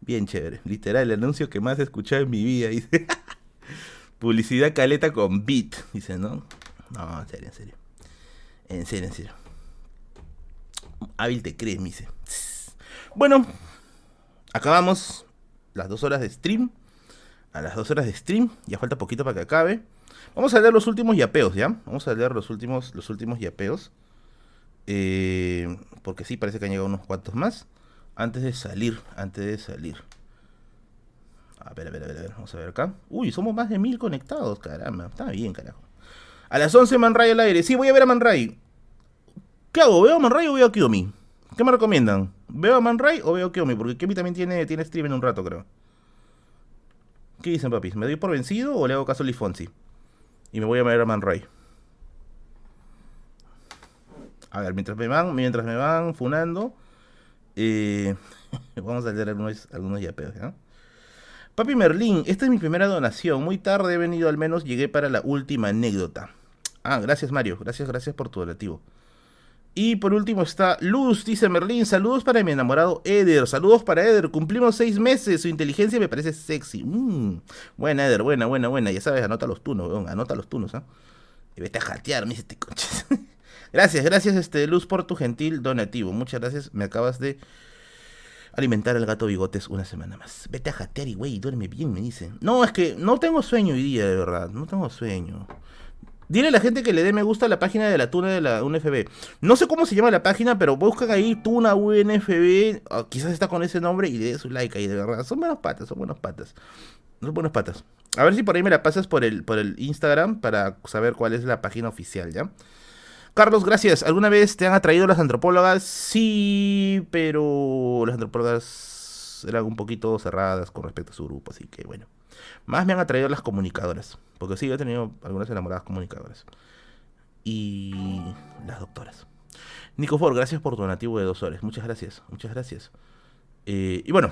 bien chévere. Literal, el anuncio que más he escuchado en mi vida, dice. *laughs* Publicidad caleta con beat, dice, ¿no? No, en serio, en serio. En serio, en serio hábil te crees, me dice. Bueno, acabamos las dos horas de stream. A las dos horas de stream, ya falta poquito para que acabe. Vamos a leer los últimos yapeos, ¿ya? Vamos a leer los últimos, los últimos yapeos. Eh, porque sí, parece que han llegado unos cuantos más. Antes de salir, antes de salir. A ver, a ver, a ver, a ver. Vamos a ver acá. Uy, somos más de mil conectados, caramba. Está bien, carajo. A las 11 Man Ray al aire. Sí, voy a ver a Man Ray. ¿Qué hago? ¿Veo a Man Ray o veo a Kiyomi? ¿Qué me recomiendan? ¿Veo a Man Ray o veo a Kiyomi? Porque Kiyomi también tiene, tiene stream en un rato, creo. ¿Qué dicen, papi? ¿Me doy por vencido o le hago caso a Lifonsi? Y me voy a ver a Man Ray. A ver, mientras me van, mientras me van funando, eh, *laughs* vamos a leer algunos, algunos yapeos, ¿ya? Papi Merlín, esta es mi primera donación. Muy tarde he venido, al menos llegué para la última anécdota. Ah, gracias Mario, gracias, gracias por tu donativo. Y por último está Luz, dice Merlín, saludos para mi enamorado Eder, saludos para Eder, cumplimos seis meses, su inteligencia me parece sexy. Mm, buena Eder, buena, buena, buena, ya sabes, anota los tunos, anota los tunos, ¿ah? Vete a jatear, me dice este coche. *laughs* gracias, gracias este Luz por tu gentil donativo, muchas gracias, me acabas de alimentar al gato bigotes una semana más. Vete a jatear y güey, duerme bien, me dice. No, es que no tengo sueño hoy día, de verdad, no tengo sueño. Dile a la gente que le dé me gusta a la página de la Tuna de la UNFB. No sé cómo se llama la página, pero buscan ahí Tuna UNFB. quizás está con ese nombre y le dé su like ahí, de verdad. Son buenos patas, son buenos patas. Son buenos patas. A ver si por ahí me la pasas por el, por el Instagram para saber cuál es la página oficial, ¿ya? Carlos, gracias. ¿Alguna vez te han atraído las antropólogas? Sí, pero las antropólogas eran un poquito cerradas con respecto a su grupo, así que bueno. Más me han atraído las comunicadoras. Porque sí, he tenido algunas enamoradas comunicadoras. Y las doctoras. Nico Ford, gracias por tu donativo de dos horas. Muchas gracias, muchas gracias. Eh, y bueno,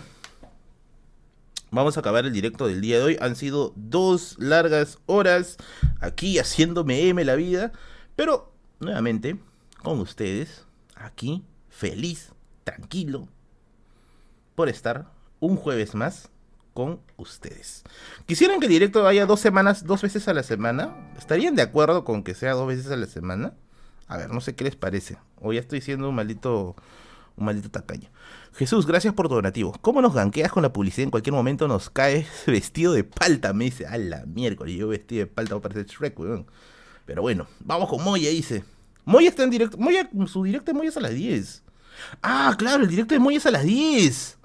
vamos a acabar el directo del día de hoy. Han sido dos largas horas aquí haciéndome M la vida. Pero, nuevamente, con ustedes, aquí, feliz, tranquilo, por estar un jueves más con ustedes. ¿Quisieran que el directo vaya dos semanas, dos veces a la semana? ¿Estarían de acuerdo con que sea dos veces a la semana? A ver, no sé qué les parece. O ya estoy siendo un maldito, un maldito tacaño. Jesús, gracias por tu donativo. ¿Cómo nos ganqueas con la publicidad? En cualquier momento nos cae *laughs* vestido de palta. Me dice, a la miércoles, yo vestido de palta, voy a parecer Shrek, weón. Pero bueno, vamos con Moya, dice. Moya está en directo. Moya, su directo de Moya es a las 10. Ah, claro, el directo de Moya es a las 10.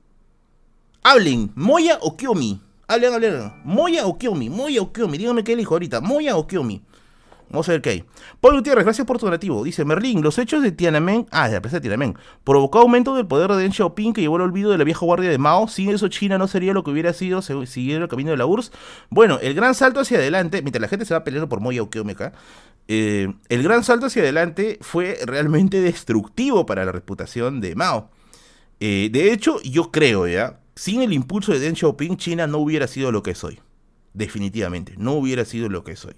Hablen, Moya o Kyomi. Hablen, hablen. Moya o Kyomi. Moya o Kyomi. Díganme qué elijo ahorita. Moya o Kyomi. Vamos a ver qué hay. Paul Gutiérrez, gracias por tu donativo. Dice Merlín, los hechos de Tiananmen, ah, de la empresa de Tiananmen, provocó aumento del poder de Deng Xiaoping que llevó al olvido de la vieja guardia de Mao. Sin eso, China no sería lo que hubiera sido siguiendo el camino de la URSS. Bueno, el gran salto hacia adelante, mientras la gente se va peleando por Moya o acá, eh, el gran salto hacia adelante fue realmente *laughs* destructivo para la reputación de Mao. Eh, de hecho, yo creo, ¿ya? Sin el impulso de Deng Xiaoping, China no hubiera sido lo que es hoy. Definitivamente, no hubiera sido lo que es hoy.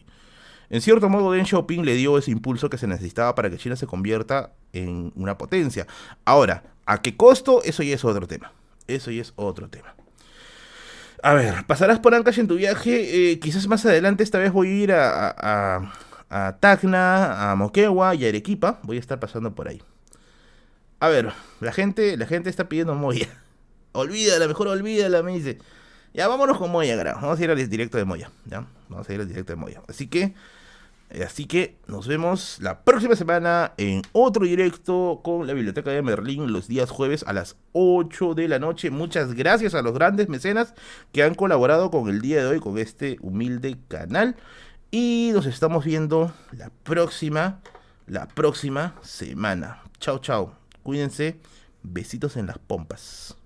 En cierto modo, Deng Xiaoping le dio ese impulso que se necesitaba para que China se convierta en una potencia. Ahora, ¿a qué costo? Eso ya es otro tema. Eso ya es otro tema. A ver, pasarás por Ancash en tu viaje. Eh, quizás más adelante, esta vez voy a ir a, a Tacna, a Moquegua y a Arequipa. Voy a estar pasando por ahí. A ver, la gente, la gente está pidiendo Moya. Olvídala, mejor olvídala, me dice. Ya, vámonos con Moya, Vamos a ir al directo de Moya. ¿ya? Vamos a ir al directo de Moya. Así que, eh, así que nos vemos la próxima semana en otro directo con la Biblioteca de Merlín los días jueves a las 8 de la noche. Muchas gracias a los grandes mecenas que han colaborado con el día de hoy, con este humilde canal. Y nos estamos viendo la próxima, la próxima semana. Chao, chao. Cuídense. Besitos en las pompas.